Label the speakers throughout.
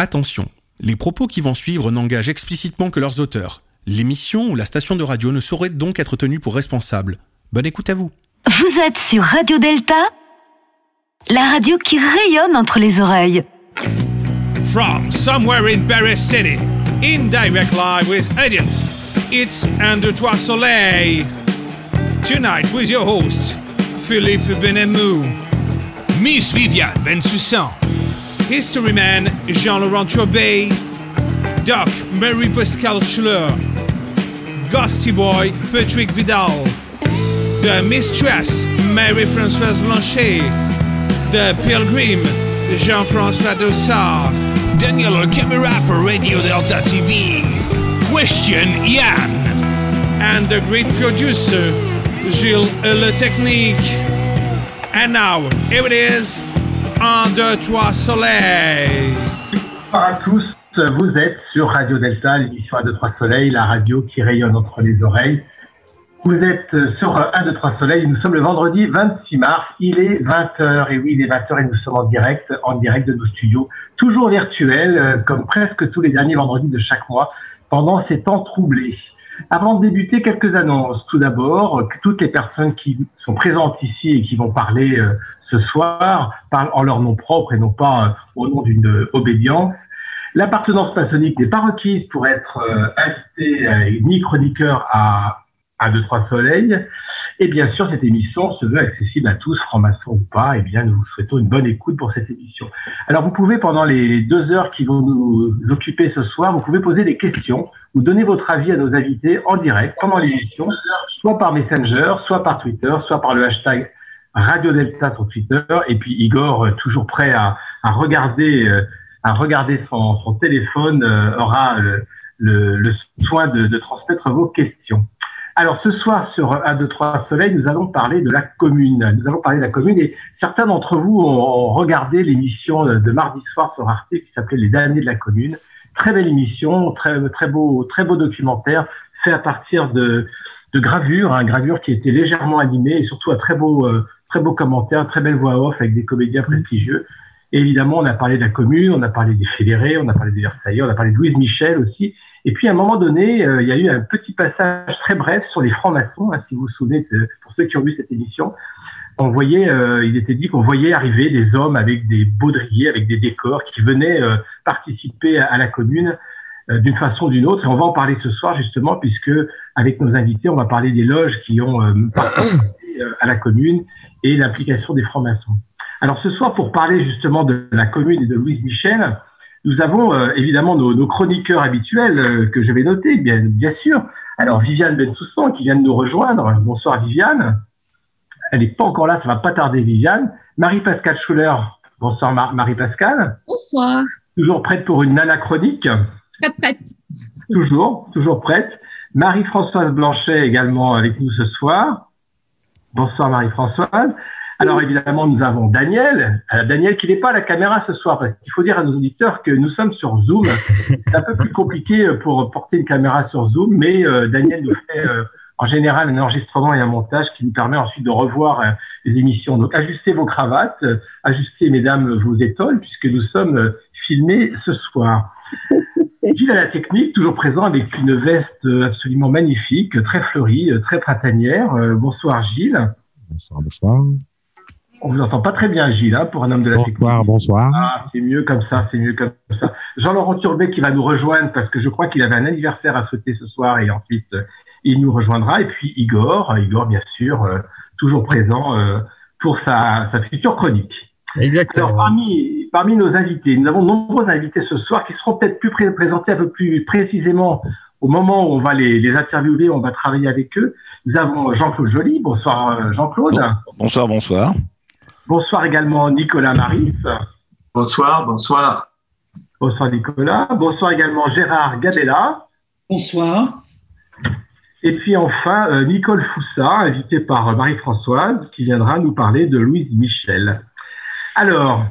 Speaker 1: Attention, les propos qui vont suivre n'engagent explicitement que leurs auteurs. L'émission ou la station de radio ne saurait donc être tenue pour responsable. Bonne écoute à vous.
Speaker 2: Vous êtes sur Radio Delta, la radio qui rayonne entre les oreilles.
Speaker 3: From somewhere in Paris City, in direct live with audience, it's Under Trois Soleil. Tonight with your host, Philippe Benemou, Miss Viviane Bensoussan, Historyman Jean-Laurent Trobet, Doc Mary-Pascal Schuller, Ghosty Boy Patrick Vidal, The Mistress Mary-Françoise Blanchet, The Pilgrim Jean-François Dossard, Daniel Camera for Radio Delta TV, Question Yann, and the great producer Gilles Le Technique. And now, here it is, Un, deux, trois, soleil.
Speaker 4: Bonsoir à tous, vous êtes sur Radio Delta, l'émission 1, 2, 3 Soleil, la radio qui rayonne entre les oreilles. Vous êtes sur 1, 2, 3 Soleil, nous sommes le vendredi 26 mars, il est 20h, et oui, il est 20h et nous sommes en direct, en direct de nos studios, toujours virtuels, euh, comme presque tous les derniers vendredis de chaque mois, pendant ces temps troublés. Avant de débuter, quelques annonces. Tout d'abord, toutes les personnes qui sont présentes ici et qui vont parler euh, ce soir parlent en leur nom propre et non pas euh, au nom d'une euh, obédience. L'appartenance maçonnique n'est pas requise pour être euh, invité ni chroniqueur à, à deux trois soleils. Et bien sûr, cette émission se veut accessible à tous, francs-maçons ou pas. Eh bien, nous vous souhaitons une bonne écoute pour cette émission. Alors, vous pouvez, pendant les deux heures qui vont nous occuper ce soir, vous pouvez poser des questions ou donner votre avis à nos invités en direct pendant l'émission, soit par Messenger, soit par Twitter, soit par le hashtag Radio Delta sur Twitter. Et puis Igor, euh, toujours prêt à, à regarder, euh, à regarder son, son téléphone, euh, aura le, le, le soin de, de transmettre vos questions. Alors ce soir sur 1, 2, 3 Soleil, nous allons parler de la commune. Nous allons parler de la commune et certains d'entre vous ont, regardé l'émission de mardi soir sur Arte qui s'appelait Les derniers de la commune. Très belle émission, très, très beau, très beau documentaire fait à partir de, de gravures, un gravure qui était légèrement animé et surtout un très beau, euh, très beau commentaire, très belle voix off avec des comédiens prestigieux. Et évidemment, on a parlé de la commune, on a parlé des fédérés, on a parlé des Versaillais, on a parlé de Louise Michel aussi. Et puis, à un moment donné, euh, il y a eu un petit passage très bref sur les francs-maçons, hein, si vous vous souvenez, de- pour ceux qui ont vu cette émission. On voyait, euh, il était dit qu'on voyait arriver des hommes avec des baudriers, avec des décors, qui venaient euh, participer à, à la commune d'une façon ou d'une autre. Et on va en parler ce soir, justement, puisque avec nos invités, on va parler des loges qui ont participé à la commune et l'implication des francs-maçons. Alors ce soir, pour parler justement de la commune et de Louise Michel, nous avons euh, évidemment nos, nos chroniqueurs habituels euh, que je vais noter, bien, bien sûr. Alors Viviane Bensoussan qui vient de nous rejoindre. Bonsoir Viviane. Elle n'est pas encore là, ça va pas tarder Viviane. Marie-Pascale Schuller. Bonsoir Mar- Marie-Pascale.
Speaker 5: Bonsoir.
Speaker 4: Toujours prête pour une nana chronique?
Speaker 5: Très prête.
Speaker 4: Toujours, toujours prête. Marie-Françoise Blanchet également avec nous ce soir. Bonsoir Marie-Françoise. Alors évidemment, nous avons Daniel. Euh, Daniel qui n'est pas à la caméra ce soir qu'il faut dire à nos auditeurs que nous sommes sur Zoom. C'est un peu plus compliqué euh, pour porter une caméra sur Zoom, mais euh, Daniel nous fait euh, en général un enregistrement et un montage qui nous permet ensuite de revoir les émissions. Donc ajustez vos cravates, ajustez mesdames vos étoiles puisque nous sommes filmés ce soir. Gilles à la technique, toujours présent avec une veste euh, absolument magnifique, très fleurie, euh, très printanière. Euh, Bonsoir Gilles.
Speaker 6: Bonsoir, bonsoir.
Speaker 4: On vous entend pas très bien Gilles, hein, pour un homme de la
Speaker 6: Bonsoir,
Speaker 4: technique.
Speaker 6: bonsoir.
Speaker 4: Ah, c'est mieux comme ça, c'est mieux comme ça. Jean-Laurent Turbet qui va nous rejoindre parce que je crois qu'il avait un anniversaire à souhaiter ce soir et ensuite il nous rejoindra. Et puis Igor, Igor bien sûr, euh, toujours présent euh, pour sa, sa future chronique. Alors
Speaker 6: Exactement.
Speaker 4: parmi, parmi nos invités, nous avons de nombreux invités ce soir qui seront peut-être plus pré- présentés un peu plus précisément au moment où on va les, les interviewer, on va travailler avec eux. Nous avons Jean-Claude Joly. Bonsoir euh, Jean-Claude.
Speaker 7: Bonsoir, bonsoir.
Speaker 4: Bonsoir également Nicolas Maris.
Speaker 8: Bonsoir, bonsoir.
Speaker 4: Bonsoir Nicolas. Bonsoir également Gérard Gadella.
Speaker 9: Bonsoir.
Speaker 4: Et puis enfin euh, Nicole Foussa, invitée par Marie-Françoise, qui viendra nous parler de Louise Michel. Alors,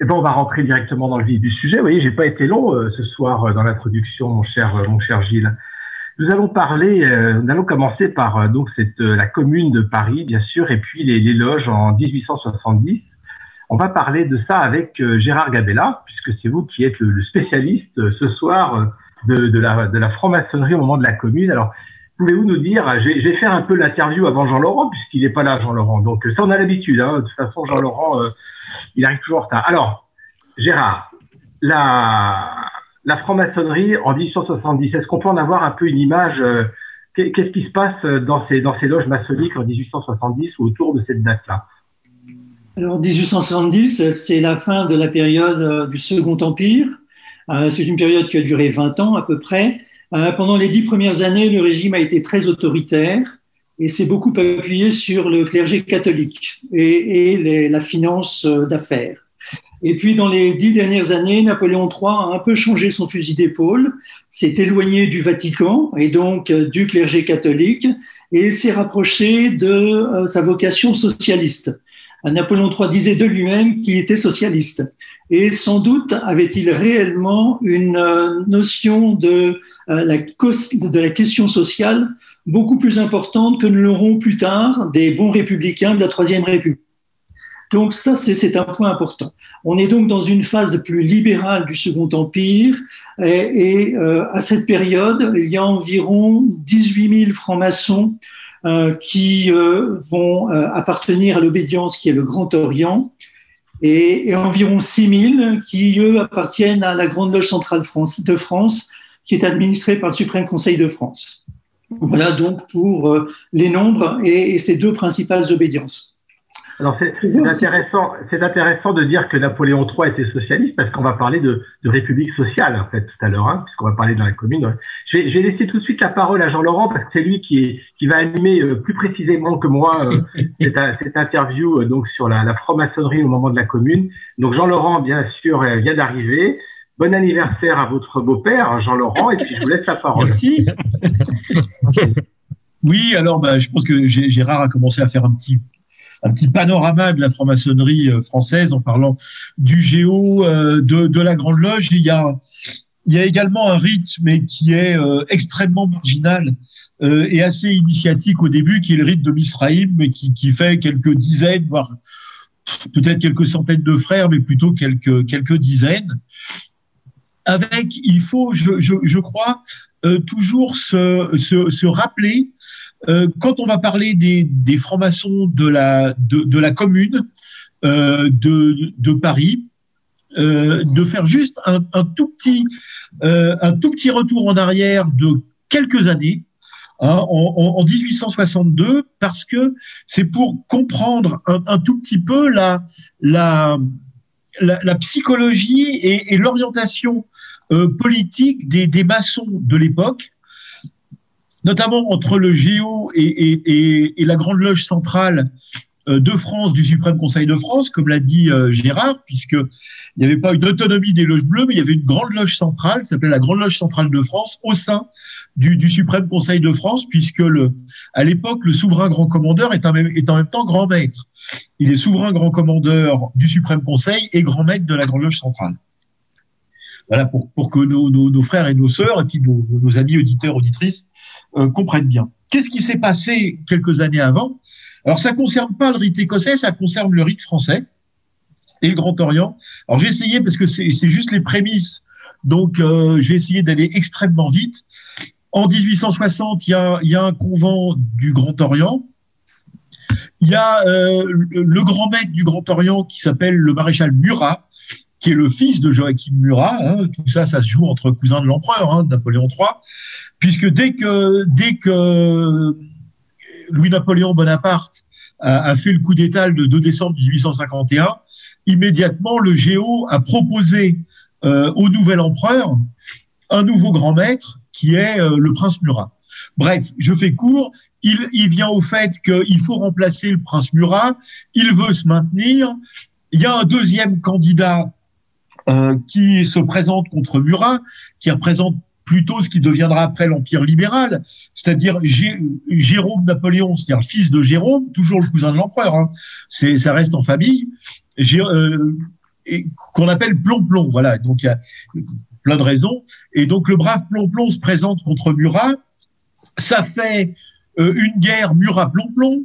Speaker 4: eh ben, on va rentrer directement dans le vif du sujet. Vous voyez, j'ai pas été long euh, ce soir euh, dans l'introduction, mon cher, euh, mon cher Gilles. Nous allons parler, euh, nous allons commencer par euh, donc cette, euh, la commune de Paris, bien sûr, et puis les, les loges en 1870. On va parler de ça avec Gérard Gabella, puisque c'est vous qui êtes le, spécialiste euh, ce soir de, la, de la franc-maçonnerie au moment de la commune. Alors, pouvez-vous nous dire, je vais, faire un peu l'interview avant Jean-Laurent, puisqu'il n'est pas là, Jean-Laurent. Donc ça, on a l'habitude. Hein. De toute façon, Jean-Laurent, il arrive toujours en retard. Alors, Gérard, la, franc-maçonnerie en 1870, est-ce qu'on peut en avoir un peu une image Qu'est-ce qui se passe dans ces, dans ces loges maçonniques en 1870 ou autour de cette date-là?
Speaker 5: Alors 1870, c'est la fin de la période euh, du Second Empire. Euh, c'est une période qui a duré 20 ans à peu près. Euh, pendant les dix premières années, le régime a été très autoritaire et s'est beaucoup appuyé sur le clergé catholique et, la finance d'affaires. Et puis, dans les dix dernières années, Napoléon III a un peu changé son fusil d'épaule, s'est éloigné du Vatican et donc euh, du clergé catholique et s'est rapproché de euh, sa vocation socialiste. Napoléon III disait de lui-même qu'il était socialiste. Et sans doute avait-il réellement une euh, notion de la question sociale beaucoup plus importante que ne l'auront plus tard des bons républicains de la Troisième République. Donc ça, c'est un point important. On est donc dans une phase plus libérale du Second Empire et, euh, à cette période, il y a environ 18 000 francs-maçons euh, qui euh, vont appartenir à l'obédience qui est le Grand Orient et, environ 6 000 qui, eux, appartiennent à la Grande Loge centrale de France qui est administrée par le Suprême Conseil de France. Voilà donc pour les nombres et ces deux principales obédiences.
Speaker 4: Alors c'est intéressant, c'est intéressant de dire que Napoléon III était socialiste parce qu'on va parler de, république sociale en fait tout à l'heure, hein, puisqu'on va parler de la commune. Je vais, laisser tout de suite la parole à Jean Laurent parce que c'est lui qui, qui va animer euh, plus précisément que moi euh, cette, interview euh, donc sur la, la franc-maçonnerie au moment de la commune. Donc Jean Laurent bien sûr vient d'arriver. Bon anniversaire à votre beau-père Jean Laurent et puis je vous laisse la parole.
Speaker 6: Merci. Oui, alors bah, je pense que Gérard a commencé à faire un petit un petit panorama de la franc-maçonnerie euh, française en parlant du géo, euh, de, de, la Grande Loge. Il y a, il y a également un rite, mais qui est euh, extrêmement marginal et assez initiatique au début, qui est le rite de Misraïm, mais qui, qui fait quelques dizaines, voire peut-être quelques centaines de frères, mais plutôt quelques, quelques dizaines. Avec, il faut, je, crois, toujours se, rappeler euh, quand on va parler des, francs-maçons de la, commune euh, de, Paris, euh, de faire juste un, tout petit, euh, un tout petit retour en arrière de quelques années, hein, en, en, 1862, parce que c'est pour comprendre un, tout petit peu la, la, psychologie et, l'orientation euh, politique des, maçons de l'époque notamment entre le Géo et, la Grande Loge centrale euh, de France, du Suprême Conseil de France, comme l'a dit euh, Gérard, puisque il n'y avait pas une autonomie des loges bleues, mais il y avait une grande loge centrale qui s'appelait la Grande Loge centrale de France au sein du, Suprême Conseil de France, puisque le, à l'époque, le souverain grand commandeur est est en même temps grand maître. Il est souverain grand commandeur du Suprême Conseil et grand maître de la Grande Loge centrale. Voilà, pour, pour que nos, nos, frères et nos sœurs, et puis nos, nos amis auditeurs, auditrices, euh, comprennent bien. Qu'est-ce qui s'est passé quelques années avant? Alors, ça concerne pas le rite écossais, ça concerne le rite français et le Grand Orient. Alors, j'ai essayé, parce que c'est juste les prémices, donc euh, j'ai essayé d'aller extrêmement vite. En 1860, il y a, un couvent du Grand Orient. Il y a euh, le, grand maître du Grand Orient qui s'appelle le maréchal Murat, qui est le fils de Joachim Murat. Hein, tout ça, ça se joue entre cousins de l'empereur, hein, Napoléon III, puisque dès que, Louis-Napoléon Bonaparte a, fait le coup d'État le 2 décembre 1851, immédiatement, le Géo a proposé euh, au nouvel empereur un nouveau grand maître qui est euh, le prince Murat. Bref, je fais court. Il, vient au fait qu'il faut remplacer le prince Murat. Il veut se maintenir. Il y a un deuxième candidat euh, qui se présente contre Murat, qui représente plutôt ce qui deviendra après l'Empire libéral, c'est-à-dire Jérôme Napoléon, c'est-à-dire le fils de Jérôme, toujours le cousin de l'empereur, hein. ça reste en famille, euh, qu'on appelle Plomb-Plomb, voilà, donc plein de raisons, et donc le brave Plomb-Plomb se présente contre Murat, ça fait euh, une guerre Murat-Plomb-Plomb,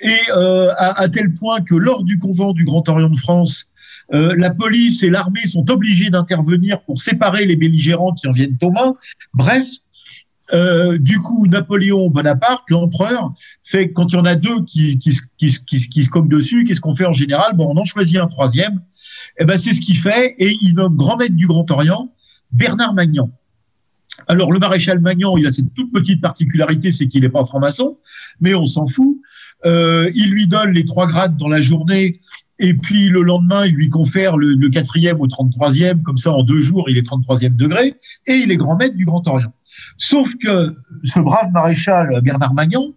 Speaker 6: et à, tel point que lors du convent du Grand Orient de France, la police et l'armée sont obligés d'intervenir pour séparer les belligérants qui en viennent aux mains. Bref, euh, du coup, Napoléon Bonaparte, l'empereur, fait quand il y en a deux qui, qui, qui, qui se cognent dessus, qu'est-ce qu'on fait en général? Bon, on en choisit un troisième. Et eh ben, c'est ce qu'il fait et il nomme grand maître du Grand Orient Bernard Magnan. Alors, le maréchal Magnan, il a cette toute petite particularité, c'est qu'il n'est pas franc-maçon, mais on s'en fout. Euh, il lui donne les trois grades dans la journée et puis le lendemain, il lui confère le, quatrième au 33e, comme ça en deux jours, il est 33e degré, et il est grand maître du Grand Orient. Sauf que ce brave maréchal Bernard Magnan,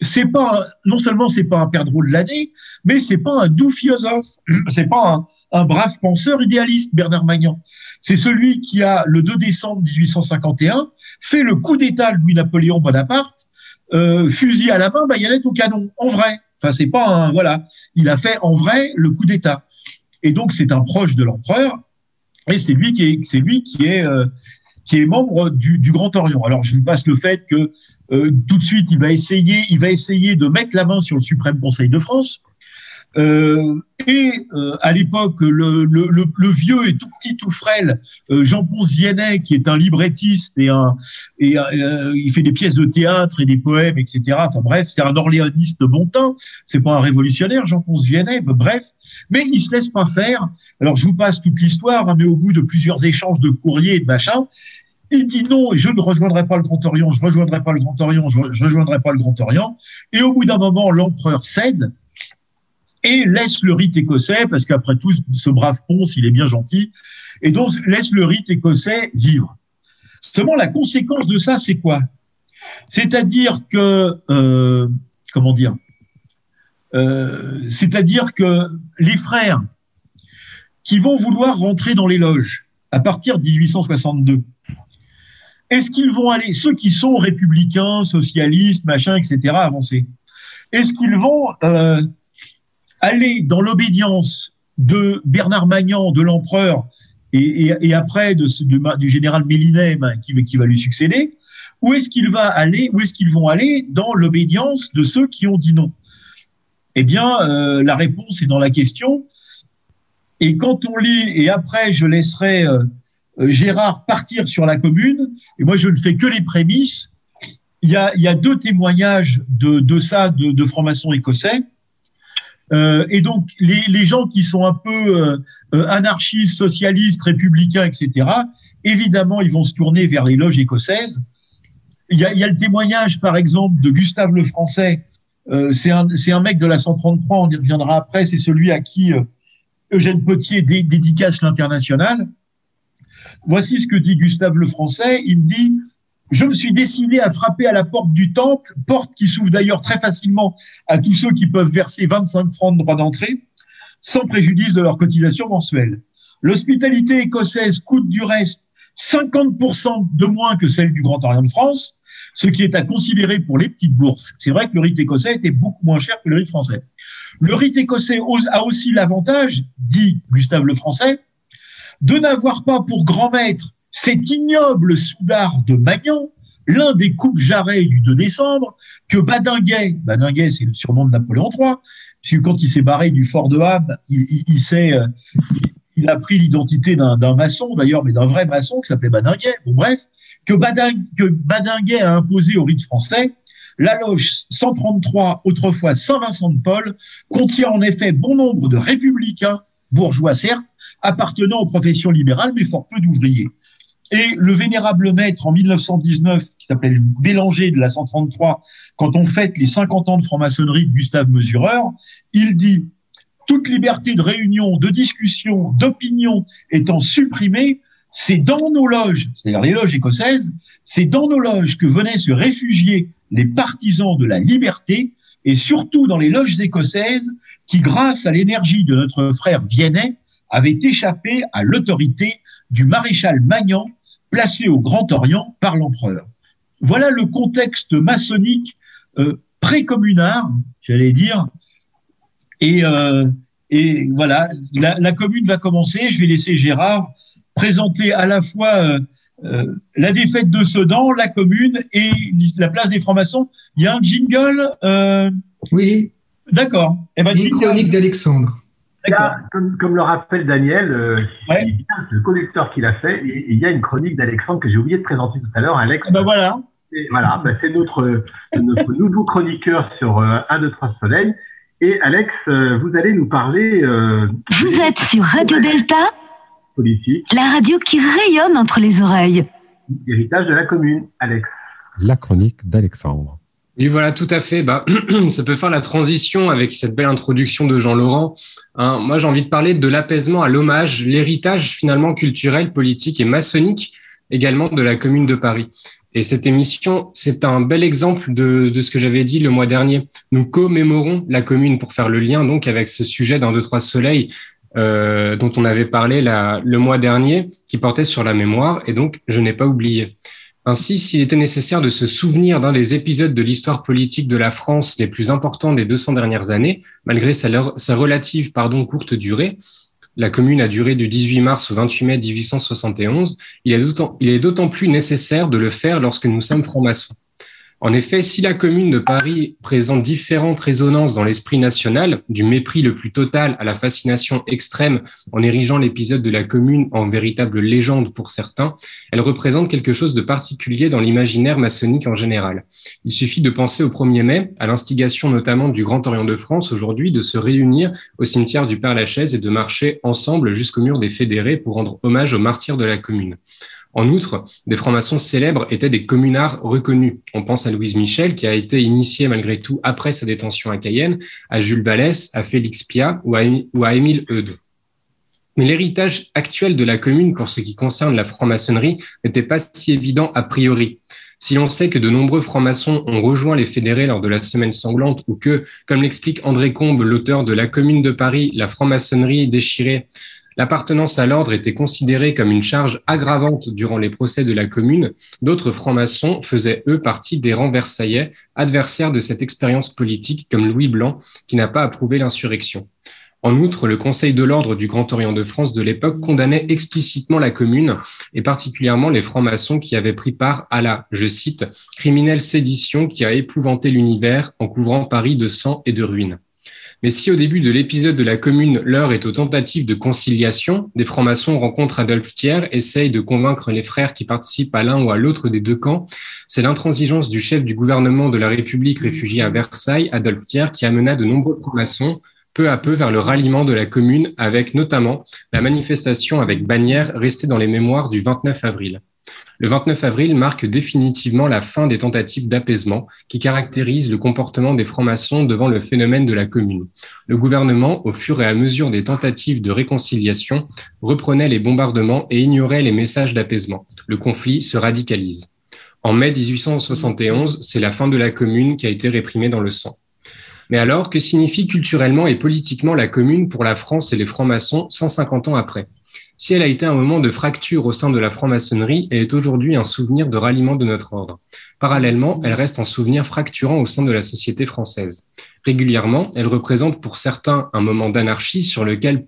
Speaker 6: c'est pas non seulement c'est pas un perdreau de l'année, mais c'est pas un doux philosophe, c'est pas un, brave penseur idéaliste Bernard Magnan. C'est celui qui a le 2 décembre 1851 fait le coup d'État Louis Napoléon Bonaparte, euh, fusil à la main, baïonnette au canon, en vrai. Enfin c'est pas un voilà, il a fait en vrai le coup d'État. Et donc c'est un proche de l'empereur et c'est lui qui est c'est lui qui est euh, qui est membre du, du, Grand Orient. Alors je vous passe le fait que euh, tout de suite il va essayer, il va essayer de mettre la main sur le Suprême Conseil de France. Euh, et euh, à l'époque, le, le, le, le, vieux et tout petit, tout frêle euh, Jean Ponce Viennet, qui est un librettiste et un et euh, il fait des pièces de théâtre et des poèmes, etc. Enfin bref, c'est un orléaniste bon temps. C'est pas un révolutionnaire, Jean Ponce Viennet. Bref, mais il se laisse pas faire. Alors je vous passe toute l'histoire, hein, mais au bout de plusieurs échanges de courriers et de machin, il dit non, je ne rejoindrai pas le Grand Orient, je rejoindrai pas le Grand Orient, je rejoindrai pas le Grand Orient. Et au bout d'un moment, l'empereur cède et laisse le rite écossais, parce qu'après tout, ce brave Ponce, il est bien gentil, et donc laisse le rite écossais vivre. Seulement, la conséquence de ça, c'est quoi? C'est-à-dire que, euh, comment dire? Euh, C'est-à-dire que les frères qui vont vouloir rentrer dans les loges à partir de 1862, est-ce qu'ils vont aller, ceux qui sont républicains, socialistes, machin, etc., avancer, est-ce qu'ils vont euh, aller dans l'obédience de Bernard Magnan, de l'empereur, et, après du général Mélinem qui, qui va lui succéder, ou est-ce qu'il va aller, où est-ce qu'ils vont aller dans l'obédience de ceux qui ont dit non? Eh bien, euh, la réponse est dans la question. Et quand on lit, et après je laisserai euh, euh, Gérard partir sur la commune, et moi je ne fais que les prémices, il y a, deux témoignages de, de ça, de, de francs-maçons écossais. Euh, et donc les, les, gens qui sont un peu euh, euh, anarchistes, socialistes, républicains, etc., évidemment, ils vont se tourner vers les loges écossaises. Il y a, il y a le témoignage, par exemple, de Gustave le Français. Euh, c'est un, un, mec de la 133, on y reviendra après. C'est celui à qui Eugène Potier dé, dédicace l'international. Voici ce que dit Gustave le Français. Il me dit je me suis décidé à frapper à la porte du temple, porte qui s'ouvre d'ailleurs très facilement à tous ceux qui peuvent verser 25 francs de droit d'entrée, sans préjudice de leur cotisation mensuelle. L'hospitalité écossaise coûte du reste 50% de moins que celle du Grand Orient de France, ce qui est à considérer pour les petites bourses. C'est vrai que le rite écossais était beaucoup moins cher que le rite français. Le rite écossais a aussi l'avantage, dit Gustave le Français, de n'avoir pas pour grand maître cet ignoble soudard de Magnan, l'un des coupes jarrets du 2 décembre, que Badinguet, Badinguet c'est le surnom de Napoléon III, puisque quand il s'est barré du fort de Ham, il, euh, a pris l'identité d'un maçon d'ailleurs, mais d'un vrai maçon qui s'appelait Badinguet. Bon bref, que, que Badinguet a imposé au rite français, la loge 133, autrefois Saint-Vincent de Paul, contient en effet bon nombre de républicains, bourgeois certes, appartenant aux professions libérales, mais fort peu d'ouvriers. Et le vénérable maître en 1919, qui s'appelait Bélanger de la 133, quand on fête les 50 ans de franc-maçonnerie de Gustave Mesureur, il dit toute liberté de réunion, de discussion, d'opinion étant supprimée, c'est dans nos loges, c'est-à-dire les loges écossaises, c'est dans nos loges que venaient se réfugier les partisans de la liberté et surtout dans les loges écossaises qui, grâce à l'énergie de notre frère Viennet, avaient échappé à l'autorité du maréchal Magnan, placé au Grand Orient par l'empereur. Voilà le contexte maçonnique euh, précommunard, j'allais dire. Et, euh, et voilà, la, la, commune va commencer. Je vais laisser Gérard présenter à la fois euh, euh la défaite de Sedan, la commune et la place des francs-maçons. Il y a un jingle
Speaker 8: euh,
Speaker 7: Oui.
Speaker 6: D'accord.
Speaker 7: Eh ben, Une chronique d'Alexandre.
Speaker 4: Comme, comme, le rappelle Daniel, euh, le conducteur qui l'a fait, il y a une chronique d'Alexandre que j'ai oublié de présenter tout à l'heure. Alex.
Speaker 6: Ben voilà.
Speaker 4: voilà, ben c'est notre, notre nouveau chroniqueur sur euh, 1, 2, 3 Soleil. Et Alex, euh, vous allez nous parler. Euh,
Speaker 2: vous êtes sur Radio Delta
Speaker 4: Politique.
Speaker 2: La radio qui rayonne entre les oreilles.
Speaker 4: Héritage de la commune, Alex.
Speaker 9: La chronique d'Alexandre.
Speaker 10: Oui, voilà, tout à fait. Bah, ça peut faire la transition avec cette belle introduction de Jean-Laurent. Hein, moi, j'ai envie de parler de l'apaisement à l'hommage, l'héritage finalement culturel, politique et maçonnique également de la Commune de Paris. Et cette émission, c'est un bel exemple de, ce que j'avais dit le mois dernier. Nous commémorons la Commune pour faire le lien donc avec ce sujet d'un, deux, trois soleils euh, dont on avait parlé le mois dernier, qui portait sur la mémoire. Et donc, je n'ai pas oublié. Ainsi, s'il était nécessaire de se souvenir d'un des épisodes de l'histoire politique de la France les plus importants des 200 dernières années, malgré sa, relative pardon, courte durée, la commune a duré du 18 mars au 28 mai 1871, il est d'autant plus nécessaire de le faire lorsque nous sommes francs-maçons. En effet, si la commune de Paris présente différentes résonances dans l'esprit national, du mépris le plus total à la fascination extrême en érigeant l'épisode de la commune en véritable légende pour certains, elle représente quelque chose de particulier dans l'imaginaire maçonnique en général. Il suffit de penser au 1er mai, à l'instigation notamment du Grand Orient de France aujourd'hui, de se réunir au cimetière du Père-Lachaise et de marcher ensemble jusqu'au mur des fédérés pour rendre hommage aux martyrs de la commune. En outre, des francs-maçons célèbres étaient des communards reconnus. On pense à Louise Michel, qui a été initiée malgré tout après sa détention à Cayenne, à Jules Vallès, à Félix Pia ou à, Émile Eudes. Mais l'héritage actuel de la commune pour ce qui concerne la franc-maçonnerie n'était pas si évident a priori. Si l'on sait que de nombreux francs-maçons ont rejoint les fédérés lors de la semaine sanglante ou que, comme l'explique André Combe, l'auteur de La commune de Paris, la franc-maçonnerie déchirée L'appartenance à l'ordre était considérée comme une charge aggravante durant les procès de la Commune. D'autres francs-maçons faisaient, eux, partie des rangs versaillais, adversaires de cette expérience politique, comme Louis Blanc, qui n'a pas approuvé l'insurrection. En outre, le Conseil de l'ordre du Grand Orient de France de l'époque condamnait explicitement la commune, et particulièrement les francs-maçons qui avaient pris part à la, je cite, criminelle sédition qui a épouvanté l'univers en couvrant Paris de sang et de ruines. Mais si au début de l'épisode de la commune, l'heure est aux tentatives de conciliation, des francs-maçons rencontrent Adolphe Thiers, essayent de convaincre les frères qui participent à l'un ou à l'autre des deux camps, c'est l'intransigeance du chef du gouvernement de la République réfugié à Versailles, Adolphe Thiers, qui amena de nombreux francs-maçons peu à peu vers le ralliement de la commune avec notamment la manifestation avec bannière restée dans les mémoires du 29 avril. Le 29 avril marque définitivement la fin des tentatives d'apaisement qui caractérisent le comportement des francs-maçons devant le phénomène de la commune. Le gouvernement, au fur et à mesure des tentatives de réconciliation, reprenait les bombardements et ignorait les messages d'apaisement. Le conflit se radicalise. En mai 1871, c'est la fin de la commune qui a été réprimée dans le sang. Mais alors, que signifie culturellement et politiquement la commune pour la France et les francs-maçons 150 ans après? Si elle a été un moment de fracture au sein de la franc-maçonnerie, elle est aujourd'hui un souvenir de ralliement de notre ordre. Parallèlement, elle reste un souvenir fracturant au sein de la société française. Régulièrement, elle représente pour certains un moment d'anarchie sur lequel,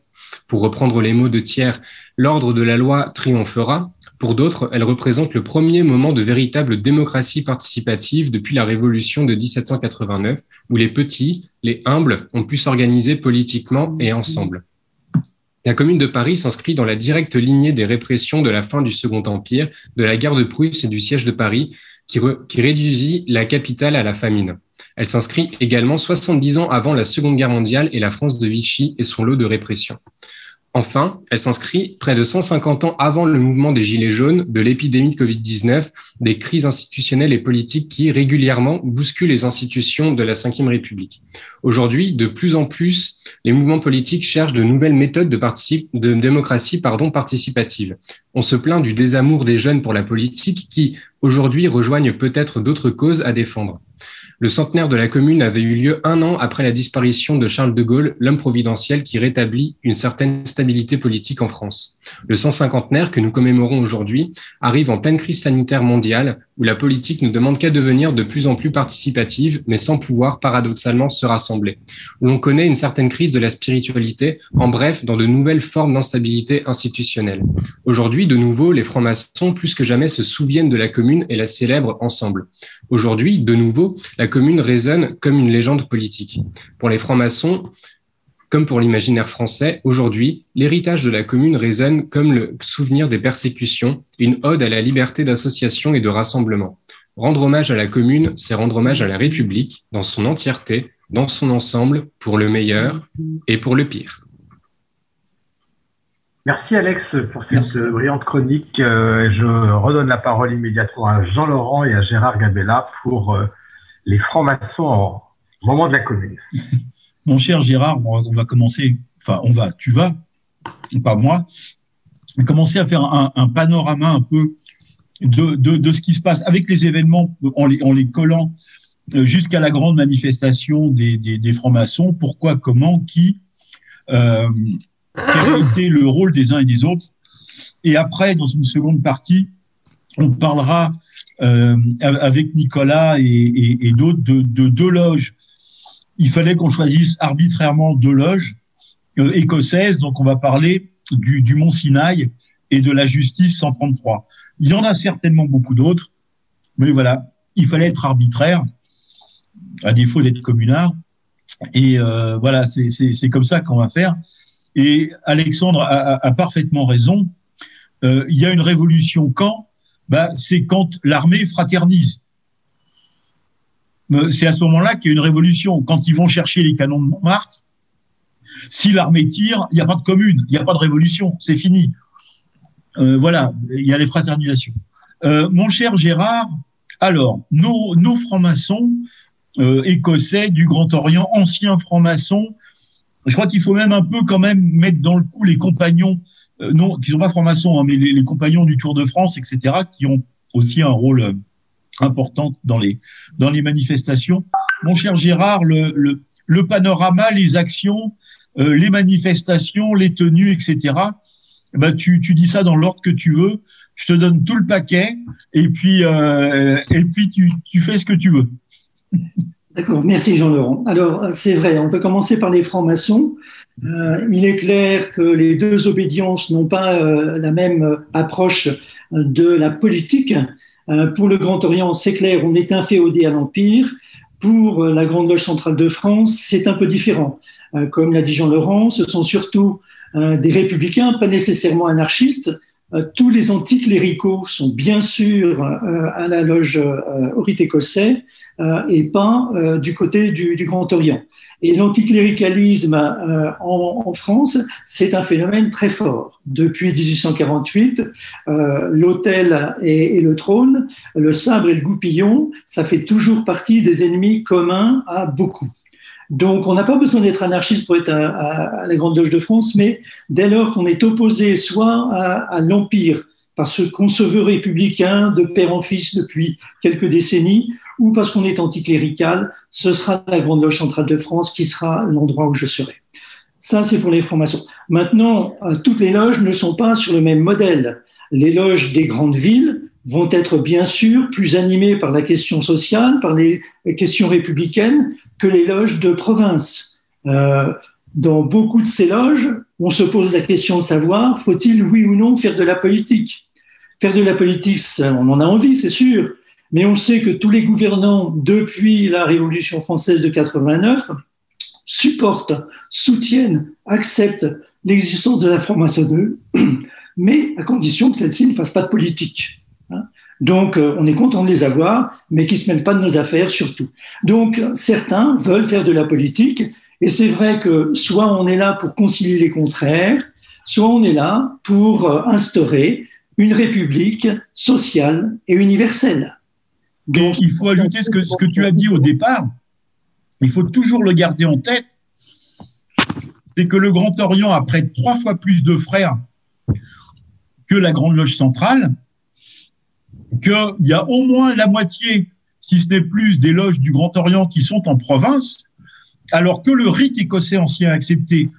Speaker 10: pour reprendre les mots de Thiers, l'ordre de la loi triomphera. Pour d'autres, elle représente le premier moment de véritable démocratie participative depuis la Révolution de 1789, où les petits, les humbles, ont pu s'organiser politiquement et ensemble. La commune de Paris s'inscrit dans la directe lignée des répressions de la fin du Second Empire, de la guerre de Prusse et du siège de Paris, qui, réduisit la capitale à la famine. Elle s'inscrit également 70 ans avant la Seconde Guerre mondiale et la France de Vichy et son lot de répression. Enfin, elle s'inscrit près de 150 ans avant le mouvement des Gilets jaunes, de l'épidémie de Covid-19, des crises institutionnelles et politiques qui régulièrement bousculent les institutions de la Ve République. Aujourd'hui, de plus en plus, les mouvements politiques cherchent de nouvelles méthodes de, démocratie participative. On se plaint du désamour des jeunes pour la politique qui, aujourd'hui, rejoignent peut-être d'autres causes à défendre. Le centenaire de la commune avait eu lieu un an après la disparition de Charles de Gaulle, l'homme providentiel qui rétablit une certaine stabilité politique en France. Le 150 que nous commémorons aujourd'hui arrive en pleine crise sanitaire mondiale, où la politique ne demande qu'à devenir de plus en plus participative, mais sans pouvoir paradoxalement se rassembler, où l'on connaît une certaine crise de la spiritualité, en bref, dans de nouvelles formes d'instabilité institutionnelle. Aujourd'hui, de nouveau, les francs-maçons, plus que jamais, se souviennent de la commune et la célèbrent ensemble. Aujourd'hui, de nouveau, la commune résonne comme une légende politique. Pour les francs-maçons, comme pour l'imaginaire français, aujourd'hui, l'héritage de la commune résonne comme le souvenir des persécutions, une ode à la liberté d'association et de rassemblement. Rendre hommage à la commune, c'est rendre hommage à la République dans son entièreté, dans son ensemble, pour le meilleur et pour le pire.
Speaker 4: Merci Alex pour cette brillante chronique. Euh, je redonne la parole immédiatement à Jean Laurent et à Gérard Gabella pour euh, les francs-maçons au moment de la commune.
Speaker 6: Mon cher Gérard, on va commencer, enfin on va, tu vas, pas moi, commencer à faire un, panorama un peu de, ce qui se passe avec les événements en les, collant euh, jusqu'à la grande manifestation des, francs-maçons, pourquoi, comment, qui, euh, quel été le rôle des uns et des autres. Et après, dans une seconde partie, on parlera euh, avec Nicolas et, d'autres de, deux loges il fallait qu'on choisisse arbitrairement deux loges euh, écossaises. Donc, on va parler du, du, Mont Sinaï et de la justice 133. Il y en a certainement beaucoup d'autres, mais voilà, il fallait être arbitraire, à défaut d'être communard. Et euh, voilà, c'est comme ça qu'on va faire. Et Alexandre a, parfaitement raison. Euh, il y a une révolution quand? Bah, C'est quand l'armée fraternise c'est à ce moment-là qu'il y a une révolution. Quand ils vont chercher les canons de Montmartre, si l'armée tire, il n'y a pas de commune, il n'y a pas de révolution, c'est fini. Euh, voilà, il y a les fraternisations. Euh, mon cher Gérard, alors, nos, nos francs-maçons euh, écossais du Grand Orient, anciens francs-maçons, je crois qu'il faut même un peu quand même mettre dans le coup les compagnons, non, qui sont pas francs-maçons, hein, mais les, les, compagnons du Tour de France, etc., qui ont aussi un rôle importante dans les, dans les manifestations. Mon cher Gérard, le, le, le panorama, les actions, euh, les manifestations, les tenues, etc., eh ben, tu, tu dis ça dans l'ordre que tu veux. Je te donne tout le paquet et puis, euh, et puis tu, tu fais ce que tu veux.
Speaker 5: D'accord, merci Jean-Laurent. Alors, c'est vrai, on peut commencer par les francs-maçons. Euh, il est clair que les deux obédiences n'ont pas euh, la même approche de la politique. Euh, pour le Grand Orient, c'est clair, on est inféodé à l'Empire. Pour euh, la Grande Loge centrale de France, c'est un peu différent. Euh, comme l'a dit Jean Laurent, ce sont surtout des républicains, pas nécessairement anarchistes. Tous les anticléricaux sont bien sûr à la loge Orite écossais et pas du côté du, du Grand Orient. Et l'anticléricalisme euh, en, en, France, c'est un phénomène très fort. Depuis 1848, euh, l'autel et, et, le trône, le sabre et le goupillon, ça fait toujours partie des ennemis communs à beaucoup. Donc, on n'a pas besoin d'être anarchiste pour être à, la Grande Loge de France, mais dès lors qu'on est opposé soit à, à l'Empire, parce qu'on se veut républicain de père en fils depuis quelques décennies, ou parce qu'on est anticlérical, ce sera la Grande Loge centrale de France qui sera l'endroit où je serai. Ça, c'est pour les francs-maçons. Maintenant, euh, toutes les loges ne sont pas sur le même modèle. Les loges des grandes villes vont être bien sûr plus animées par la question sociale, par les questions républicaines que les loges de province. Euh, dans beaucoup de ces loges, on se pose la question de savoir, faut-il oui ou non faire de la politique? Faire de la politique, on en a envie, c'est sûr, mais on sait que tous les gouvernants, depuis la Révolution française de 89, supportent, soutiennent, acceptent l'existence de la franc-maçonnerie, mais à condition que celle-ci ne fasse pas de politique. Donc, euh, on est content de les avoir, mais qui ne se mêlent pas de nos affaires surtout. Donc, certains veulent faire de la politique, et c'est vrai que soit on est là pour concilier les contraires, soit on est là pour euh, instaurer une république sociale et universelle.
Speaker 6: Donc, il faut ajouter ce que, ce que tu as dit au départ. Il faut toujours le garder en tête. C'est que le Grand Orient a près de trois fois plus de frères que la Grande Loge centrale, qu'il y a au moins la moitié, si ce n'est plus, des loges du Grand Orient qui sont en province, alors que le rite écossais ancien accepté,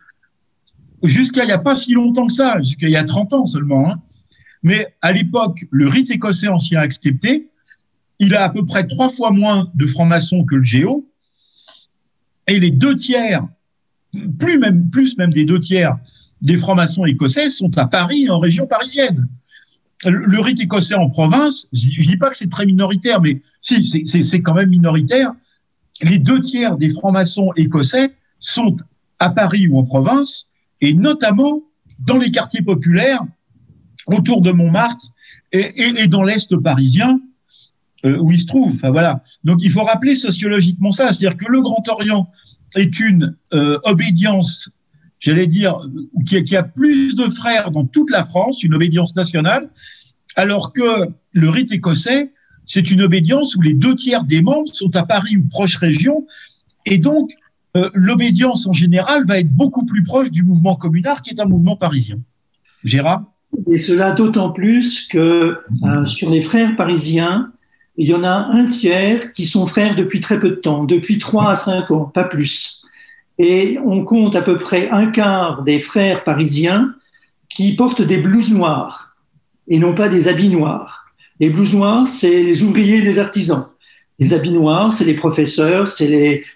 Speaker 6: jusqu'à il n'y a pas si longtemps que ça, jusqu'à il y a 30 ans seulement, hein, mais à l'époque, le rite écossais ancien accepté, il a à peu près trois fois moins de francs-maçons que le Géo, et les deux tiers, plus même, plus même des deux tiers des francs-maçons écossais sont à Paris, en région parisienne. Le rite écossais en province, je dis pas que c'est très minoritaire, mais si, c'est quand même minoritaire. Les deux tiers des francs-maçons écossais sont à Paris ou en province, et notamment dans les quartiers populaires autour de Montmartre et, dans l'Est parisien, euh, où il se trouve. Enfin, voilà. Donc il faut rappeler sociologiquement ça, c'est-à-dire que le Grand Orient est une euh, obédience, j'allais dire, qui, qui, a plus de frères dans toute la France, une obédience nationale, alors que le rite écossais, c'est une obédience où les deux tiers des membres sont à Paris ou proches régions, et donc euh, l'obédience en général va être beaucoup plus proche du mouvement communard qui est un mouvement parisien. Gérard?
Speaker 5: Et cela d'autant plus que euh, sur les frères parisiens, il y en a un tiers qui sont frères depuis très peu de temps, depuis 3 à 5 ans, pas plus. Et on compte à peu près un quart des frères parisiens qui portent des blouses noires et non pas des habits noirs. Les blouses noires, c'est les ouvriers et les artisans. Les habits noirs, c'est les professeurs, c'est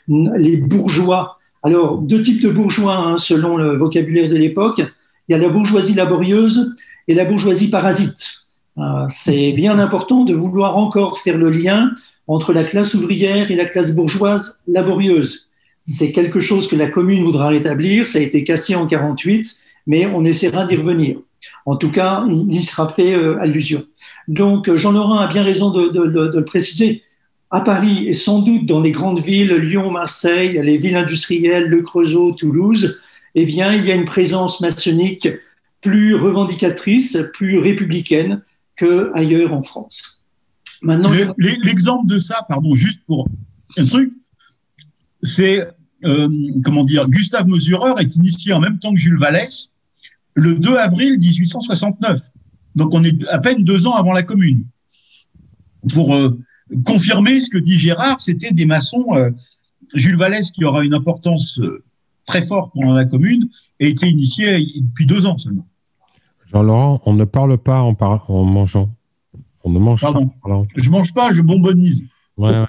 Speaker 5: les, bourgeois. Alors, deux types de bourgeois, hein, selon le vocabulaire de l'époque. Il y a la bourgeoisie laborieuse et la bourgeoisie parasite. Euh, c'est bien important de vouloir encore faire le lien entre la classe ouvrière et la classe bourgeoise laborieuse. C'est quelque chose que la commune voudra rétablir. Ça a été cassé en 48, mais on essaiera d'y revenir. En tout cas, il y sera fait euh, allusion. Donc, Jean-Laurent a bien raison de, de, le préciser à Paris et sans doute dans les grandes villes, Lyon, Marseille, les villes industrielles, Le Creusot, Toulouse, eh bien, il y a une présence maçonnique plus revendicatrice, plus républicaine qu'ailleurs en France.
Speaker 6: Maintenant, l'exemple de ça, pardon, juste pour un truc, c'est euh, comment dire, Gustave Mesureur est initié en même temps que Jules Vallès le 2 avril 1869. Donc on est à peine deux ans avant la Commune. Pour euh, confirmer ce que dit Gérard, c'était des maçons. Euh, Jules Vallès, qui aura une importance très forte pendant la commune, a été initié depuis deux ans seulement.
Speaker 9: Jean-Laurent, on ne parle pas en, en, mangeant. On ne mange pas.
Speaker 6: Je mange pas, je bonbonise.
Speaker 9: Ouais, ouais.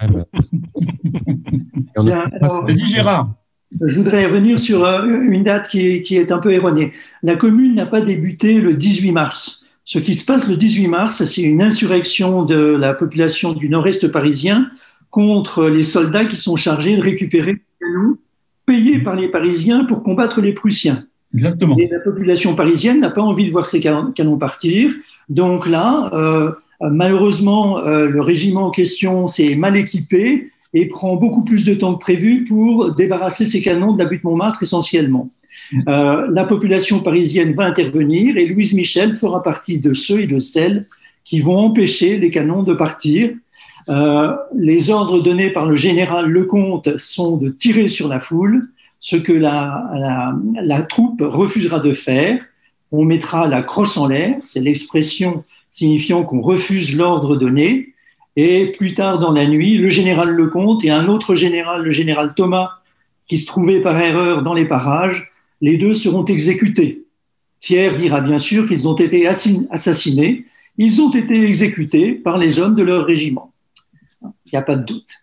Speaker 6: Vas-y, Gérard.
Speaker 5: Je voudrais revenir sur une date qui est, qui est un peu erronée. La commune n'a pas débuté le 18 mars. Ce qui se passe le 18 mars, c'est une insurrection de la population du nord-est parisien contre les soldats qui sont chargés de récupérer les canons payés par les Parisiens pour combattre les Prussiens.
Speaker 6: Exactement.
Speaker 5: Et la population parisienne n'a pas envie de voir ces canons partir. Donc là, euh, malheureusement, euh, le régiment en question s'est mal équipé et prend beaucoup plus de temps que prévu pour débarrasser ces canons de la butte Montmartre essentiellement. Euh, la population parisienne va intervenir et Louise Michel fera partie de ceux et de celles qui vont empêcher les canons de partir. Euh, les ordres donnés par le général Lecomte sont de tirer sur la foule, ce que la troupe refusera de faire. On mettra la crosse en l'air, c'est l'expression signifiant qu'on refuse l'ordre donné. Et plus tard dans la nuit, le général Lecomte et un autre général, le général Thomas, qui se trouvait par erreur dans les parages, les deux seront exécutés. Thiers dira bien sûr qu'ils ont été assassinés, ils ont été exécutés par les hommes de leur régiment. Il n'y a pas de doute.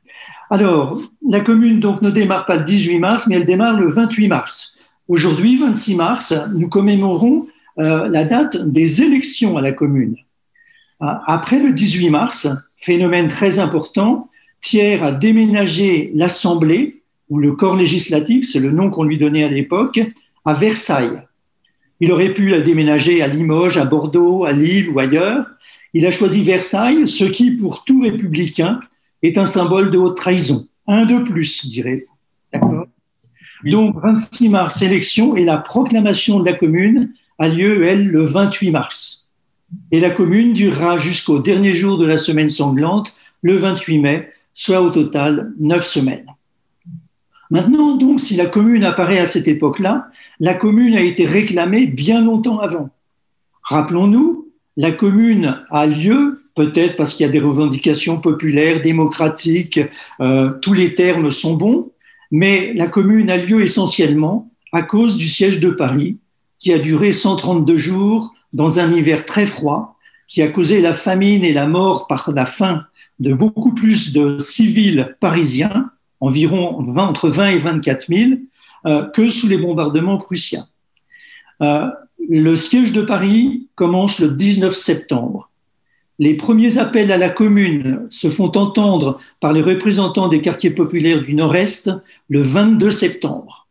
Speaker 5: Alors, la commune donc ne démarre pas le 18 mars, mais elle démarre le 28 mars. Aujourd'hui, 26 mars, nous commémorons euh, la date des élections à la commune. Après le 18 mars, phénomène très important, Thiers a déménagé l'Assemblée, ou le corps législatif, c'est le nom qu'on lui donnait à l'époque, à Versailles. Il aurait pu la déménager à Limoges, à Bordeaux, à Lille ou ailleurs. Il a choisi Versailles, ce qui, pour tout républicain, est un symbole de haute trahison. Un de plus, direz-vous. D'accord? Donc, 26 mars, élection, et la proclamation de la commune a lieu, elle, le 28 mars. Et la commune durera jusqu'au dernier jour de la semaine sanglante, le 28 mai, soit au total neuf semaines. Maintenant, donc, si la commune apparaît à cette époque-là, la commune a été réclamée bien longtemps avant. Rappelons-nous, la commune a lieu, peut-être parce qu'il y a des revendications populaires, démocratiques, euh, tous les termes sont bons, mais la commune a lieu essentiellement à cause du siège de Paris, qui a duré 132 jours dans un hiver très froid, qui a causé la famine et la mort par la faim de beaucoup plus de civils parisiens, environ 20, entre 20 et 24 000, euh, que sous les bombardements prussiens. Euh, le siège de Paris commence le 19 septembre. Les premiers appels à la commune se font entendre par les représentants des quartiers populaires du Nord-Est le 22 septembre.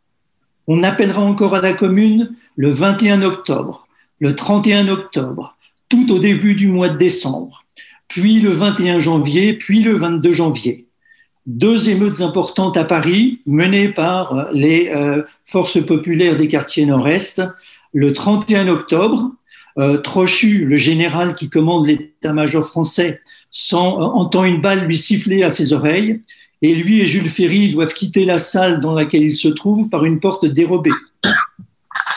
Speaker 5: On appellera encore à la commune le 21 octobre, le 31 octobre, tout au début du mois de décembre, puis le 21 janvier, puis le 22 janvier. Deux émeutes importantes à Paris, menées par les euh, forces populaires des quartiers nord-est, le 31 octobre. Euh, Trochu, le général qui commande l'état-major français, euh, entend une balle lui siffler à ses oreilles, et lui et Jules Ferry doivent quitter la salle dans laquelle ils se trouvent par une porte dérobée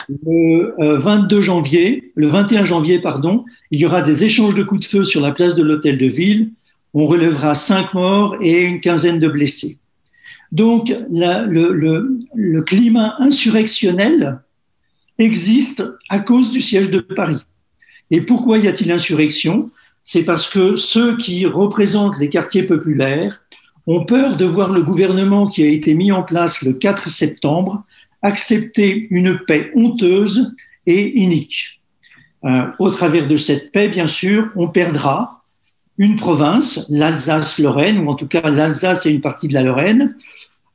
Speaker 5: le 22 euh, janvier, le 21 janvier, pardon, il y aura des échanges de coups de feu sur la place de l'hôtel de ville. On relèvera cinq morts et une quinzaine de blessés. Donc, le, climat insurrectionnel existe à cause du siège de Paris. Et pourquoi y a-t-il insurrection? C'est parce que ceux qui représentent les quartiers populaires ont peur de voir le gouvernement qui a été mis en place le 4 septembre accepter une paix honteuse et inique. Euh, au travers de cette paix, bien sûr, on perdra une province, l'Alsace-Lorraine, ou en tout cas l'Alsace et une partie de la Lorraine,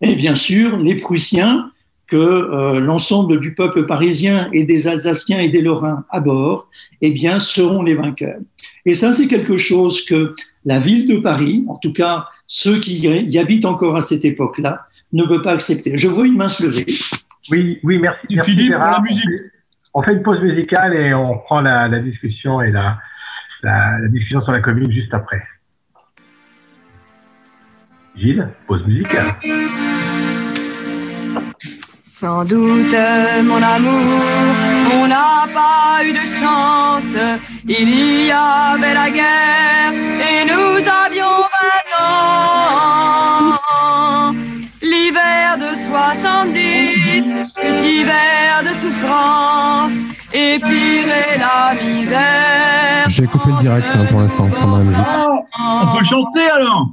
Speaker 5: et bien sûr les Prussiens, que euh, l'ensemble du peuple parisien et des Alsaciens et des Lorrains à bord, eh bien, seront les vainqueurs. Et ça, c'est quelque chose que la ville de Paris, en tout cas ceux qui y habitent encore à cette époque-là, ne peut pas accepter. Je vois une main se lever.
Speaker 4: Oui, oui, merci. merci
Speaker 6: Philippe, pour la musique.
Speaker 4: On fait une pause musicale et on prend la, la discussion et la, la, la, discussion sur la commune juste après. Gilles, pause musicale.
Speaker 11: Sans doute, mon amour, on n'a pas eu de chance. Il y avait la guerre et nous avions 20 ans. L'hiver de 70, hiver de souffrance, et pire la misère.
Speaker 9: J'ai coupé le direct hein, pour l'instant pendant la musique.
Speaker 6: On peut chanter alors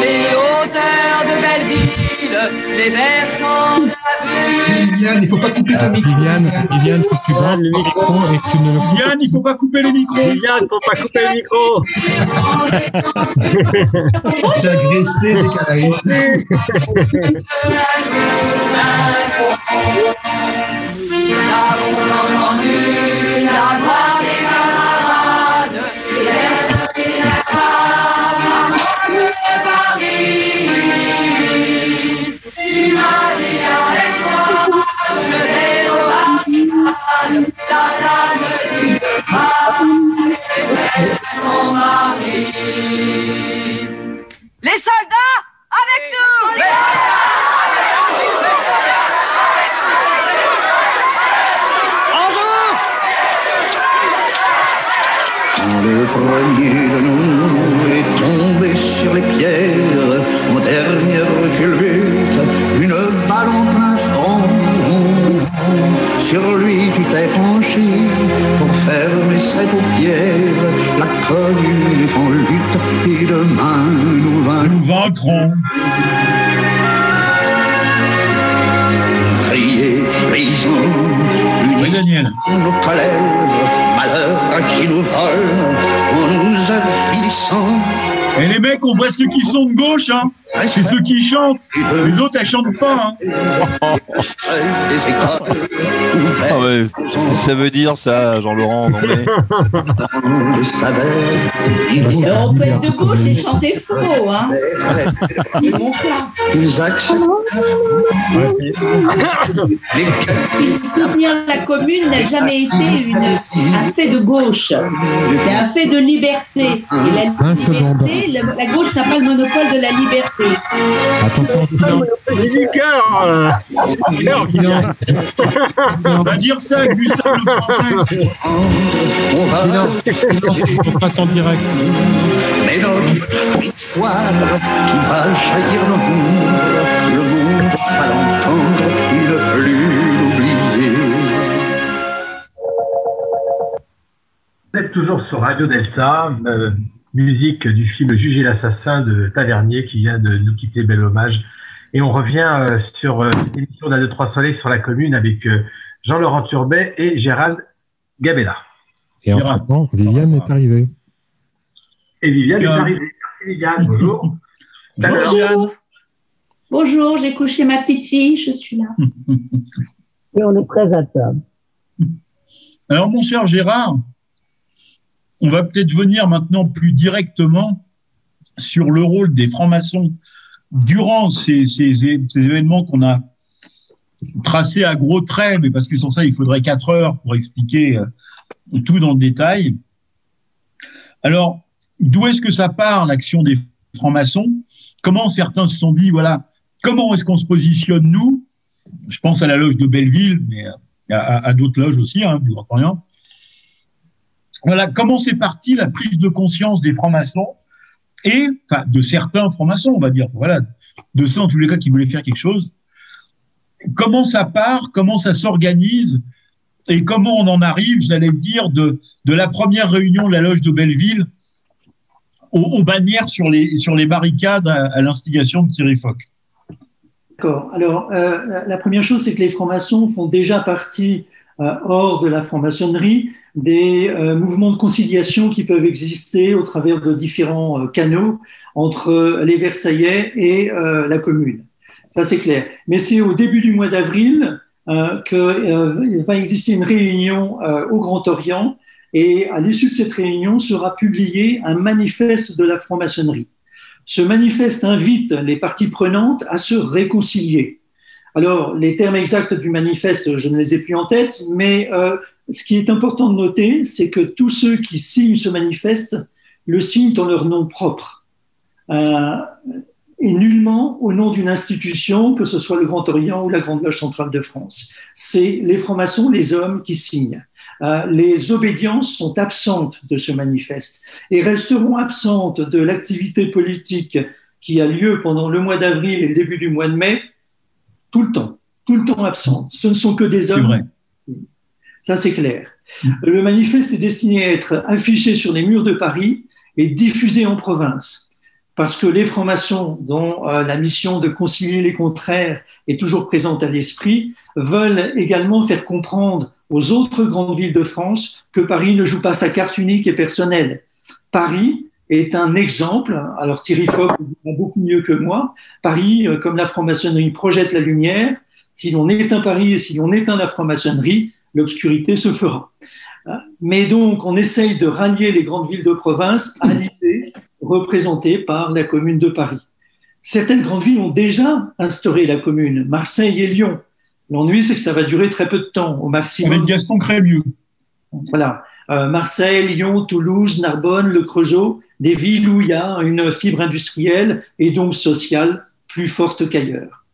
Speaker 11: Les hauteurs de Belleville, les la
Speaker 7: Viviane, il faut pas couper ton micro.
Speaker 9: Faut que tu le micro et que tu ne
Speaker 6: faut pas couper le micro.
Speaker 12: Viviane, faut pas couper le micro.
Speaker 7: Les Caraïbes.
Speaker 11: La. Les soldats, avec nous Les
Speaker 13: nous ses paupières. La commune est en lutte et demain nous vaincrons.
Speaker 6: Nous vaincrons.
Speaker 13: Ouvriers, paysans, unis nos colères, malheur à qui nous vole, en nous affilissant.
Speaker 6: Et les mecs, on voit ceux qui sont de gauche, hein. C'est ceux qui chantent. Les autres, elles chantent pas, hein.
Speaker 14: Ah ouais, qu'est-ce que ça veut dire ça, Jean-Laurent
Speaker 15: on peut être de gauche et chanter faux, hein. C'est mon plan.
Speaker 13: Ils acceptent
Speaker 15: Soutenir la commune n'a jamais été une, un fait de gauche. C'est un fait de liberté. Et la liberté, la, la gauche n'a pas le monopole de la liberté.
Speaker 9: Attention.
Speaker 12: J'ai du cœur. euh.
Speaker 6: Va dire ça, Gustave le
Speaker 13: on va
Speaker 9: Silence. Silence. On passe en direct.
Speaker 13: Mais notre histoire qui va jaillir le monde, le monde va l'entendre et ne plus l'oublier.
Speaker 4: Vous êtes toujours sur Radio Delta, euh, musique du film Juger l'assassin de Tavernier qui vient de nous quitter, bel hommage. Et on revient euh, sur euh, l'émission d'un, deux, trois soleils sur la commune avec euh, Jean-Laurent Turbet et Gérald Gabella.
Speaker 9: Et entre-temps, Viviane est arrivée.
Speaker 4: Et Viviane est arrivée. Merci Viviane, bonjour.
Speaker 15: Bonjour. Bonjour, j'ai couché ma petite fille, je suis là.
Speaker 16: Et on est très à table.
Speaker 6: Alors, mon cher Gérard, on va peut-être venir maintenant plus directement sur le rôle des francs-maçons durant ces, événements qu'on a tracés à gros traits, mais parce que sans ça, il faudrait quatre heures pour expliquer euh, tout dans le détail. Alors, d'où est-ce que ça part, l'action des francs-maçons? Comment certains se sont dit, voilà, comment est-ce qu'on se positionne, nous? Je pense à la loge de Belleville, mais euh, à, d'autres loges aussi, hein, du Grand Orient. Voilà, comment c'est parti la prise de conscience des francs-maçons et, enfin, de certains francs-maçons, on va dire, voilà, de ceux en tous les cas qui voulaient faire quelque chose. Comment ça part, comment ça s'organise et comment on en arrive, j'allais dire, de, la première réunion de la loge de Belleville aux, bannières sur les, barricades à, l'instigation de Thierry Fock.
Speaker 5: D'accord. Alors, euh, la première chose, c'est que les francs-maçons font déjà partie, hors de la franc-maçonnerie, des euh, mouvements de conciliation qui peuvent exister au travers de différents euh, canaux entre les Versaillais et euh, la commune. Ça, c'est clair. Mais c'est au début du mois d'avril euh, qu'il va exister une réunion euh, au Grand Orient et à l'issue de cette réunion sera publié un manifeste de la franc-maçonnerie. Ce manifeste invite les parties prenantes à se réconcilier. Alors, les termes exacts du manifeste, je ne les ai plus en tête, mais euh, ce qui est important de noter, c'est que tous ceux qui signent ce manifeste le signent en leur nom propre. Euh, et nullement au nom d'une institution, que ce soit le Grand Orient ou la Grande Loge centrale de France. C'est les francs-maçons, les hommes qui signent. Euh, les obédiences sont absentes de ce manifeste et resteront absentes de l'activité politique qui a lieu pendant le mois d'avril et le début du mois de mai, tout le temps, tout le temps absentes. Ce ne sont que des hommes.
Speaker 6: vrai.
Speaker 5: Ça, c'est clair. Le manifeste est destiné à être affiché sur les murs de Paris et diffusé en province. Parce que les francs-maçons, dont euh, la mission de concilier les contraires est toujours présente à l'esprit, veulent également faire comprendre aux autres grandes villes de France que Paris ne joue pas sa carte unique et personnelle. Paris est un exemple, alors Thierry Fock beaucoup mieux que moi, Paris, euh, comme la franc-maçonnerie, projette la lumière. Si l'on éteint Paris et si l'on éteint la franc-maçonnerie, l'obscurité se fera. Mais donc, on essaye de rallier les grandes villes de province à l'Élysée, représentées par la commune de Paris. Certaines grandes villes ont déjà instauré la commune, Marseille et Lyon. L'ennui, c'est que ça va durer très peu de temps, au maximum.
Speaker 6: Avec Gaston Crémieux.
Speaker 5: Voilà. Euh, Marseille, Lyon, Toulouse, Narbonne, Le Creusot, des villes où il y a une fibre industrielle et donc sociale plus forte qu'ailleurs.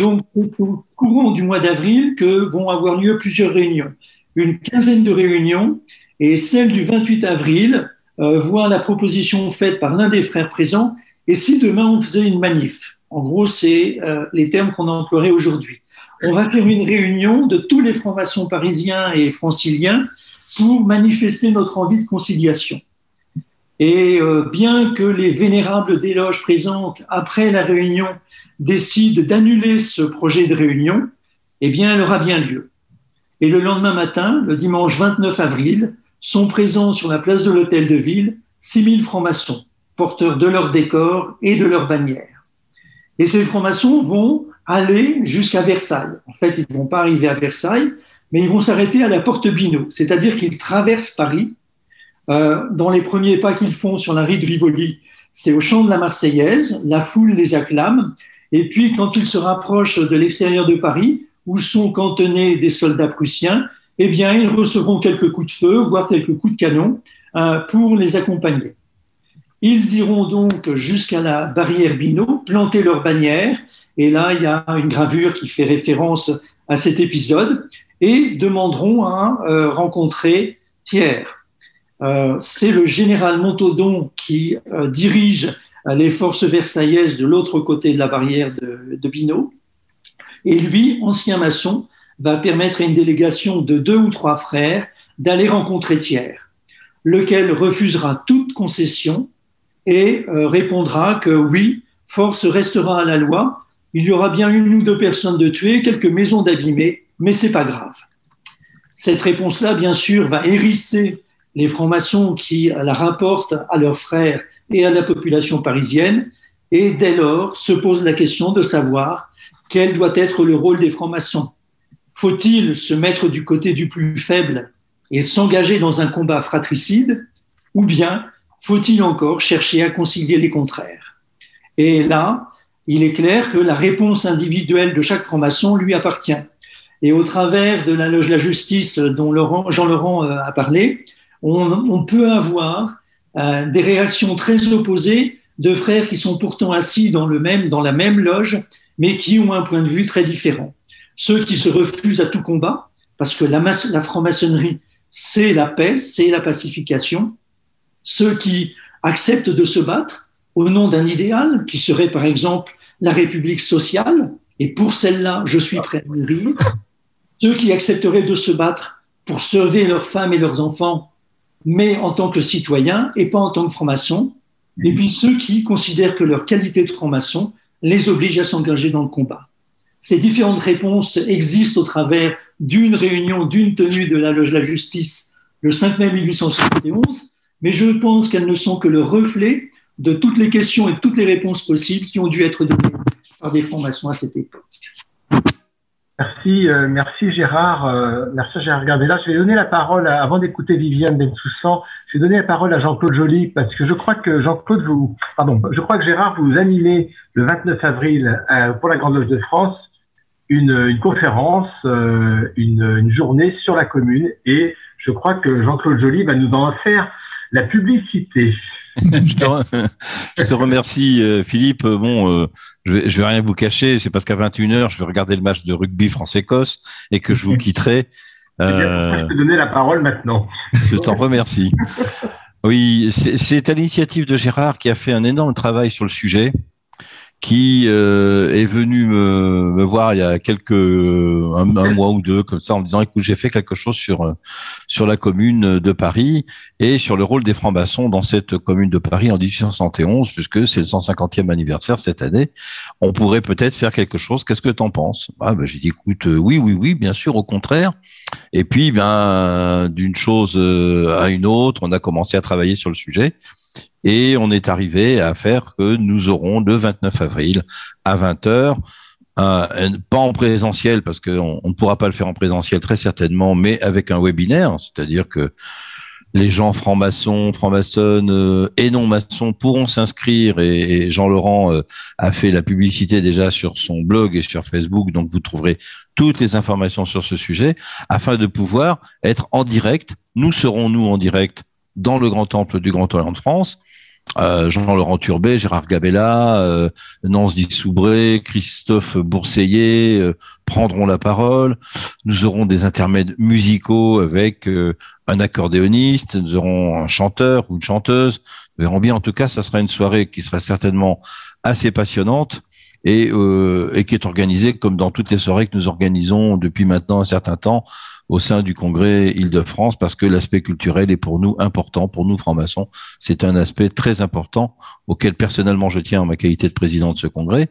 Speaker 5: Donc, c'est au courant du mois d'avril que vont avoir lieu plusieurs réunions. Une quinzaine de réunions et celle du 28 avril euh, voit la proposition faite par l'un des frères présents et si demain on faisait une manif En gros, c'est euh, les termes qu'on emploierait aujourd'hui. On va faire une réunion de tous les francs-maçons parisiens et franciliens pour manifester notre envie de conciliation. Et euh, bien que les vénérables des loges présentes, après la réunion, décident d'annuler ce projet de réunion, eh bien, elle aura bien lieu. Et le lendemain matin, le dimanche 29 avril, sont présents sur la place de l'hôtel de ville 6000 francs-maçons, porteurs de leur décor et de leur bannière. Et ces francs-maçons vont aller jusqu'à Versailles. En fait, ils ne vont pas arriver à Versailles, mais ils vont s'arrêter à la porte Binot, c'est-à-dire qu'ils traversent Paris. Euh, dans les premiers pas qu'ils font sur la rue de Rivoli, c'est au chant de la Marseillaise, la foule les acclame, et puis quand ils se rapprochent de l'extérieur de Paris, où sont cantonnés des soldats prussiens, eh bien, ils recevront quelques coups de feu, voire quelques coups de canon, euh, pour les accompagner. Ils iront donc jusqu'à la barrière Binot, planter leur bannière, et là, il y a une gravure qui fait référence à cet épisode, et demanderont à euh, rencontrer Thiers. Euh, c'est le général Montaudoin qui euh, dirige les forces versaillaises de l'autre côté de la barrière de, de Binot. Et lui, ancien maçon, va permettre à une délégation de deux ou trois frères d'aller rencontrer Thiers. lequel refusera toute concession et euh, répondra que oui, force restera à la loi. Il y aura bien une ou deux personnes de tuées, quelques maisons d'abîmées, mais c'est pas grave. Cette réponse-là, bien sûr, va hérisser les francs-maçons qui la rapportent à leurs frères et à la population parisienne. Et dès lors, se pose la question de savoir quel doit être le rôle des francs-maçons. Faut-il se mettre du côté du plus faible et s'engager dans un combat fratricide, ou bien faut-il encore chercher à concilier les contraires? Et là, il est clair que la réponse individuelle de chaque franc-maçon lui appartient. Et au travers de la loge de la justice dont Laurent, Jean-Laurent euh, a parlé, on, peut avoir euh, des réactions très opposées de frères qui sont pourtant assis dans, le même, dans la même loge, mais qui ont un point de vue très différent. Ceux qui se refusent à tout combat, parce que la, franc-maçonnerie, c'est la paix, c'est la pacification. Ceux qui acceptent de se battre au nom d'un idéal, qui serait par exemple la République sociale, et pour celle-là, je suis prêt à. Ceux qui accepteraient de se battre pour sauver leurs femmes et leurs enfants, mais en tant que citoyens et pas en tant que francs-maçons. Et puis ceux qui considèrent que leur qualité de franc-maçon les oblige à s'engager dans le combat. Ces différentes réponses existent au travers d'une réunion, d'une tenue de la loge de la justice le 5 mai 1871, mais je pense qu'elles ne sont que le reflet de toutes les questions et toutes les réponses possibles qui ont dû être données par des francs-maçons à cette époque.
Speaker 4: Merci, euh, merci Gérard, euh, merci Gérard Gardella. Je vais donner la parole, à- avant d'écouter Viviane Bensoussan, je vais donner la parole à Jean-Claude Joly parce que je crois que Jean-Claude vous, pardon, je crois que Gérard vous animez le 29 avril euh, pour la Grande Loge de France une, conférence, euh, une, une journée sur la commune et je crois que Jean-Claude Joly va nous en faire la publicité.
Speaker 14: je, te re- je te remercie, euh, Philippe. Bon, euh, je, vais, je vais rien vous cacher. C'est parce qu'à 21h, je vais regarder le match de rugby France-Écosse et que je vous quitterai.
Speaker 4: Bien,
Speaker 14: Euh,
Speaker 4: je vais te donner la parole maintenant.
Speaker 14: je t'en remercie. Oui, c'est c'est à l'initiative de Gérard qui a fait un énorme travail sur le sujet, qui euh, est venu me, me voir il y a quelques un, mois ou deux comme ça en me disant écoute j'ai fait quelque chose sur euh, sur la commune de Paris et sur le rôle des francs-maçons dans cette commune de Paris en 1871 puisque c'est le 150e anniversaire cette année. On pourrait peut-être faire quelque chose. Qu'est-ce que tu en penses? Ah ben j'ai dit écoute euh, oui oui oui bien sûr au contraire. Et puis, ben, d'une chose euh, à une autre, on a commencé à travailler sur le sujet et on est arrivé à faire que nous aurons le 29 avril à 20h, pas en présentiel parce qu'on on ne pourra pas le faire en présentiel très certainement, mais avec un webinaire, c'est-à-dire que les gens francs-maçons, francs-maçonnes euh, et non-maçons pourront s'inscrire et, et Jean-Laurent euh, a fait la publicité déjà sur son blog et sur Facebook, donc vous trouverez toutes les informations sur ce sujet afin de pouvoir être en direct. Nous serons, nous, en direct dans le Grand Temple du Grand Orient de France. Euh, Jean-Laurent Turbet, Gérard Gabella, euh, Nance Dissoubré, Christophe Bourseillet euh, prendront la parole. Nous aurons des intermèdes musicaux avec euh, un accordéoniste, nous aurons un chanteur ou une chanteuse. Nous verrons bien. En tout cas, ça sera une soirée qui sera certainement assez passionnante et, euh, et qui est organisée comme dans toutes les soirées que nous organisons depuis maintenant un certain temps au sein du congrès Île-de-France parce que l'aspect culturel est pour nous important, pour nous francs-maçons. C'est un aspect très important auquel personnellement je tiens en ma qualité de président de ce congrès.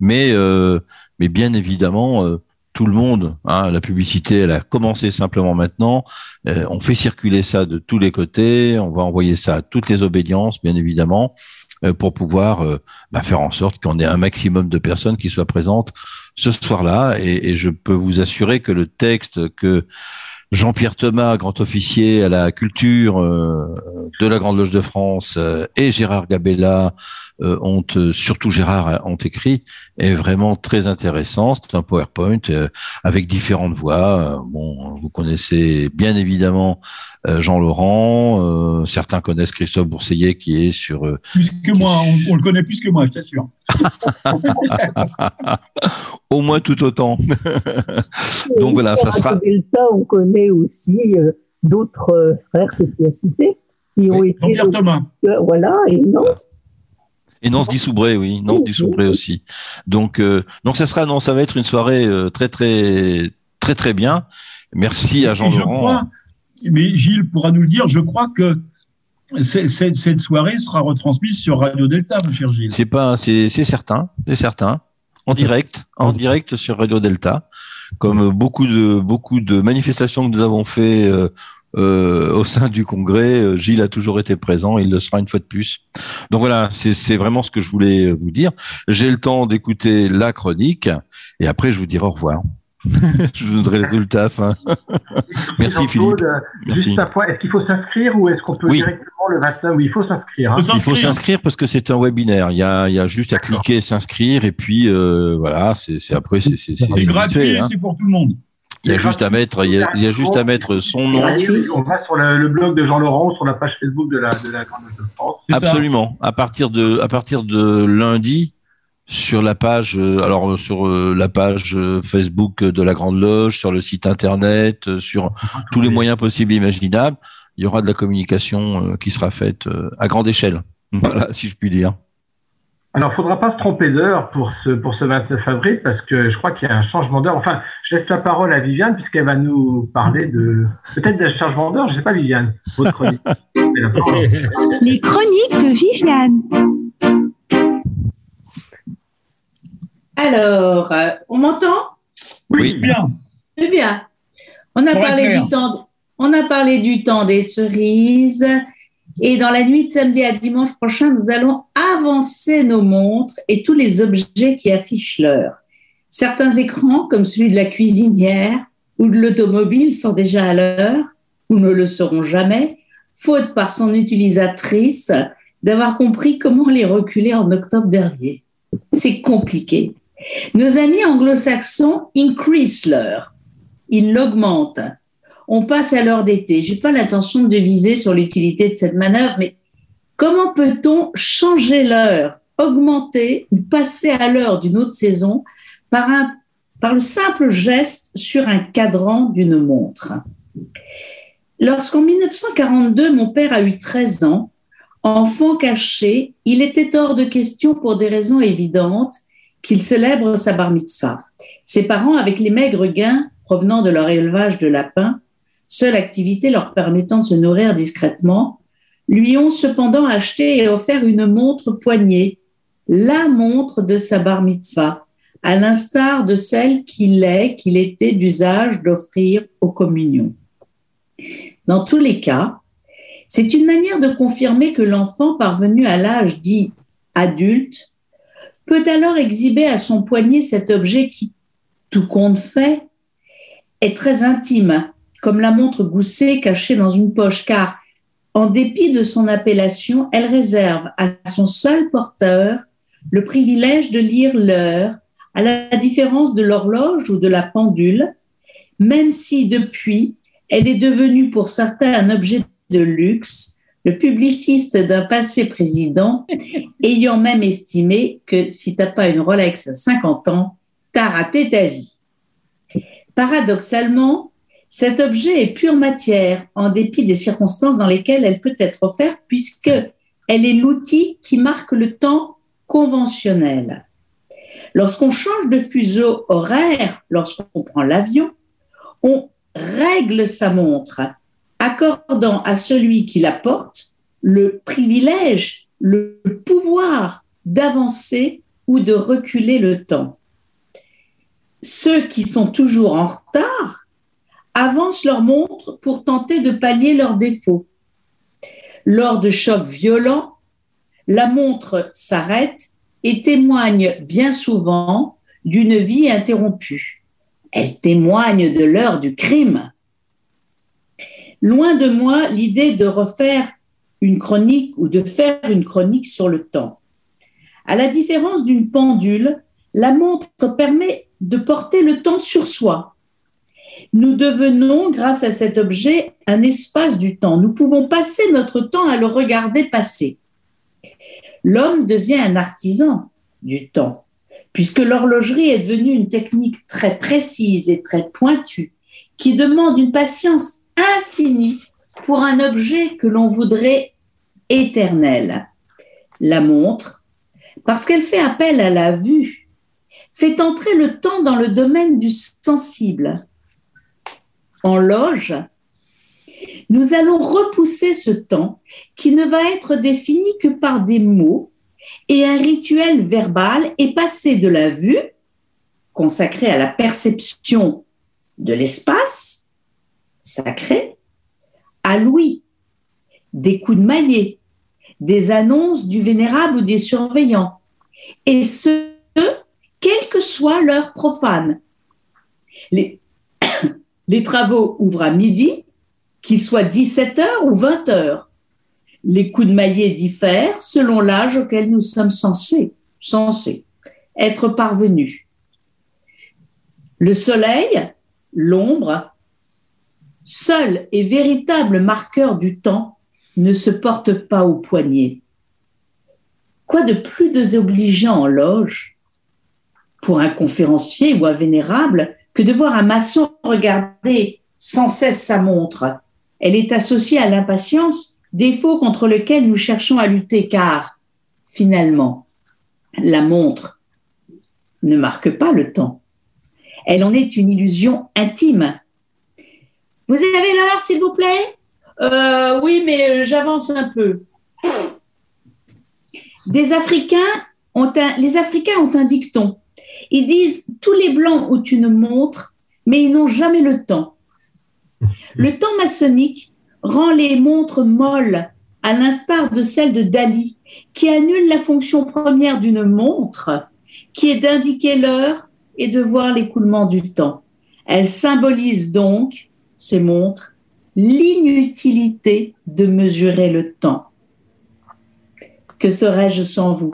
Speaker 14: Mais, euh, mais bien évidemment, euh, tout le monde, hein, la publicité, elle a commencé simplement maintenant. Euh, on fait circuler ça de tous les côtés. On va envoyer ça à toutes les obédiences, bien évidemment, euh, pour pouvoir euh, bah, faire en sorte qu'on ait un maximum de personnes qui soient présentes ce soir-là. Et, et je peux vous assurer que le texte que Jean-Pierre Thomas, grand officier à la culture euh, de la Grande Loge de France, euh, et Gérard Gabella euh, ont, euh, surtout Gérard, ont écrit, est vraiment très intéressant. C'est un PowerPoint euh, avec différentes voix. Bon, vous connaissez bien évidemment euh, Jean-Laurent. euh, certains connaissent Christophe Bourseillet qui est sur euh,
Speaker 6: Plus que moi, on, on le connaît plus que moi, je t'assure.
Speaker 14: Au moins tout autant. Donc voilà, ça sera.
Speaker 16: Delta, on connaît aussi euh, d'autres euh, frères que tu as cités qui ont été.
Speaker 6: Jean-Pierre Thomas.
Speaker 16: Euh, voilà, et non,
Speaker 14: Et Nance Dissoubré, oui, Nance Dissoubré aussi. Donc, euh, donc ça sera, non, ça va être une soirée euh, très, très, très, très bien. Merci à
Speaker 6: Et je
Speaker 14: Jean-Laurent.
Speaker 6: crois, mais Gilles pourra nous le dire, je crois que c'est- cette soirée sera retransmise sur Radio Delta, mon cher Gilles.
Speaker 14: C'est pas, c'est c'est certain, c'est certain. En direct, en direct sur Radio Delta, comme beaucoup de beaucoup de manifestations que nous avons fait euh, euh, au sein du congrès. euh, Gilles a toujours été présent, il le sera une fois de plus. Donc voilà, c'est c'est vraiment ce que je voulais vous dire. J'ai le temps d'écouter la chronique et après je vous dirai au revoir. je vous donnerai tout le taf. hein. Merci Philippe.
Speaker 4: Euh,
Speaker 14: Merci.
Speaker 4: Juste un est-ce qu'il faut s'inscrire ou est-ce qu'on peut
Speaker 14: Oui.
Speaker 4: directement le 25 Oui, il faut s'inscrire. hein.
Speaker 14: Il faut s'inscrire parce que c'est un webinaire. Il y a, il y a juste à cliquer, s'inscrire et puis euh, voilà, c'est après c'est
Speaker 6: gratuit,
Speaker 14: hein.
Speaker 6: c'est pour tout le monde.
Speaker 14: Il y a juste à mettre, il y a, il y a juste à mettre son nom.
Speaker 4: On va sur le, le blog de Jean Laurent, sur la page Facebook de la, de la Grande de France.
Speaker 14: Absolument. À partir de, à partir de lundi, sur la page, euh, alors euh, sur euh, la page euh, Facebook de la Grande Loge, sur le site internet, euh, sur tous les moyens possibles et imaginables, il y aura de la communication euh, qui sera faite euh, à grande échelle. Voilà, si je puis dire.
Speaker 4: Alors, il faudra pas se tromper d'heure pour ce, pour ce 29 avril parce que je crois qu'il y a un changement d'heure. Enfin, je laisse la parole à Viviane puisqu'elle va nous parler de, peut-être d'un changement d'heure. Je sais pas, Viviane, votre chronique.
Speaker 17: Les chroniques de Viviane.
Speaker 15: Alors, euh, on m'entend?
Speaker 14: Oui,
Speaker 6: bien.
Speaker 15: C'est bien. On a
Speaker 6: Pour être
Speaker 15: parlé
Speaker 6: clair.
Speaker 15: du temps. On a parlé du temps des cerises. Et dans la nuit de samedi à dimanche prochain, nous allons avancer nos montres et tous les objets qui affichent l'heure. Certains écrans, comme celui de la cuisinière ou de l'automobile, sont déjà à l'heure ou ne le seront jamais, faute par son utilisatrice d'avoir compris comment les reculer en octobre dernier. C'est compliqué. Nos amis anglo-saxons increase l'heure. Ils l'augmentent. On passe à l'heure d'été. Je n'ai pas l'intention de viser sur l'utilité de cette manœuvre, mais comment peut-on changer l'heure, augmenter ou passer à l'heure d'une autre saison par, un, par le simple geste sur un cadran d'une montre? Lorsqu'en 1942, mon père a eu 13 ans, enfant caché, il était hors de question pour des raisons évidentes qu'il célèbre sa bar mitzvah. Ses parents, avec les maigres gains provenant de leur élevage de lapins, seule activité leur permettant de se nourrir discrètement, lui ont cependant acheté et offert une montre poignée, la montre de sa bar mitzvah, à l'instar de celle qu'il est, qu'il était d'usage d'offrir aux communions. Dans tous les cas, c'est une manière de confirmer que l'enfant parvenu à l'âge dit adulte peut alors exhiber à son poignet cet objet qui, tout compte fait, est très intime, comme la montre goussée cachée dans une poche, car, en dépit de son appellation, elle réserve à son seul porteur le privilège de lire l'heure, à la différence de l'horloge ou de la pendule, même si depuis, elle est devenue pour certains un objet de luxe, le publiciste d'un passé président ayant même estimé que si t'as pas une Rolex à 50 ans, t'as raté ta vie. Paradoxalement, cet objet est pure matière en dépit des circonstances dans lesquelles elle peut être offerte puisque elle est l'outil qui marque le temps conventionnel. Lorsqu'on change de fuseau horaire, lorsqu'on prend l'avion, on règle sa montre, accordant à celui qui la porte le privilège, le pouvoir d'avancer ou de reculer le temps. Ceux qui sont toujours en retard avancent leur montre pour tenter de pallier leurs défauts. Lors de chocs violents, la montre s'arrête et témoigne bien souvent d'une vie interrompue. Elle témoigne de l'heure du crime. Loin de moi l'idée de refaire une chronique ou de faire une chronique sur le temps. À la différence d'une pendule, la montre permet de porter le temps sur soi. Nous devenons, grâce à cet objet, un espace du temps. Nous pouvons passer notre temps à le regarder passer. L'homme devient un artisan du temps, puisque l'horlogerie est devenue une technique très précise et très pointue, qui demande une patience infinie pour un objet que l'on voudrait éternel. La montre, parce qu'elle fait appel à la vue, fait entrer le temps dans le domaine du sensible. En loge, nous allons repousser ce temps qui ne va être défini que par des mots et un rituel verbal et passer de la vue, consacrée à la perception de l'espace sacré, à l'ouïe, des coups de maillet, des annonces du vénérable ou des surveillants, et ce, quel que soit l'heure profane. Les, travaux ouvrent à midi, qu'il soit 17h ou 20h. Les coups de maillet diffèrent selon l'âge auquel nous sommes censés, censés être parvenus. Le soleil, l'ombre, seul et véritable marqueur du temps, ne se porte pas au poignet. Quoi de plus désobligeant en loge pour un conférencier ou un vénérable que de voir un maçon regarder sans cesse sa montre? Elle est associée à l'impatience, défaut contre lequel nous cherchons à lutter, car finalement, la montre ne marque pas le temps. Elle en est une illusion intime. Vous avez l'heure, s'il vous plaît? Euh, Oui, mais j'avance un peu. Des Africains ont les Africains ont un dicton. Ils disent tous les blancs ont une montre, mais ils n'ont jamais le temps. Le temps maçonnique rend les montres molles, à l'instar de celle de Dali, qui annule la fonction première d'une montre, qui est d'indiquer l'heure et de voir l'écoulement du temps. Elle symbolise donc, ces montres, l'inutilité de mesurer le temps. Que serais-je sans vous?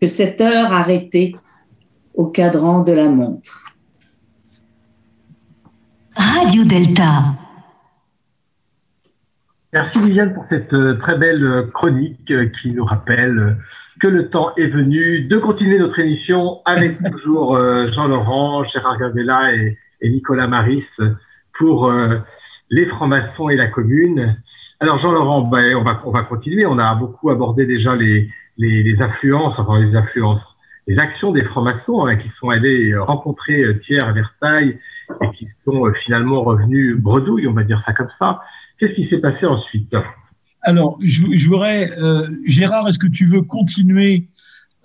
Speaker 15: Que cette heure arrêtée au cadran de la montre.
Speaker 2: Radio Delta.
Speaker 4: Merci Viviane pour cette euh, très belle euh, chronique euh, qui nous rappelle que le temps est venu de continuer notre émission avec toujours Jean-Laurent, Gérard Gavella et, et Nicolas Maris pour euh, les francs-maçons et la commune. Alors Jean-Laurent, ben, on, va, on va continuer. On a beaucoup abordé déjà les, les, les influences, enfin les influences, les actions des francs-maçons hein, qui sont allés euh, rencontrer euh, Thiers à Versailles et qui sont finalement revenus bredouilles, on va dire ça comme ça. Qu'est-ce qui s'est passé ensuite?
Speaker 6: Alors, je, voudrais, Gérard, est-ce que tu veux continuer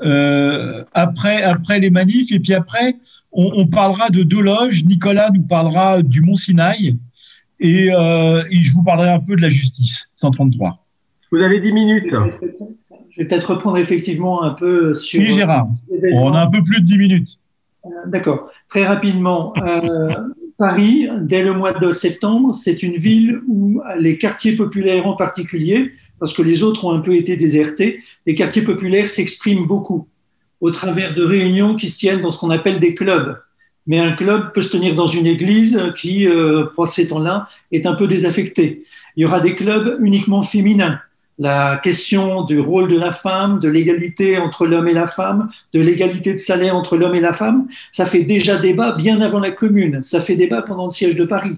Speaker 6: euh, après, après les manifs et puis après, on, on parlera de deux loges. Nicolas nous parlera du Mont Sinaï et, euh, et je vous parlerai un peu de la justice 133.
Speaker 4: Vous avez 10 minutes.
Speaker 5: Je vais peut-être reprendre effectivement un peu sur.
Speaker 6: Oui, Gérard. On a un peu plus de 10 minutes.
Speaker 5: Euh, D'accord. Très rapidement, euh, Paris, dès le mois de septembre, c'est une ville où les quartiers populaires en particulier, parce que les autres ont un peu été désertés, les quartiers populaires s'expriment beaucoup au travers de réunions qui se tiennent dans ce qu'on appelle des clubs. Mais un club peut se tenir dans une église qui, euh, pour ces temps-là, est un peu désaffectée. Il y aura des clubs uniquement féminins la question du rôle de la femme, de l'égalité entre l'homme et la femme, de l'égalité de salaire entre l'homme et la femme, ça fait déjà débat bien avant la commune. Ça fait débat pendant le siège de Paris.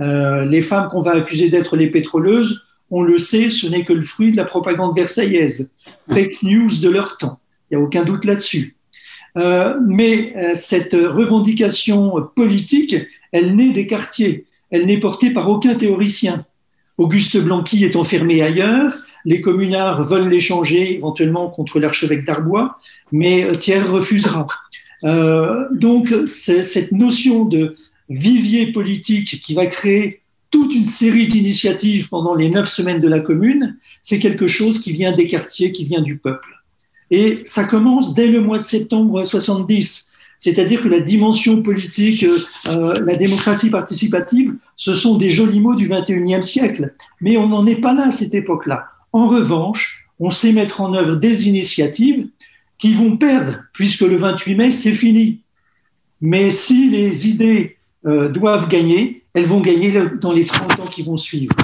Speaker 5: Euh, les femmes qu'on va accuser d'être les pétroleuses, on le sait, ce n'est que le fruit de la propagande versaillaise. Fake news de leur temps. Il n'y a aucun doute là-dessus. Euh, mais euh, cette revendication politique, elle naît des quartiers. Elle n'est portée par aucun théoricien. Auguste Blanqui est enfermé ailleurs, les communards veulent l'échanger éventuellement contre l'archevêque d'Arbois, mais Thiers refusera. Euh, donc cette notion de vivier politique qui va créer toute une série d'initiatives pendant les neuf semaines de la commune, c'est quelque chose qui vient des quartiers, qui vient du peuple. Et ça commence dès le mois de septembre 70. C'est-à-dire que la dimension politique, euh, la démocratie participative, ce sont des jolis mots du 21e siècle. Mais on n'en est pas là à cette époque-là. En revanche, on sait mettre en œuvre des initiatives qui vont perdre, puisque le 28 mai, c'est fini. Mais si les idées euh, doivent gagner, elles vont gagner dans les 30 ans qui vont suivre.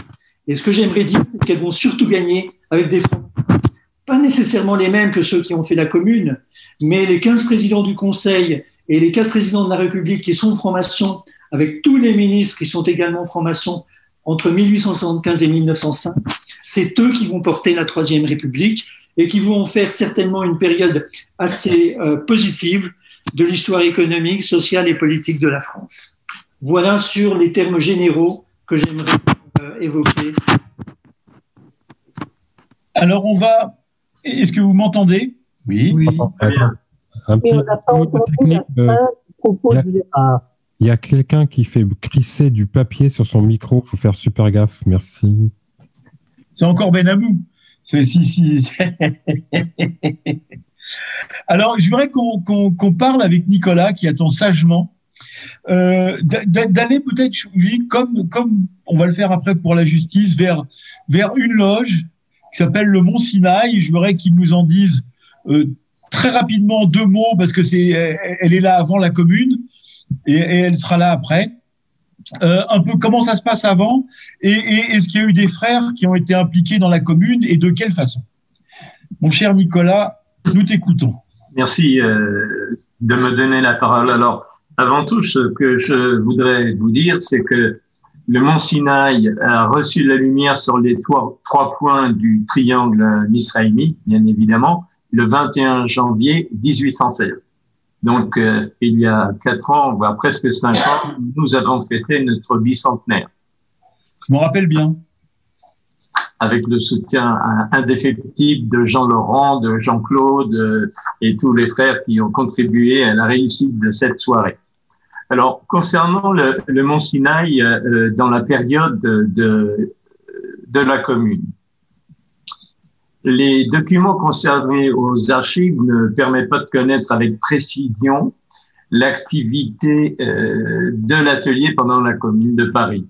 Speaker 5: Et ce que j'aimerais dire, c'est qu'elles vont surtout gagner avec des fonds pas nécessairement les mêmes que ceux qui ont fait la commune, mais les 15 présidents du Conseil et les 4 présidents de la République qui sont francs-maçons, avec tous les ministres qui sont également francs-maçons entre 1875 et 1905, c'est eux qui vont porter la Troisième République et qui vont faire certainement une période assez euh, positive de l'histoire économique, sociale et politique de la France. Voilà sur les termes généraux que j'aimerais euh, évoqué.
Speaker 6: Alors, on va. Est-ce que vous m'entendez? Oui.
Speaker 9: Attends, un petit mot technique. euh,
Speaker 16: Gérard.
Speaker 9: Il y a quelqu'un qui fait crisser du papier sur son micro. faut faire super gaffe. Merci.
Speaker 6: C'est encore Benamou. C'est- Si, si. Alors, je voudrais qu'on parle avec Nicolas, qui attend sagement, euh, d'a- d'a- d'aller peut-être, comme, comme on va le faire après pour la justice, vers, vers une loge qui s'appelle le Mont Sinaï. Je voudrais qu'il nous en dise euh, très rapidement deux mots, parce que c'est, elle est là avant la commune et, elle sera là après. Euh, un peu comment ça se passe avant et, est-ce qu'il y a eu des frères qui ont été impliqués dans la commune et de quelle façon? Mon cher Nicolas, nous t'écoutons.
Speaker 8: Merci de me donner la parole. Alors, avant tout, ce que je voudrais vous dire, c'est que le mont Sinaï a reçu la lumière sur les trois, trois points du triangle nisraélite, bien évidemment, le 21 janvier 1816. Donc, euh, il y a quatre ans, voire presque cinq ans, nous avons fêté notre bicentenaire.
Speaker 6: Je m'en rappelle bien.
Speaker 8: Avec le soutien indéfectible de Jean Laurent, de Jean-Claude euh, et tous les frères qui ont contribué à la réussite de cette soirée. Alors, concernant le, Mont Sinaï, euh, dans la période de, la commune, les documents conservés aux archives ne permettent pas de connaître avec précision l'activité euh, de l'atelier pendant la commune de Paris.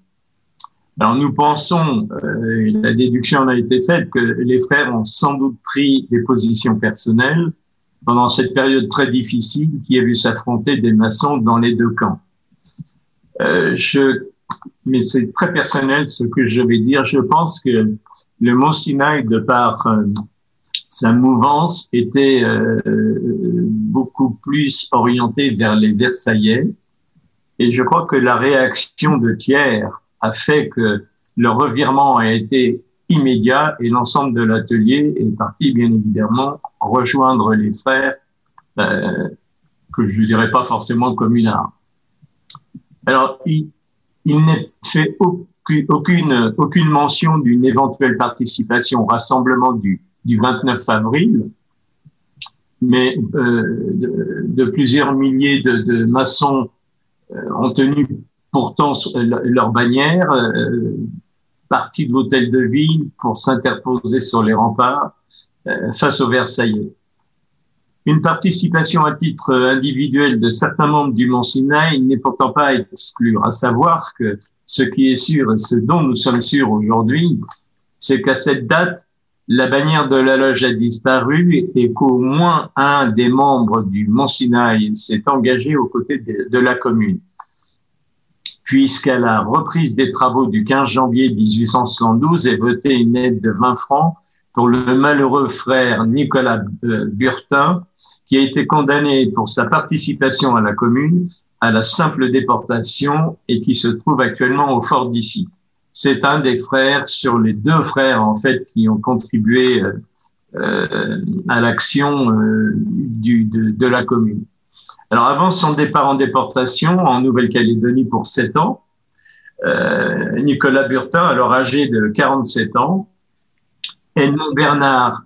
Speaker 8: Alors nous pensons, euh, la déduction a été faite, que les frères ont sans doute pris des positions personnelles pendant cette période très difficile qui a vu s'affronter des maçons dans les deux camps. Euh, je, mais c'est très personnel ce que je vais dire. Je pense que le mot Sinaï, de par euh, sa mouvance, était euh, beaucoup plus orienté vers les Versaillais. Et je crois que la réaction de Thiers a fait que le revirement a été immédiat et l'ensemble de l'atelier est parti, bien évidemment, rejoindre les frères, euh, que je ne dirais pas forcément communards. Alors, il, n'est fait aucune, aucune, mention d'une éventuelle participation au rassemblement du, du 29 avril, mais euh, de, plusieurs milliers de, maçons euh, ont tenu pourtant leur bannière, euh, partie de l'hôtel de ville pour s'interposer sur les remparts face aux Versaillais. Une participation à titre individuel de certains membres du Mont Sinaï n'est pourtant pas à exclure, à savoir que ce qui est sûr et ce dont nous sommes sûrs aujourd'hui, c'est qu'à cette date, la bannière de la loge a disparu et qu'au moins un des membres du Mont Sinaï s'est engagé aux côtés de, de la commune puisqu'à la reprise des travaux du 15 janvier 1872 est voté une aide de 20 francs pour le malheureux frère Nicolas Burtin, qui a été condamné pour sa participation à la commune à la simple déportation et qui se trouve actuellement au fort d'ici. C'est un des frères sur les deux frères en fait qui ont contribué euh, à l'action euh, de, de la commune. Alors avant son départ en déportation en Nouvelle-Calédonie pour 7 ans, euh, Nicolas Burtin, alors âgé de 47 ans, Edmond Bernard,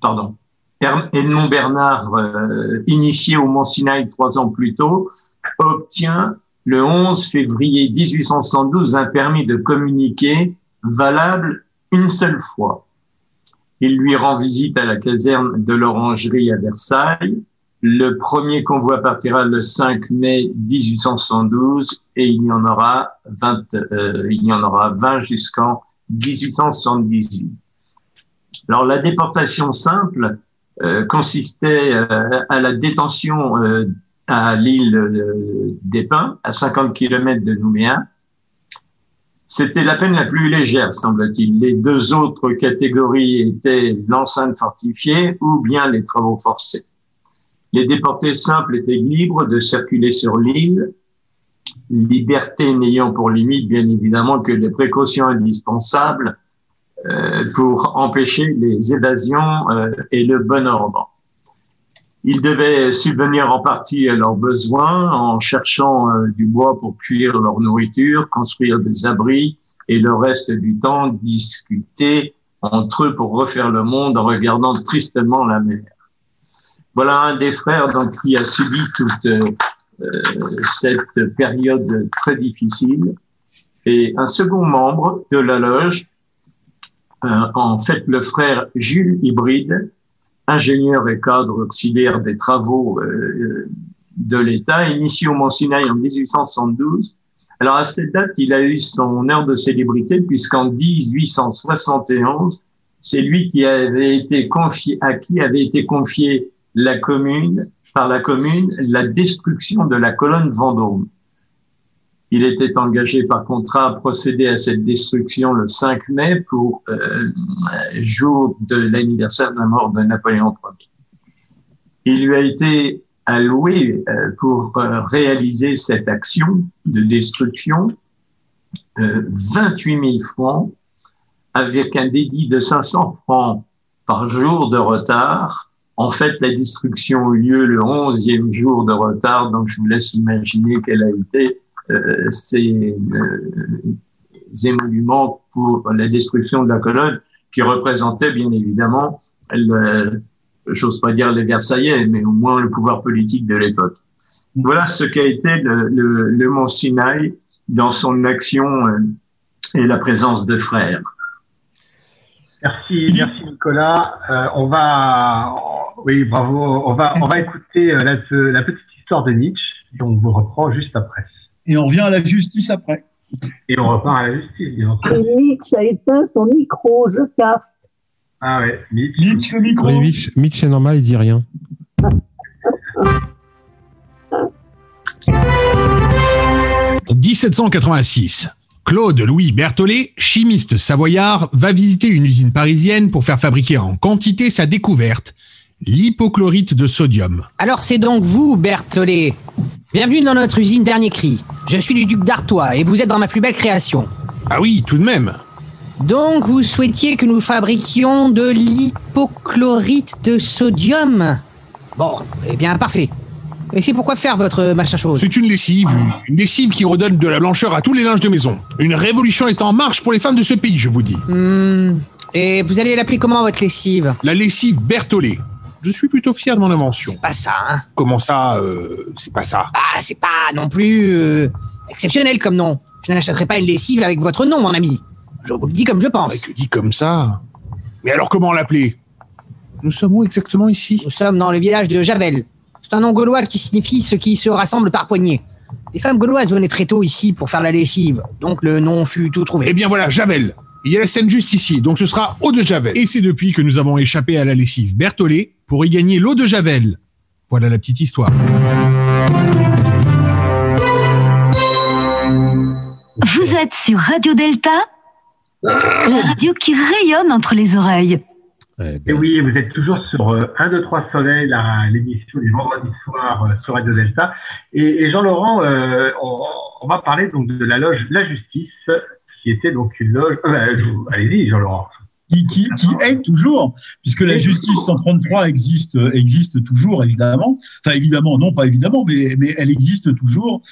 Speaker 8: pardon, Edmond Bernard, euh, initié au Mont trois ans plus tôt, obtient le 11 février 1872 un permis de communiquer valable une seule fois. Il lui rend visite à la caserne de l'Orangerie à Versailles. Le premier convoi partira le 5 mai 1872 et il y en aura 20, euh, il y en aura 20 jusqu'en 1878. Alors la déportation simple euh, consistait euh, à la détention euh, à l'île des Pins, à 50 km de Nouméa. C'était la peine la plus légère, semble-t-il. Les deux autres catégories étaient l'enceinte fortifiée ou bien les travaux forcés. Les déportés simples étaient libres de circuler sur l'île, liberté n'ayant pour limite, bien évidemment, que les précautions indispensables pour empêcher les évasions euh, et le bon ordre. Ils devaient subvenir en partie à leurs besoins en cherchant euh, du bois pour cuire leur nourriture, construire des abris et le reste du temps discuter entre eux pour refaire le monde en regardant tristement la mer. Voilà un des frères donc, qui a subi toute euh, cette période très difficile. Et un second membre de la loge, euh, en fait le frère Jules Hybride, ingénieur et cadre auxiliaire des travaux euh, de l'État, initié au Mont Sinaï en 1872. Alors à cette date, il a eu son heure de célébrité puisqu'en 1871, c'est lui qui avait été confié, à qui avait été confié la commune, par la commune, la destruction de la colonne Vendôme. Il était engagé par contrat à procéder à cette destruction le 5 mai pour euh, jour de l'anniversaire de la mort de Napoléon Ier. Il lui a été alloué euh, pour euh, réaliser cette action de destruction euh, 28 000 francs avec un dédit de 500 francs par jour de retard. En fait, la destruction eut lieu le 11e jour de retard, donc je vous laisse imaginer quelle a été euh, ces, euh, émoluments pour la destruction de la colonne qui représentait bien évidemment, le, j'ose pas dire les Versaillais, mais au moins le pouvoir politique de l'époque. Voilà ce qu'a été le, Mont Sinaï dans son action euh, et la présence de frères.
Speaker 4: Merci, merci Nicolas. Euh, on va, oui, bravo. On va, on va écouter euh, la, la petite histoire de Nietzsche et on vous reprend juste après.
Speaker 6: Et on revient à la justice après.
Speaker 4: Et on repart à la justice, bien sûr.
Speaker 16: Félix a éteint son micro, je caste.
Speaker 4: Ah ouais, Mitch.
Speaker 6: Mitch, le micro.
Speaker 9: Oui, Mitch, Mitch c'est normal, il dit rien.
Speaker 3: En 1786, Claude Louis Berthollet, chimiste savoyard, va visiter une usine parisienne pour faire fabriquer en quantité sa découverte, l'hypochlorite de sodium.
Speaker 18: Alors c'est donc vous, Berthollet. Bienvenue dans notre usine Dernier Cri. Je suis du duc d'Artois et vous êtes dans ma plus belle création.
Speaker 3: Ah oui, tout de même.
Speaker 18: Donc vous souhaitiez que nous fabriquions de l'hypochlorite de sodium? Bon, eh bien parfait. Et c'est pourquoi faire votre machin chose?
Speaker 3: C'est une lessive, une lessive qui redonne de la blancheur à tous les linges de maison. Une révolution est en marche pour les femmes de ce pays, je vous dis.
Speaker 18: Hmm, Et vous allez l'appeler comment votre lessive?
Speaker 3: La lessive Berthollet. Je suis plutôt fier de mon invention.
Speaker 18: C'est pas ça, hein
Speaker 3: Comment ça, euh, c'est pas ça?
Speaker 18: Bah, c'est pas non plus euh, exceptionnel comme nom. Je n'achèterai pas une lessive avec votre nom, mon ami. Je vous le dis comme je pense.
Speaker 3: Ouais, que dit comme ça? Mais alors comment l'appeler? Nous sommes où exactement ici?
Speaker 18: Nous sommes dans le village de Javel. C'est un nom gaulois qui signifie ceux qui se rassemblent par poignée. Les femmes gauloises venaient très tôt ici pour faire la lessive, donc le nom fut tout trouvé.
Speaker 3: Eh bien voilà, Javel. Il y a la scène juste ici, donc ce sera eau de Javel. Et c'est depuis que nous avons échappé à la lessive Berthollet pour y gagner l'eau de Javel. Voilà la petite histoire.
Speaker 2: Vous êtes sur Radio Delta, la radio qui rayonne entre les oreilles.
Speaker 4: Et oui, vous êtes toujours sur euh, 1, 2, 3 Soleil, la- l'émission du vendredi soir euh, sur Radio Delta. Et, et Jean-Laurent, euh, on, on va parler donc de la loge La Justice, qui était donc une loge. euh, bah, Allez-y, Jean-Laurent.
Speaker 6: qui, qui, qui est toujours, puisque la justice 133 existe, existe toujours, évidemment. Enfin, évidemment, non, pas évidemment, mais, mais elle existe toujours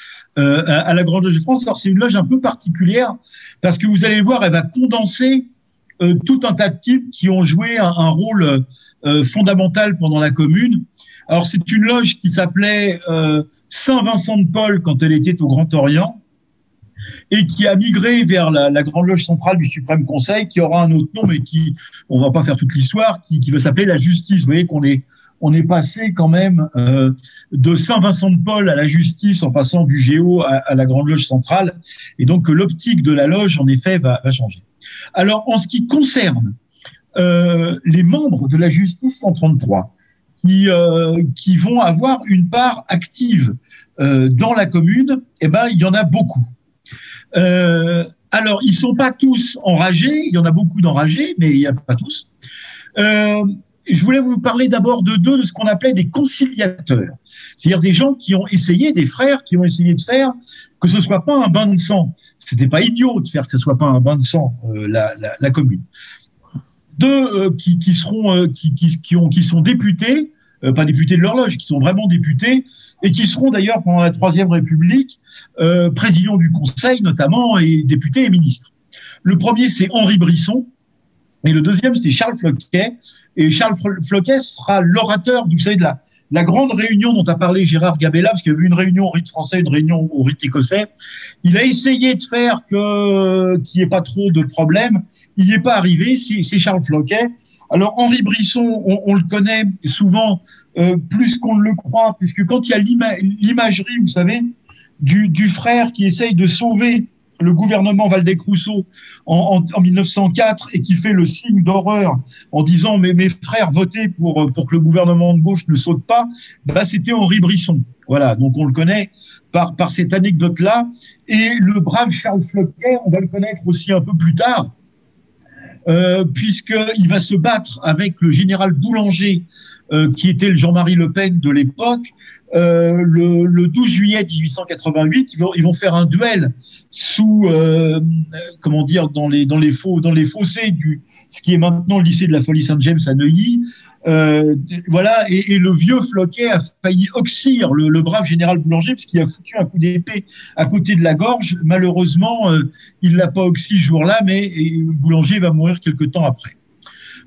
Speaker 6: euh, à, à la Grande Loge de France. Alors, c'est une loge un peu particulière, parce que vous allez le voir, elle va condenser euh, tout un tas de types qui ont joué un, un rôle euh, fondamental pendant la Commune. Alors, c'est une loge qui s'appelait Saint-Vincent de Paul quand elle était au Grand Orient et qui a migré vers la, grande loge centrale du Suprême Conseil, qui aura un autre nom, mais qui, on va pas faire toute l'histoire, qui, va s'appeler la justice. Vous voyez qu'on est, on est passé quand même euh, de Saint-Vincent de Paul à la justice en passant du Géo à, la grande loge centrale, et donc que l'optique de la loge, en effet, va, changer. Alors, en ce qui concerne euh, les membres de la justice 133, qui, euh, qui vont avoir une part active dans la commune, eh ben, il y en a beaucoup. Euh, alors, ils sont pas tous enragés, il y en a beaucoup d'enragés, mais il n'y a pas tous. Euh, je voulais vous parler d'abord de deux de ce qu'on appelait des conciliateurs, c'est-à-dire des gens qui ont essayé, des frères qui ont essayé de faire que ce soit pas un bain de sang. C'était pas idiot de faire que ce soit pas un bain de sang euh, la, commune. Deux qui, seront, qui, ont, qui sont députés, euh, pas députés de l'horloge, qui sont vraiment députés et qui seront d'ailleurs pendant la Troisième République euh, présidents du Conseil notamment et députés et ministres. Le premier, c'est Henri Brisson. Et le deuxième, c'est Charles Floquet. Et Charles Flo- Floquet sera l'orateur, vous savez, de la, grande réunion dont a parlé Gérard Gabella, parce qu'il y avait une réunion au rite français, une réunion au rite écossais. Il a essayé de faire que qu'il n'y ait pas trop de problèmes. Il n'y est pas arrivé. C'est Charles Floquet. Alors Henri Brisson, on, le connaît souvent euh, plus qu'on ne le croit, puisque quand il y a l'ima- l'imagerie, vous savez, du, frère qui essaye de sauver le gouvernement Valdec-Rousseau en, en, en 1904 et qui fait le signe d'horreur en disant mais mes frères votez pour pour que le gouvernement de gauche ne saute pas, bah c'était Henri Brisson. Voilà, donc on le connaît par par cette anecdote là et le brave Charles Floquet, on va le connaître aussi un peu plus tard. Euh, puisqu'il va se battre avec le général Boulanger, euh, qui était le Jean-Marie Le Pen de l'époque, euh, le, le 12 juillet 1888, ils vont, ils vont faire un duel sous, euh, comment dire, dans les, dans les, faux, dans les fossés du, ce qui est maintenant le lycée de la Folie Saint-James à Neuilly. Euh, voilà, et, et le vieux Floquet a failli oxyre le, le brave général Boulanger parce qu'il a foutu un coup d'épée à côté de la gorge. Malheureusement, euh, il l'a pas oxy ce jour-là, mais Boulanger va mourir quelque temps après.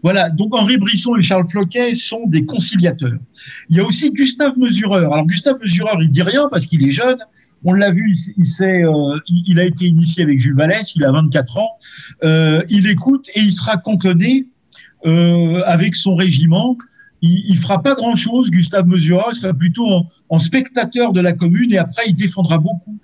Speaker 6: Voilà, donc Henri Brisson et Charles Floquet sont des conciliateurs. Il y a aussi Gustave Mesureur. Alors Gustave Mesureur, il dit rien parce qu'il est jeune. On l'a vu, il, il, euh, il a été initié avec Jules Vallès, il a 24 ans. Euh, il écoute et il sera cantonné euh, avec son régiment. Il, il fera pas grand-chose, Gustave Mesureur, il sera plutôt en, en, spectateur de la commune et après il défendra beaucoup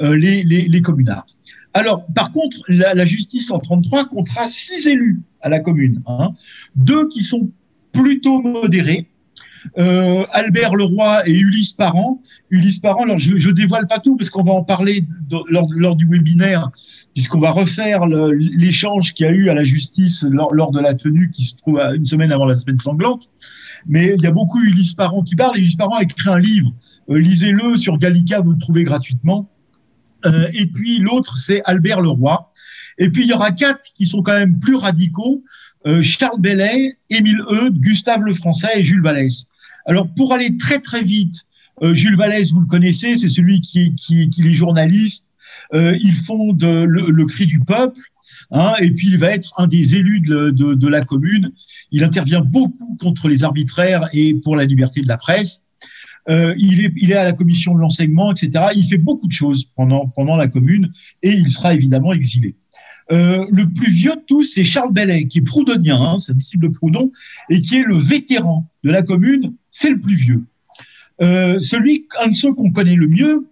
Speaker 6: euh, les, les, les communards. Alors, par contre, la, la, justice en 33 comptera six élus à la commune. Hein. Deux qui sont plutôt modérés, euh, Albert Leroy et Ulysse Parent. Ulysse Parent, alors je, je dévoile pas tout parce qu'on va en parler lors, lors, du webinaire, puisqu'on va refaire l'échange qu'il y a eu à la justice lors, lors, de la tenue qui se trouve à une semaine avant la semaine sanglante. Mais il y a beaucoup Ulysse Parent qui parle. Ulysse Parent a écrit un livre. Euh, Lisez-le sur Gallica, vous le trouvez gratuitement. Euh, et puis l'autre, c'est Albert Leroy. Et puis il y aura quatre qui sont quand même plus radicaux Charles Bellet, Émile Eudes, Gustave Lefrançais et Jules Vallès. Alors pour aller très très vite, euh, Jules Vallès, vous le connaissez, c'est celui qui, qui, qui est journaliste. Euh, il fonde le, le, cri du peuple. Hein, et puis il va être un des élus de, de, de, la commune. Il intervient beaucoup contre les arbitraires et pour la liberté de la presse. Euh, il, est, il est à la commission de l'enseignement, etc. Il fait beaucoup de choses pendant, pendant la commune et il sera évidemment exilé. Euh, le plus vieux de tous, c'est Charles Bellet, qui est proudhonien, hein, c'est un disciple de Proudhon, et qui est le vétéran de la commune, c'est le plus vieux. Euh, celui, un de ceux qu'on connaît le mieux,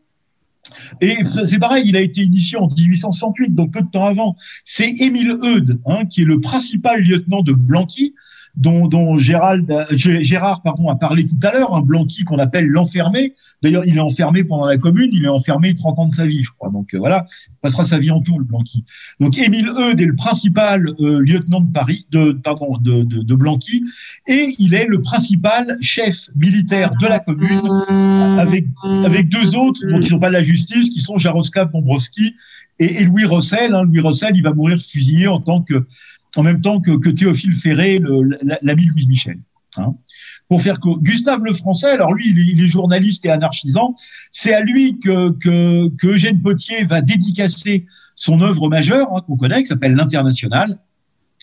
Speaker 6: et c'est pareil, il a été initié en 1868, donc peu de temps avant, c'est Émile Eudes, hein, qui est le principal lieutenant de Blanqui, dont, dont Gérald, Gérard pardon, a parlé tout à l'heure, un Blanqui qu'on appelle l'enfermé. D'ailleurs, il est enfermé pendant la commune, il est enfermé 30 ans de sa vie, je crois. Donc euh, voilà, il passera sa vie en tout, le Blanqui. Donc Émile Eudes est le principal euh, lieutenant de Paris, de, pardon, de, de, de, Blanqui, et il est le principal chef militaire de la commune, avec, avec deux autres, donc qui sont pas de la justice, qui sont Jaroslav Dombrowski et, et Louis Rossel. Hein. Louis Rossel, il va mourir fusillé en tant que en même temps que, Théophile Ferré, l'ami Louise Michel. Hein. Pour faire que Gustave Le Français, alors lui, il est, journaliste et anarchisant, c'est à lui que, Eugène Potier va dédicacer son œuvre majeure, hein, qu'on connaît, qui s'appelle L'International.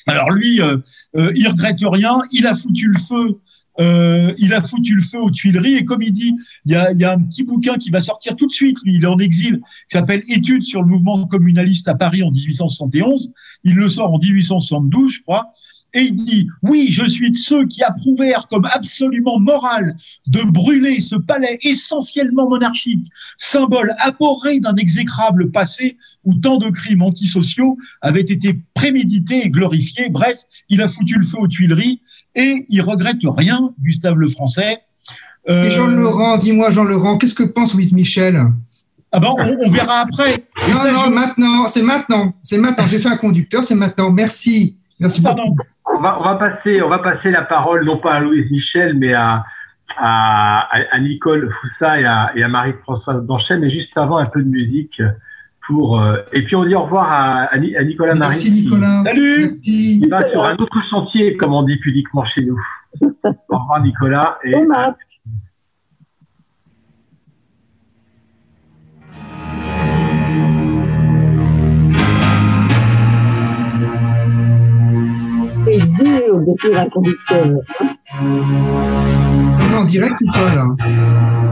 Speaker 6: Alors lui, euh, euh, il regrette rien, il a foutu le feu euh, il a foutu le feu aux Tuileries et comme il dit, il y a, y a un petit bouquin qui va sortir tout de suite, lui, il est en exil, qui s'appelle Études sur le mouvement communaliste à Paris en 1871. Il le sort en 1872, je crois. Et il dit, oui, je suis de ceux qui approuvèrent comme absolument moral de brûler ce palais essentiellement monarchique, symbole abhorré d'un exécrable passé où tant de crimes antisociaux avaient été prémédités et glorifiés. Bref, il a foutu le feu aux Tuileries et il regrette rien, Gustave le Français.
Speaker 19: Euh... Et Jean-Laurent, dis-moi, Jean-Laurent, qu'est-ce que pense Louise Michel?
Speaker 6: Ah ben, on, on verra après.
Speaker 19: non, ça, non, je... maintenant, c'est maintenant, c'est maintenant. J'ai fait un conducteur, c'est maintenant. Merci, merci
Speaker 4: Pardon. beaucoup. On va, on va passer, on va passer la parole non pas à Louise Michel, mais à à, à Nicole Foussa et à, et à Marie-Françoise Danchet, mais juste avant un peu de musique pour euh, et puis on dit au revoir à, à Nicolas Marie.
Speaker 19: Merci Nicolas.
Speaker 6: Salut.
Speaker 19: Merci.
Speaker 4: Il va sur un autre chantier, comme on dit pudiquement chez nous. au revoir Nicolas et.
Speaker 16: est dur de faire un conducteur.
Speaker 19: On est en direct ou pas là?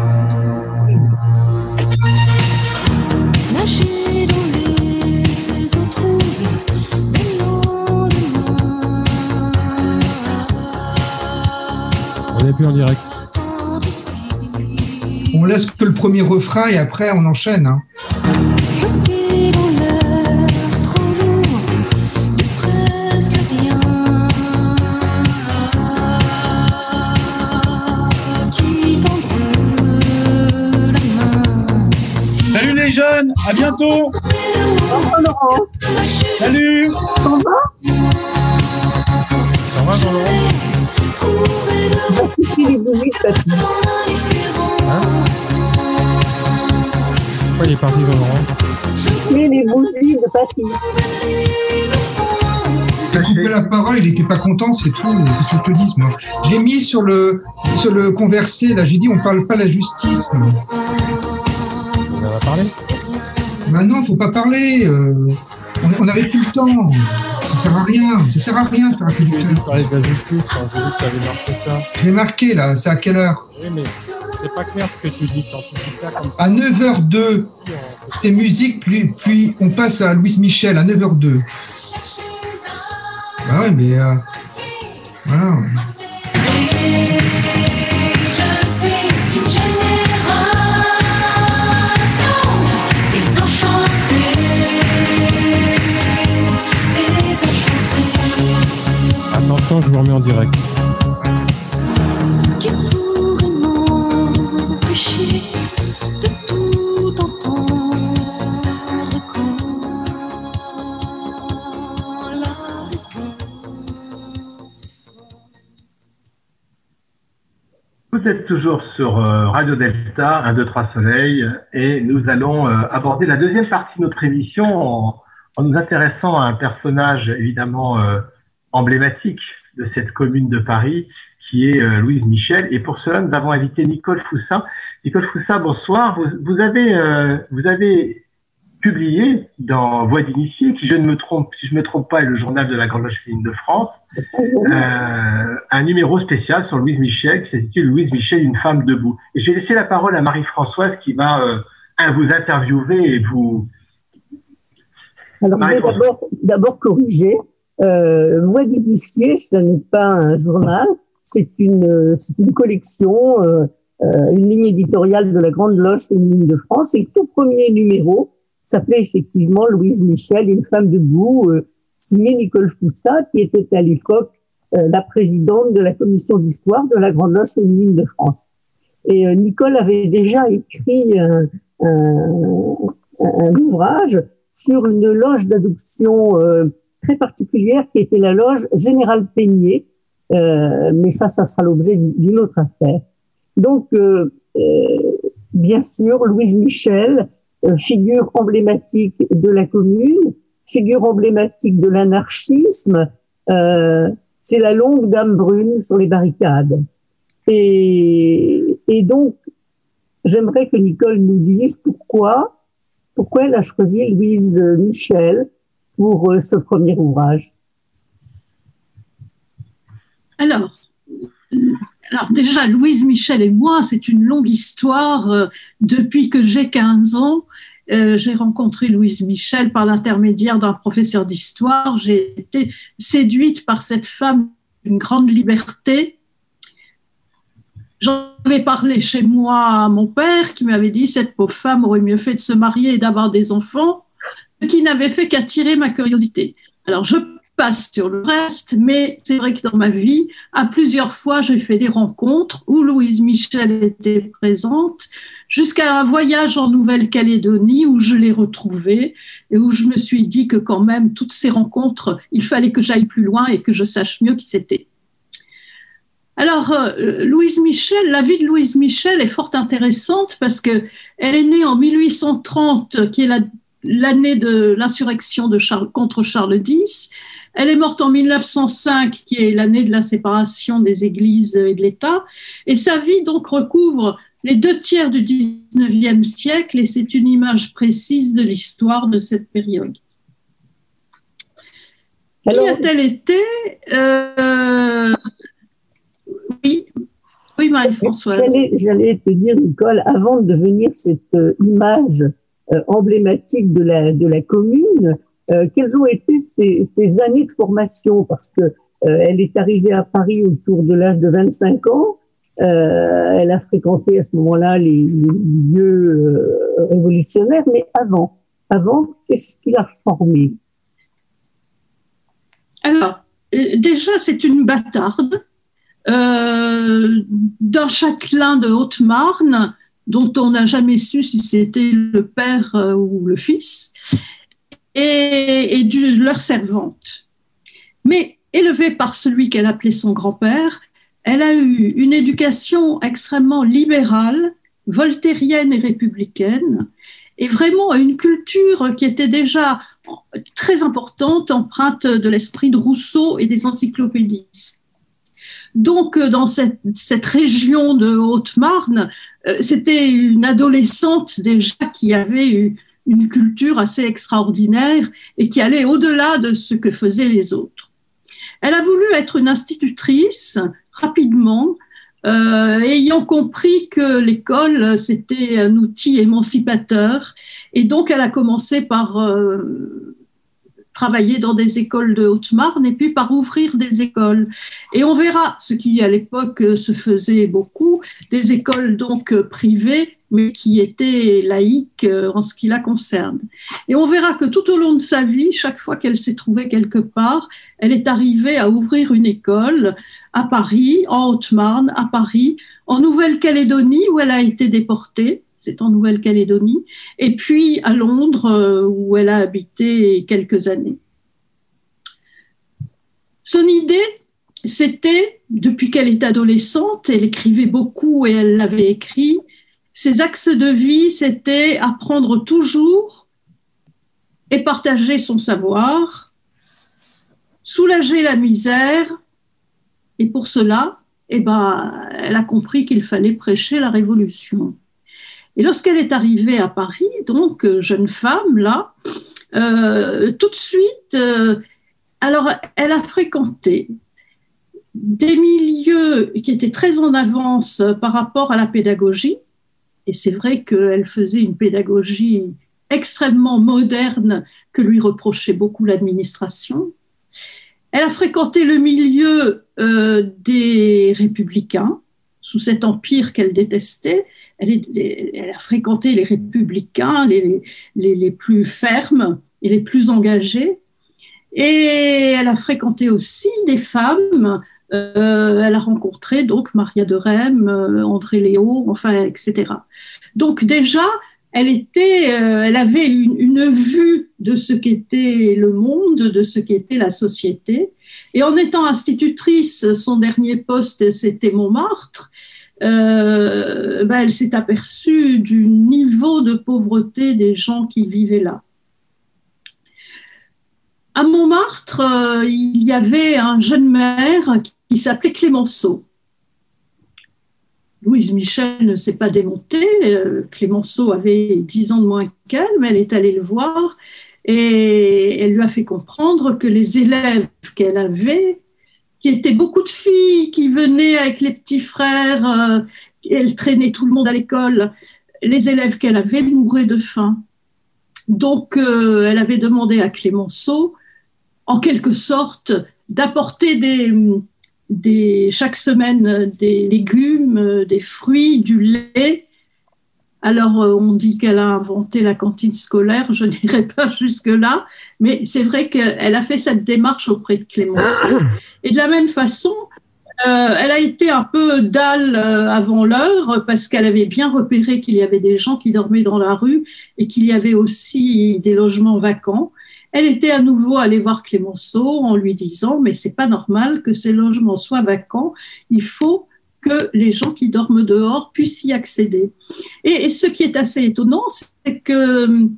Speaker 9: Plus en direct.
Speaker 19: On laisse que le premier refrain et après on enchaîne. hein.
Speaker 11: Rien. Qui tendre la main.
Speaker 6: Salut les
Speaker 16: bougies de papy.
Speaker 9: Pourquoi il est parti dans le rang
Speaker 16: les bougies de papy.
Speaker 19: J'ai coupé la parole, il n'était pas content, c'est tout. Qu'est-ce que je te dis, moi J'ai mis sur le, sur le conversé, là, j'ai dit on parle pas la justice.
Speaker 9: On en a parlé
Speaker 19: Maintenant, faut pas parler. euh, on n'avait plus le temps. Ça sert à rien. Ça sert à rien de faire un conducteur.
Speaker 9: parler de la justice quand j'ai vu que tu avais marqué ça.
Speaker 19: Je l'ai marqué, là. C'est à quelle heure?
Speaker 9: Oui, mais c'est pas clair ce que tu dis quand tu dis ça comme
Speaker 19: À 9h02. C'est musique, puis, puis on passe à Louise Michel à 9h02. Bah ouais, mais. euh, voilà.
Speaker 11: Je
Speaker 9: vous remets en direct.
Speaker 11: Qui pourrait m'empêcher de tout entendre quand la raison
Speaker 4: Vous êtes toujours sur euh, Radio Delta, 1, 2, 3 Soleil, et nous allons euh, aborder la deuxième partie de notre émission en, en nous intéressant à un personnage évidemment euh, emblématique de cette commune de Paris, qui est euh, Louise Michel. Et pour cela, nous avons invité Nicole Foussin. Nicole Foussin, bonsoir. Vous, vous avez, euh, vous avez publié dans Voix d'initié, qui je ne me trompe, si je me trompe pas, est le journal de la Grande Loge féminine de France, euh, un numéro spécial sur Louise Michel qui s'intitule Louise Michel, une femme debout. Et je vais laisser la parole à Marie-Françoise qui va euh, vous interviewer et vous.
Speaker 16: Alors, je vais d'abord corriger. Euh, Voix d'initié, ce n'est pas un journal, c'est une, une collection, euh, euh, une ligne éditoriale de la Grande Loge féminine de France. Et le tout premier numéro s'appelait effectivement Louise Michel, une femme debout, euh, signé Nicole Foussa, qui était à l'époque euh, la présidente de la commission d'histoire de la Grande Loge féminine de France. Et euh, Nicole avait déjà écrit un, un, un ouvrage sur une loge d'adoption euh, très particulière qui était la loge Général Peigné, euh, mais ça, ça sera l'objet d'une autre affaire. Donc, euh, euh, bien sûr, Louise Michel, euh, figure emblématique de la commune, figure emblématique de l'anarchisme, euh, c'est la longue dame brune sur les barricades. Et, et donc, j'aimerais que Nicole nous dise pourquoi, pourquoi elle a choisi Louise Michel pour euh, ce premier ouvrage.
Speaker 20: Alors, euh, alors déjà, Louise Michel et moi, c'est une longue histoire. Euh, Depuis que j'ai 15 ans, j'ai rencontré Louise Michel par l'intermédiaire d'un professeur d'histoire. J'ai été séduite par cette femme d'une grande liberté. J'en avais parlé chez moi à mon père qui m'avait dit cette pauvre femme aurait mieux fait de se marier et d'avoir des enfants, qui n'avait fait qu'attirer ma curiosité. Alors je passe sur le reste, mais c'est vrai que dans ma vie, à plusieurs fois, j'ai fait des rencontres où Louise Michel était présente, jusqu'à un voyage en Nouvelle-Calédonie où je l'ai retrouvée et où je me suis dit que quand même, toutes ces rencontres, il fallait que j'aille plus loin et que je sache mieux qui c'était. Alors, euh, Louise Michel, la vie de Louise Michel est fort intéressante parce que elle est née en 1830, qui est la- l'année de l'insurrection de Charles, contre Charles X. Elle est morte en 1905, qui est l'année de la séparation des églises et de l'État. Et sa vie, donc, recouvre les deux tiers du 19e siècle et c'est une image précise de l'histoire de cette période. Qui a-t-elle été Euh, Oui, oui Marie-Françoise.
Speaker 16: J'allais- te dire, Nicole, avant de devenir cette euh, image emblématique de la, de la commune, euh, quelles ont été ses, ses années de formation? Parce que euh, elle est arrivée à Paris autour de l'âge de 25 ans. Euh, elle a fréquenté à ce moment-là les, lieux euh, révolutionnaires, mais avant, avant, qu'est-ce qui l'a formée?
Speaker 20: Alors, euh, déjà, c'est une bâtarde euh, d'un châtelain de Haute-Marne dont on n'a jamais su si c'était le père euh, ou le fils, et, et de leur servante. Mais élevée par celui qu'elle appelait son grand-père, elle a eu une éducation extrêmement libérale, voltairienne et républicaine, et vraiment une culture qui était déjà très importante, empreinte de l'esprit de Rousseau et des encyclopédistes. Donc, euh, dans cette, région de Haute-Marne, euh, c'était une adolescente déjà qui avait eu une culture assez extraordinaire et qui allait au-delà de ce que faisaient les autres. Elle a voulu être une institutrice rapidement, euh, ayant compris que l'école, c'était un outil émancipateur. Et donc, elle a commencé par travailler dans des écoles de Haute-Marne et puis par ouvrir des écoles. Et on verra ce qui, à l'époque, se faisait beaucoup, des écoles donc privées, mais qui étaient laïques euh, en ce qui la concerne. Et on verra que tout au long de sa vie, chaque fois qu'elle s'est trouvée quelque part, elle est arrivée à ouvrir une école à Paris, en Haute-Marne, à Paris, en Nouvelle-Calédonie, où elle a été déportée, c'est en Nouvelle-Calédonie, et puis à Londres, euh, où elle a habité quelques années. Son idée, c'était, depuis qu'elle est adolescente, elle écrivait beaucoup et elle l'avait écrit, ses axes de vie, c'était apprendre toujours et partager son savoir, soulager la misère, et pour cela, eh ben, elle a compris qu'il fallait prêcher la révolution. Et lorsqu'elle est arrivée à Paris, donc euh, jeune femme là, euh, tout de suite, euh, alors elle a fréquenté des milieux qui étaient très en avance par rapport à la pédagogie. Et c'est vrai qu'elle faisait une pédagogie extrêmement moderne que lui reprochait beaucoup l'administration. Elle a fréquenté le milieu des républicains, sous cet empire qu'elle détestait. Elle, a fréquenté les républicains, les, les- plus fermes et les plus engagés. Et elle a fréquenté aussi des femmes. euh, elle a rencontré donc Maria de Rem, euh, André Léo, enfin, etc. Donc déjà, elle était, euh, elle avait une vue de ce qu'était le monde, de ce qu'était la société. Et en étant institutrice, son dernier poste, c'était Montmartre. Euh, ben, elle s'est aperçue du niveau de pauvreté des gens qui vivaient là. À Montmartre, euh, il y avait un jeune maire qui, qui s'appelait Clémenceau. Louise Michel ne s'est pas démontée. euh, Clémenceau avait 10 ans de moins qu'elle, mais elle est allée le voir et elle lui a fait comprendre que les élèves qu'elle avait, qui étaient beaucoup de filles qui venaient avec les petits frères, euh, elle traînait tout le monde à l'école, les élèves qu'elle avait mouraient de faim. Donc, euh, elle avait demandé à Clémenceau, en quelque sorte, d'apporter chaque semaine des légumes, euh, des fruits, du lait. Alors, euh, on dit qu'elle a inventé la cantine scolaire, je n'irai pas jusque-là, mais c'est vrai qu'elle a fait cette démarche auprès de Clémenceau. Et de la même façon, euh, elle a été un peu dalle euh, avant l'heure parce qu'elle avait bien repéré qu'il y avait des gens qui dormaient dans la rue et qu'il y avait aussi des logements vacants. Elle était à nouveau allée voir Clémenceau en lui disant mais c'est pas normal que ces logements soient vacants. Il faut que les gens qui dorment dehors puissent y accéder. Et, et ce qui est assez étonnant, c'est que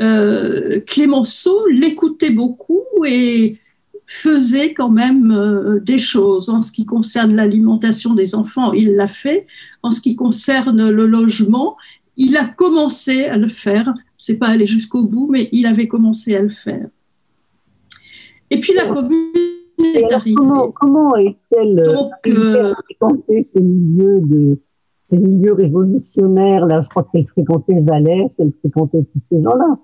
Speaker 20: euh, Clémenceau l'écoutait beaucoup et faisait quand même euh, des choses. En ce qui concerne l'alimentation des enfants, il l'a fait. En ce qui concerne le logement, il a commencé à le faire. C'est pas allé jusqu'au bout, mais il avait commencé à le faire. Et puis la commune
Speaker 16: Et
Speaker 20: est arrivée.
Speaker 16: comment, comment est-elle euh,
Speaker 20: euh,
Speaker 16: à fréquenter ces milieux de ces milieux révolutionnaires? Là, je crois qu'elle fréquentait Vallès, elle fréquentait tous ces gens-là.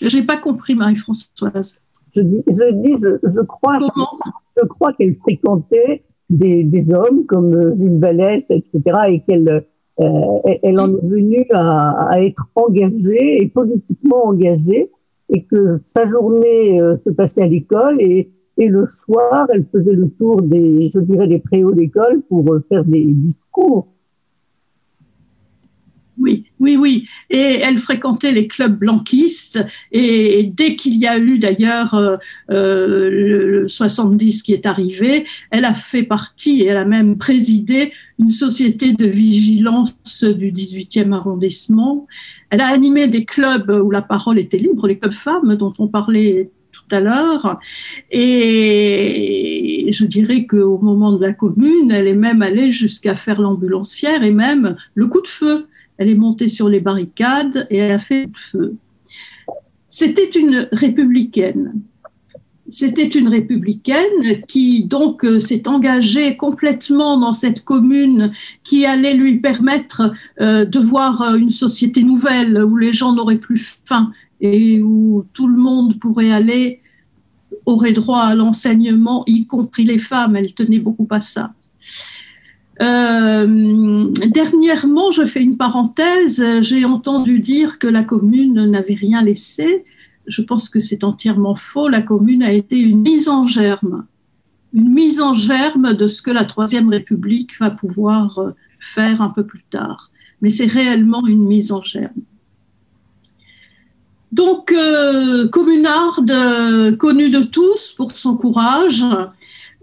Speaker 20: J'ai pas compris, Marie-Françoise.
Speaker 16: Je dis, je, dis, je, je crois,
Speaker 20: Comment?
Speaker 16: je crois qu'elle fréquentait des, des hommes comme euh, Jules Vallès, etc., et qu'elle euh, elle- elle en est venue à, à être engagée et politiquement engagée, et que sa journée euh, se passait à l'école et, le soir, elle faisait le tour des, je dirais, des préaux d'école pour euh, faire des discours.
Speaker 20: Oui, oui, oui. Et elle fréquentait les clubs blanquistes. Et dès qu'il y a eu d'ailleurs euh, euh, le, le 70 qui est arrivé, elle a fait partie et elle a même présidé une société de vigilance du 18e arrondissement. Elle a animé des clubs où la parole était libre, les clubs femmes dont on parlait tout à l'heure. Et je dirais qu'au moment de la commune, elle est même allée jusqu'à faire l'ambulancière et même le coup de feu. Elle est montée sur les barricades et elle a fait feu. C'était une républicaine. C'était une républicaine qui donc euh, s'est engagée complètement dans cette commune qui allait lui permettre euh, de voir euh, une société nouvelle où les gens n'auraient plus faim et où tout le monde pourrait aller, aurait droit à l'enseignement, y compris les femmes. Elle tenait beaucoup à ça. Euh, dernièrement, je fais une parenthèse, j'ai entendu dire que la commune n'avait rien laissé. Je pense que c'est entièrement faux. La commune a été une mise en germe, une mise en germe de ce que la Troisième République va pouvoir euh, faire un peu plus tard. Mais c'est réellement une mise en germe. Donc, euh, communarde, euh, connue de tous pour son courage,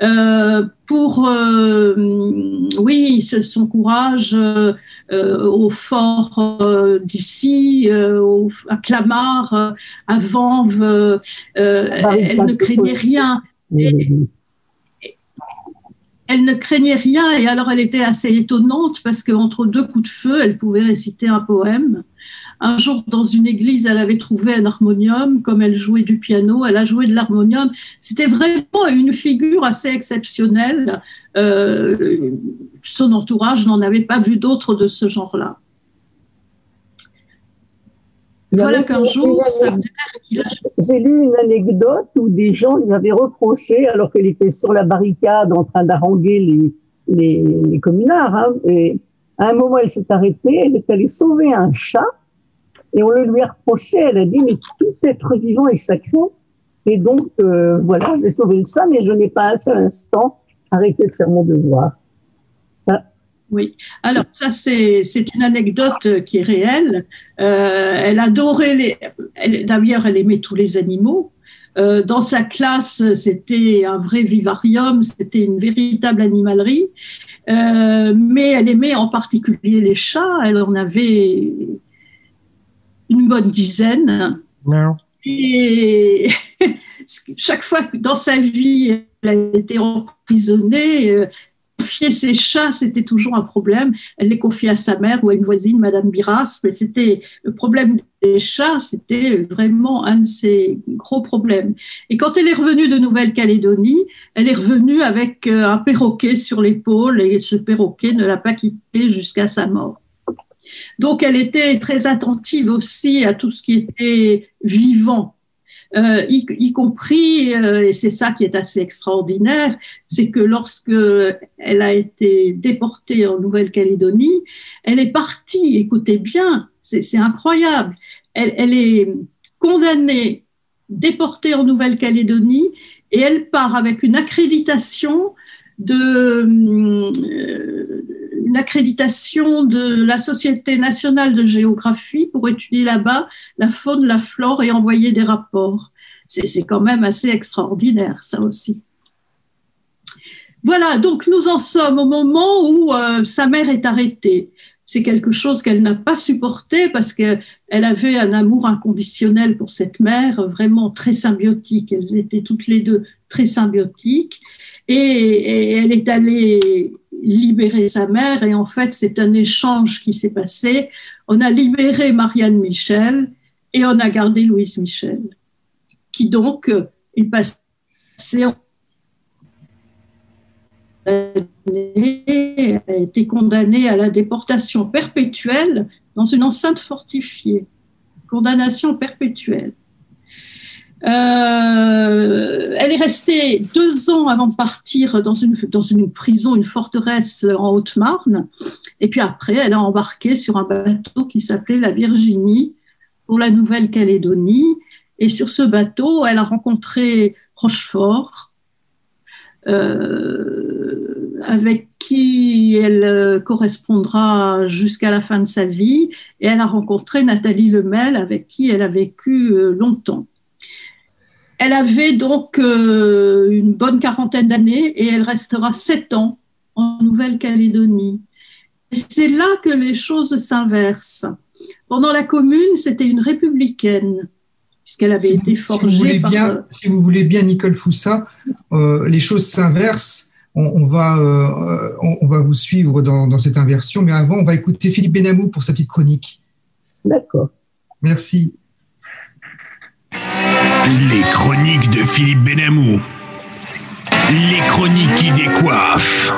Speaker 20: euh, pour, euh, oui, son courage euh, au fort d'ici, à Clamart, à Vanves, euh, elle ne craignait rien. Et- elle ne craignait rien et alors elle était assez étonnante parce qu'entre deux coups de feu, elle pouvait réciter un poème. Un jour, dans une église, elle avait trouvé un harmonium. Comme elle jouait du piano, elle a joué de l'harmonium. C'était vraiment une figure assez exceptionnelle. Euh, son entourage n'en avait pas vu d'autres de ce genre-là. Voilà qu'un jour, sa mère, l'a
Speaker 16: J'ai lu une anecdote où des gens lui avaient reproché, alors qu'elle était sur la barricade en train d'haranguer les, les, les communards, hein, et à un moment elle s'est arrêtée, elle est allée sauver un chat, et on le lui a reproché, elle a dit, mais tout être vivant est sacré, et donc euh, voilà, j'ai sauvé le chat, mais je n'ai pas un seul instant arrêté de faire mon devoir. Ça,
Speaker 20: Oui, alors ça c'est une anecdote qui est réelle. Euh, elle adorait les. D'ailleurs, elle aimait tous les animaux. Euh, dans sa classe, c'était un vrai vivarium, c'était une véritable animalerie. Euh, mais elle aimait en particulier les chats. Elle en avait une bonne dizaine. Et chaque fois que dans sa vie, elle a été emprisonnée, euh, confier ses chats, c'était toujours un problème. Elle les confiait à sa mère ou à une voisine, Madame Biras, mais c'était le problème des chats, c'était vraiment un de ses gros problèmes. Et quand elle est revenue de Nouvelle-Calédonie, elle est revenue avec euh, un perroquet sur l'épaule et ce perroquet ne l'a pas quitté jusqu'à sa mort. Donc, elle était très attentive aussi à tout ce qui était vivant, euh, y, compris, euh, et c'est ça qui est assez extraordinaire, c'est que lorsque elle a été déportée en Nouvelle-Calédonie, elle est partie, écoutez bien, c'est incroyable, elle, elle est condamnée, déportée en Nouvelle-Calédonie, et elle part avec une accréditation de euh, une accréditation de la Société nationale de géographie pour étudier là-bas la faune, la flore et envoyer des rapports. C'est quand même assez extraordinaire, ça aussi. Voilà, donc nous en sommes au moment où euh, sa mère est arrêtée. C'est quelque chose qu'elle n'a pas supporté parce qu'elle avait un amour inconditionnel pour cette mère, vraiment très symbiotique. Elles étaient toutes les deux très symbiotiques. Et elle est allée libérer sa mère. Et en fait, c'est un échange qui s'est passé. On a libéré Marianne Michel et on a gardé Louise Michel. qui donc euh, est passé en a été condamné à la déportation perpétuelle dans une enceinte fortifiée. Condamnation perpétuelle. Euh, elle est restée deux ans avant de partir dans une, dans une prison, une forteresse en Haute-Marne. Et puis après, elle a embarqué sur un bateau qui s'appelait la Virginie pour la Nouvelle-Calédonie. Et sur ce bateau, elle a rencontré Rochefort, euh, avec qui elle euh, correspondra jusqu'à la fin de sa vie. Et elle a rencontré Nathalie Lemel, avec qui elle a vécu euh, longtemps. Elle avait donc euh, une bonne quarantaine d'années et elle restera sept ans en Nouvelle-Calédonie. Et c'est là que les choses s'inversent. Pendant la commune, c'était une républicaine, puisqu'elle avait
Speaker 19: Si
Speaker 20: été
Speaker 19: si
Speaker 20: forgée
Speaker 19: voulez
Speaker 20: par...
Speaker 19: bien, si vous voulez bien, Nicole Foussa, euh, les choses s'inversent. On, on va, euh, on, on va vous suivre dans, dans cette inversion, mais avant, on va écouter Philippe Benamou pour sa petite chronique.
Speaker 16: D'accord.
Speaker 19: Merci.
Speaker 3: Les chroniques de Philippe Benamou. Les chroniques qui décoiffent.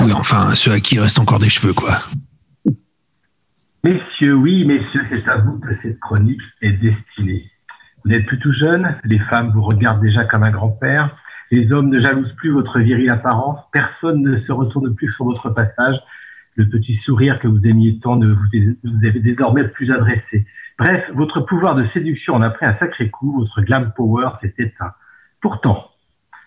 Speaker 3: Oui, enfin, ceux à qui il reste encore des cheveux, quoi.
Speaker 4: Messieurs, oui, messieurs, c'est à vous que cette chronique est destinée. Vous n'êtes plus tout jeune, les femmes vous regardent déjà comme un grand-père, les hommes ne jalousent plus votre virile apparence, personne ne se retourne plus sur votre passage, le petit sourire que vous aimiez tant ne vous, est- vous est désormais plus adressé. Bref, votre pouvoir de séduction en a pris un sacré coup, votre glam power s'est éteint. Pourtant,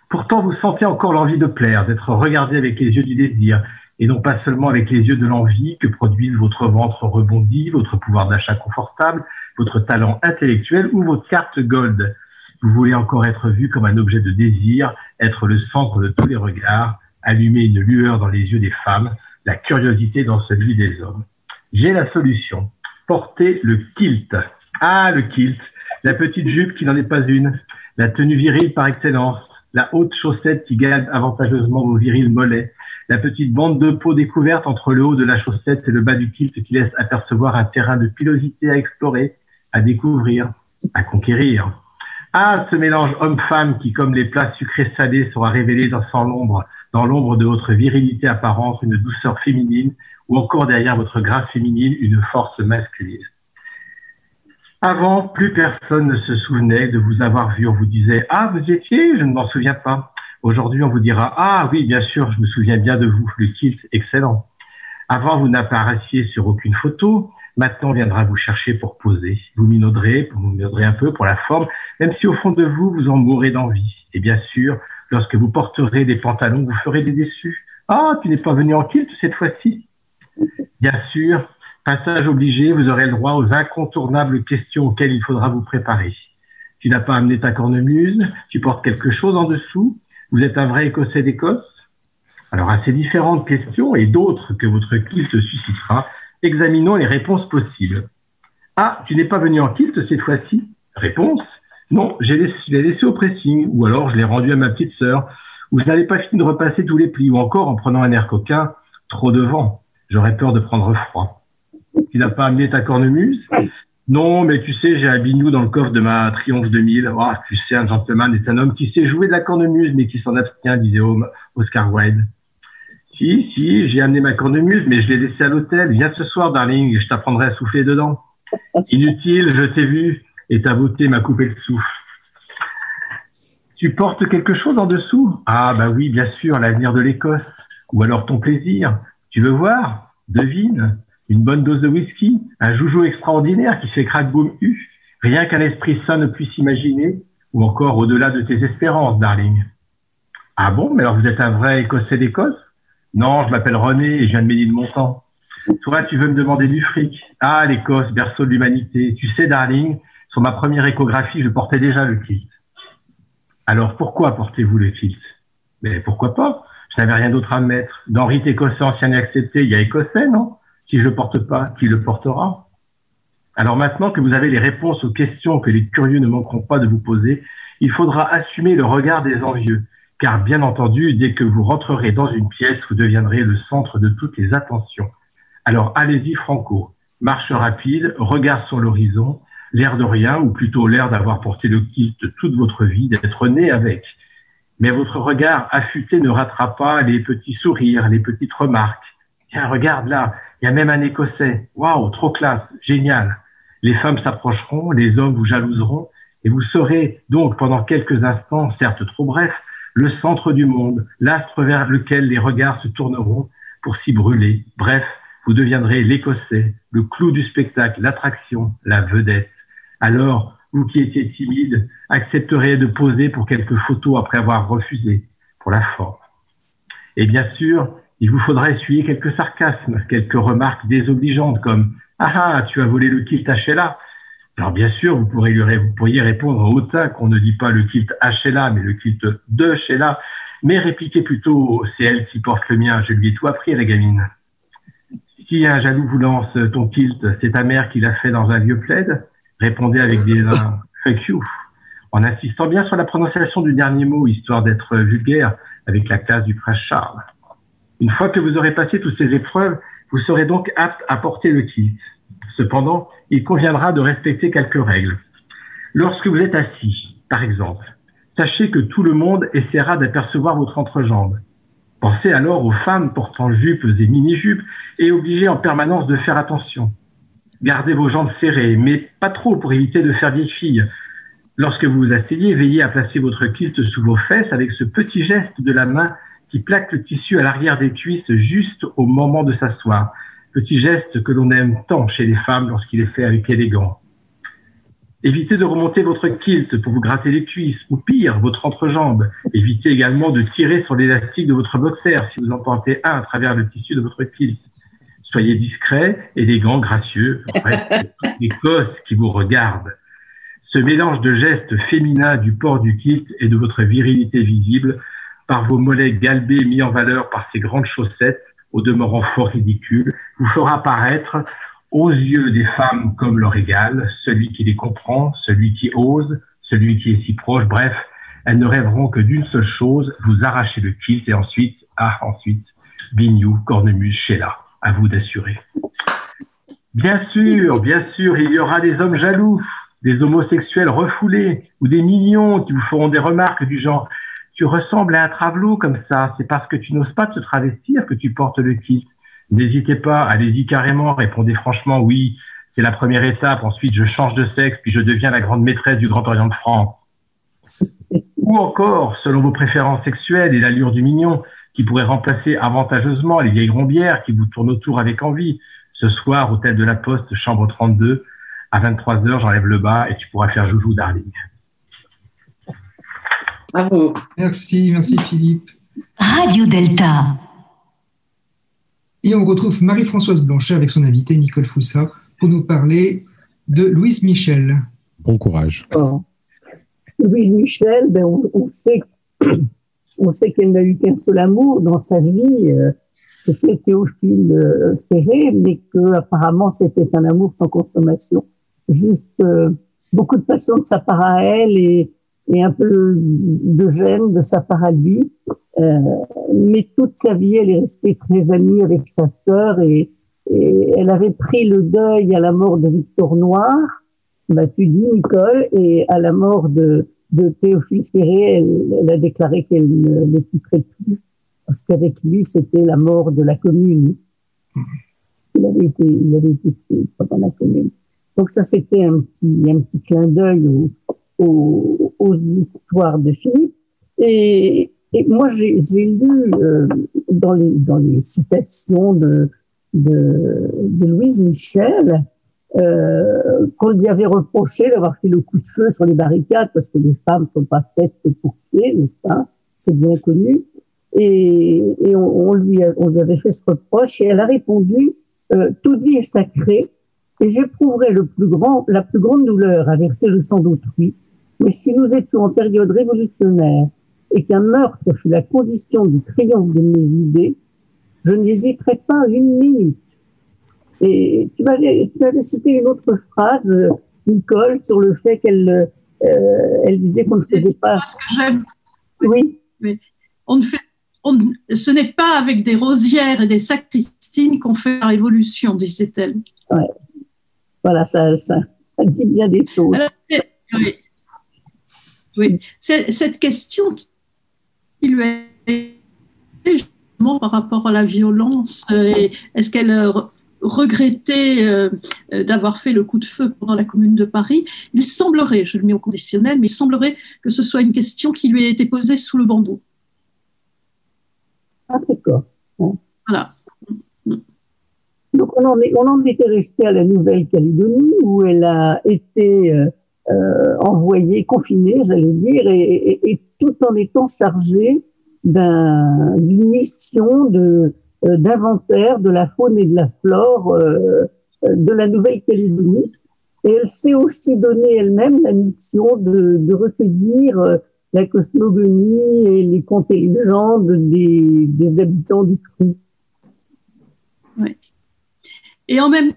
Speaker 4: pourtant vous sentez encore l'envie de plaire, d'être regardé avec les yeux du désir, et non pas seulement avec les yeux de l'envie que produisent votre ventre rebondi, votre pouvoir d'achat confortable, votre talent intellectuel ou votre carte gold. Vous voulez encore être vu comme un objet de désir, être le centre de tous les regards, allumer une lueur dans les yeux des femmes, la curiosité dans celui des hommes. J'ai la solution. Portez le kilt. Ah, le kilt. La petite jupe qui n'en est pas une. La tenue virile par excellence. La haute chaussette qui garde avantageusement vos virils mollets. La petite bande de peau découverte entre le haut de la chaussette et le bas du kilt qui laisse apercevoir un terrain de pilosité à explorer, à découvrir, à conquérir. Ah, ce mélange homme-femme qui, comme les plats sucrés salés, sera révélé dans sans l'ombre, dans l'ombre de votre virilité apparente, une douceur féminine, ou encore derrière votre grâce féminine, une force masculine. Avant, plus personne ne se souvenait de vous avoir vu. On vous disait, ah, vous étiez, je ne m'en souviens pas. Aujourd'hui, on vous dira, ah oui, bien sûr, je me souviens bien de vous, le kilt, excellent. Avant, vous n'apparaissiez sur aucune photo. Maintenant, on viendra vous chercher pour poser. Vous minauderez, vous minauderez un peu pour la forme, même si au fond de vous, vous en mourrez d'envie. Et bien sûr, lorsque vous porterez des pantalons, vous ferez des déçus. Ah, tu n'es pas venu en kilt cette fois-ci Bien sûr, passage obligé, vous aurez le droit aux incontournables questions auxquelles il faudra vous préparer. Tu n'as pas amené ta cornemuse, tu portes quelque chose en dessous, vous êtes un vrai Écossais d'Écosse Alors à ces différentes questions et d'autres que votre kilt suscitera, examinons les réponses possibles. Ah, tu n'es pas venu en kilt cette fois-ci? Réponse Non, je l'ai laissé au pressing, ou alors je l'ai rendu à ma petite sœur, ou je n'avais pas fini de repasser tous les plis, ou encore en prenant un air coquin, trop de vent, j'aurais peur de prendre froid. Tu n'as pas amené ta cornemuse? Non, mais tu sais, j'ai un bignou dans le coffre de ma Triomphe 2000. Oh, tu sais, un gentleman est un homme qui sait jouer de la cornemuse, mais qui s'en abstient, disait Oscar Wilde. Si, si, j'ai amené ma cornemuse, mais je l'ai laissée à l'hôtel. Viens ce soir, darling, je t'apprendrai à souffler dedans. Inutile, je t'ai vu, et ta beauté m'a coupé le souffle. Tu portes quelque chose en dessous? Ah, bah oui, bien sûr, l'avenir de l'Écosse. Ou alors ton plaisir. Tu veux voir Devine. Une bonne dose de whisky, un joujou extraordinaire qui fait crack-boom U, rien qu'un esprit sain ne puisse imaginer, ou encore au-delà de tes espérances, darling. Ah bon, mais alors vous êtes un vrai Écossais d'Écosse? Non, je m'appelle René et je viens de Ménilmontant. Toi, tu veux me demander du fric? Ah, l'Écosse, berceau de l'humanité. Tu sais, darling, sur ma première échographie, je portais déjà le kilt. Alors pourquoi portez-vous le kilt? Mais pourquoi pas? Je n'avais rien d'autre à me mettre. Dans rite écossais ancien et accepté, il y a écossais, non? Si je le porte pas, qui le portera? Alors maintenant que vous avez les réponses aux questions que les curieux ne manqueront pas de vous poser, il faudra assumer le regard des envieux. Car bien entendu, dès que vous rentrerez dans une pièce, vous deviendrez le centre de toutes les attentions. Alors allez-y franco. Marche rapide, regard sur l'horizon. l'air de rien, ou plutôt l'air d'avoir porté le kilt toute votre vie, d'être né avec. Mais votre regard affûté ne rattrape pas les petits sourires, les petites remarques. Tiens, regarde là, il y a même un Écossais. Waouh, trop classe, génial. Les femmes s'approcheront, les hommes vous jalouseront, et vous serez donc pendant quelques instants, certes trop brefs, le centre du monde, l'astre vers lequel les regards se tourneront pour s'y brûler. Bref, vous deviendrez l'Écossais, le clou du spectacle, l'attraction, la vedette. Alors, vous qui étiez timide, accepteriez de poser pour quelques photos après avoir refusé, pour la forme. Et bien sûr, il vous faudra essuyer quelques sarcasmes, quelques remarques désobligeantes comme Ah ah, tu as volé le kilt HLA. Alors bien sûr, vous, pourrez lui, pourriez répondre au hautain qu'on ne dit pas le kilt HLA, mais le kilt de Sheila, mais répliquez plutôt C'est elle qui porte le mien, je lui ai tout appris à la gamine. Si un jaloux vous lance ton kilt, c'est ta mère qui l'a fait dans un vieux plaid? Répondez avec des un you, en insistant bien sur la prononciation du dernier mot, histoire d'être vulgaire avec la classe du prince Charles. Une fois que vous aurez passé toutes ces épreuves, vous serez donc apte à porter le kilt. Cependant, il conviendra de respecter quelques règles. Lorsque vous êtes assis, par exemple, sachez que tout le monde essaiera d'apercevoir votre entrejambe. Pensez alors aux femmes portant jupes et mini-jupes et obligées en permanence de faire attention. Gardez vos jambes serrées, mais pas trop pour éviter de faire vieille fille. Lorsque vous vous asseyez, veillez à placer votre kilt sous vos fesses avec ce petit geste de la main qui plaque le tissu à l'arrière des cuisses juste au moment de s'asseoir. Petit geste que l'on aime tant chez les femmes lorsqu'il est fait avec élégance. Évitez de remonter votre kilt pour vous gratter les cuisses, ou pire, votre entrejambe. Évitez également de tirer sur l'élastique de votre boxer si vous en portez un à travers le tissu de votre kilt. Soyez discret, élégant, gracieux, bref, les cosses qui vous regardent. Ce mélange de gestes féminins du port du kilt et de votre virilité visible par vos mollets galbés mis en valeur par ces grandes chaussettes, au demeurant fort ridicules, vous fera paraître aux yeux des femmes comme leur égal, celui qui les comprend, celui qui ose, celui qui est si proche, bref, elles ne rêveront que d'une seule chose, vous arracher le kilt et ensuite, ah, ensuite, Bignou, Cornemuse, Sheila. À vous d'assurer. Bien sûr, bien sûr, il y aura des hommes jaloux, des homosexuels refoulés ou des millions qui vous feront des remarques du genre tu ressembles à un travelot comme ça, c'est parce que tu n'oses pas te travestir que tu portes le kilt. N'hésitez pas, allez-y carrément, répondez franchement oui, c'est la première étape, ensuite je change de sexe, puis je deviens la grande maîtresse du Grand Orient de France. Ou encore, selon vos préférences sexuelles et l'allure du mignon, qui pourrait remplacer avantageusement les vieilles grombières qui vous tournent autour avec envie. Ce soir, hôtel de la Poste, chambre 32, à 23h, j'enlève le bas et tu pourras faire joujou, darling.
Speaker 16: Bravo.
Speaker 19: Merci, merci Philippe.
Speaker 2: Radio Delta.
Speaker 19: Et on retrouve Marie-Françoise Blanchet avec son invité Nicole Foussa pour nous parler de Louise Michel.
Speaker 9: Bon courage.
Speaker 16: Oh. Louise Michel, ben, on, on sait, on sait qu'elle n'a eu qu'un seul amour dans sa vie, euh, c'était Théophile euh, Ferré, mais que apparemment c'était un amour sans consommation. Juste euh, beaucoup de passion de sa part à elle et, et un peu de gêne de sa part à lui. Euh, mais toute sa vie, elle est restée très amie avec sa sœur et, et elle avait pris le deuil à la mort de Victor Noir, m'as-tu dit, Nicole, et à la mort de, de Théophile Ferré, elle, elle a déclaré qu'elle ne le quitterait plus parce qu'avec lui, c'était la mort de la commune. Parce qu'il avait été, il avait été pendant la commune. Donc ça, c'était un petit, un petit clin d'œil aux, aux, aux histoires de Philippe. Et, et moi, j'ai j'ai lu euh, dans, les, dans les citations de, de, de Louise Michel euh, qu'on lui avait reproché d'avoir fait le coup de feu sur les barricades parce que les femmes sont pas faites pour tuer, n'est-ce pas? C'est bien connu. Et, et on, lui a- on lui avait fait ce reproche et elle a répondu euh, toute vie est sacrée et j'éprouverai le plus grand, la plus grande douleur à verser le sang d'autrui. Mais si nous étions en période révolutionnaire et qu'un meurtre fut la condition du triomphe de mes idées, je n'hésiterais pas une minute. Et tu m'avais, cité une autre phrase, euh, Nicole, sur le fait qu'elle, euh, elle disait qu'on ne faisait pas. Oui.
Speaker 20: Mais on ne fait, on ce n'est pas avec des rosières et des sacristines qu'on fait la révolution, disait-elle.
Speaker 16: Ouais. Voilà, ça, ça, ça dit bien des choses.
Speaker 20: Alors, oui. Oui. Cette question qui lui justement par rapport à la violence, euh, est-ce qu'elle re- regrettait euh, euh, d'avoir fait le coup de feu pendant la Commune de Paris Il semblerait, je le mets au conditionnel, mais il semblerait que ce soit une question qui lui ait été posée sous le bandeau.
Speaker 16: Ah, d'accord.
Speaker 20: Voilà.
Speaker 16: Donc on en, est, on en était resté à la Nouvelle-Calédonie où elle a été euh, euh, envoyée, confinée, j'allais dire, et, et- et tout en étant chargée d'un- d'une mission de d'inventaire de la faune et de la flore euh, euh, de la Nouvelle-Calédonie. Et elle s'est aussi donné elle-même la mission de, recueillir euh, la cosmogonie et les contes et légendes des, des habitants du Cru.
Speaker 20: Et en même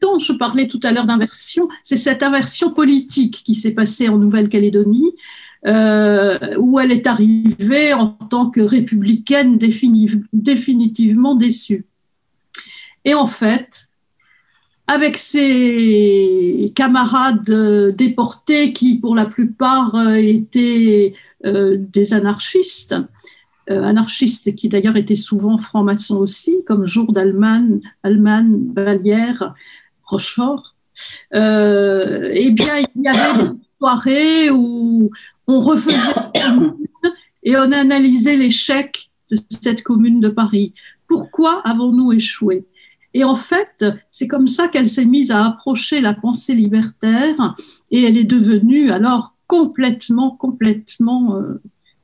Speaker 20: temps, je parlais tout à l'heure d'inversion, c'est cette inversion politique qui s'est passée en Nouvelle-Calédonie, euh, où elle est arrivée en tant que républicaine défini- définitivement déçue. Et en fait, avec ses camarades euh, déportés qui, pour la plupart, euh, étaient des anarchistes, anarchistes qui d'ailleurs étaient souvent francs-maçons aussi, comme Jour d'Allemagne, Allemagne, Vallière, Rochefort. Eh bien, il y avait des soirées où on refaisait la commune et on analysait l'échec de cette commune de Paris. Pourquoi avons-nous échoué? Et en fait, c'est comme ça qu'elle s'est mise à approcher la pensée libertaire et elle est devenue alors complètement, complètement euh,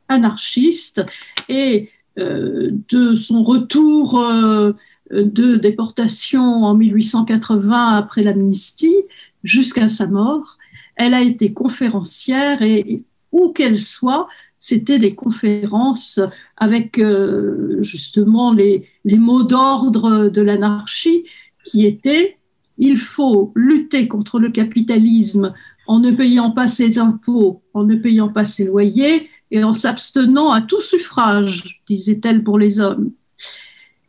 Speaker 20: anarchiste. Et euh, de son retour euh, de déportation en 1880 après l'amnistie jusqu'à sa mort, elle a été conférencière et où qu'elle soit, c'était des conférences avec euh, justement les, les mots d'ordre de l'anarchie qui étaient il faut lutter contre le capitalisme en ne payant pas ses impôts, en ne payant pas ses loyers et en s'abstenant à tout suffrage, disait-elle pour les hommes.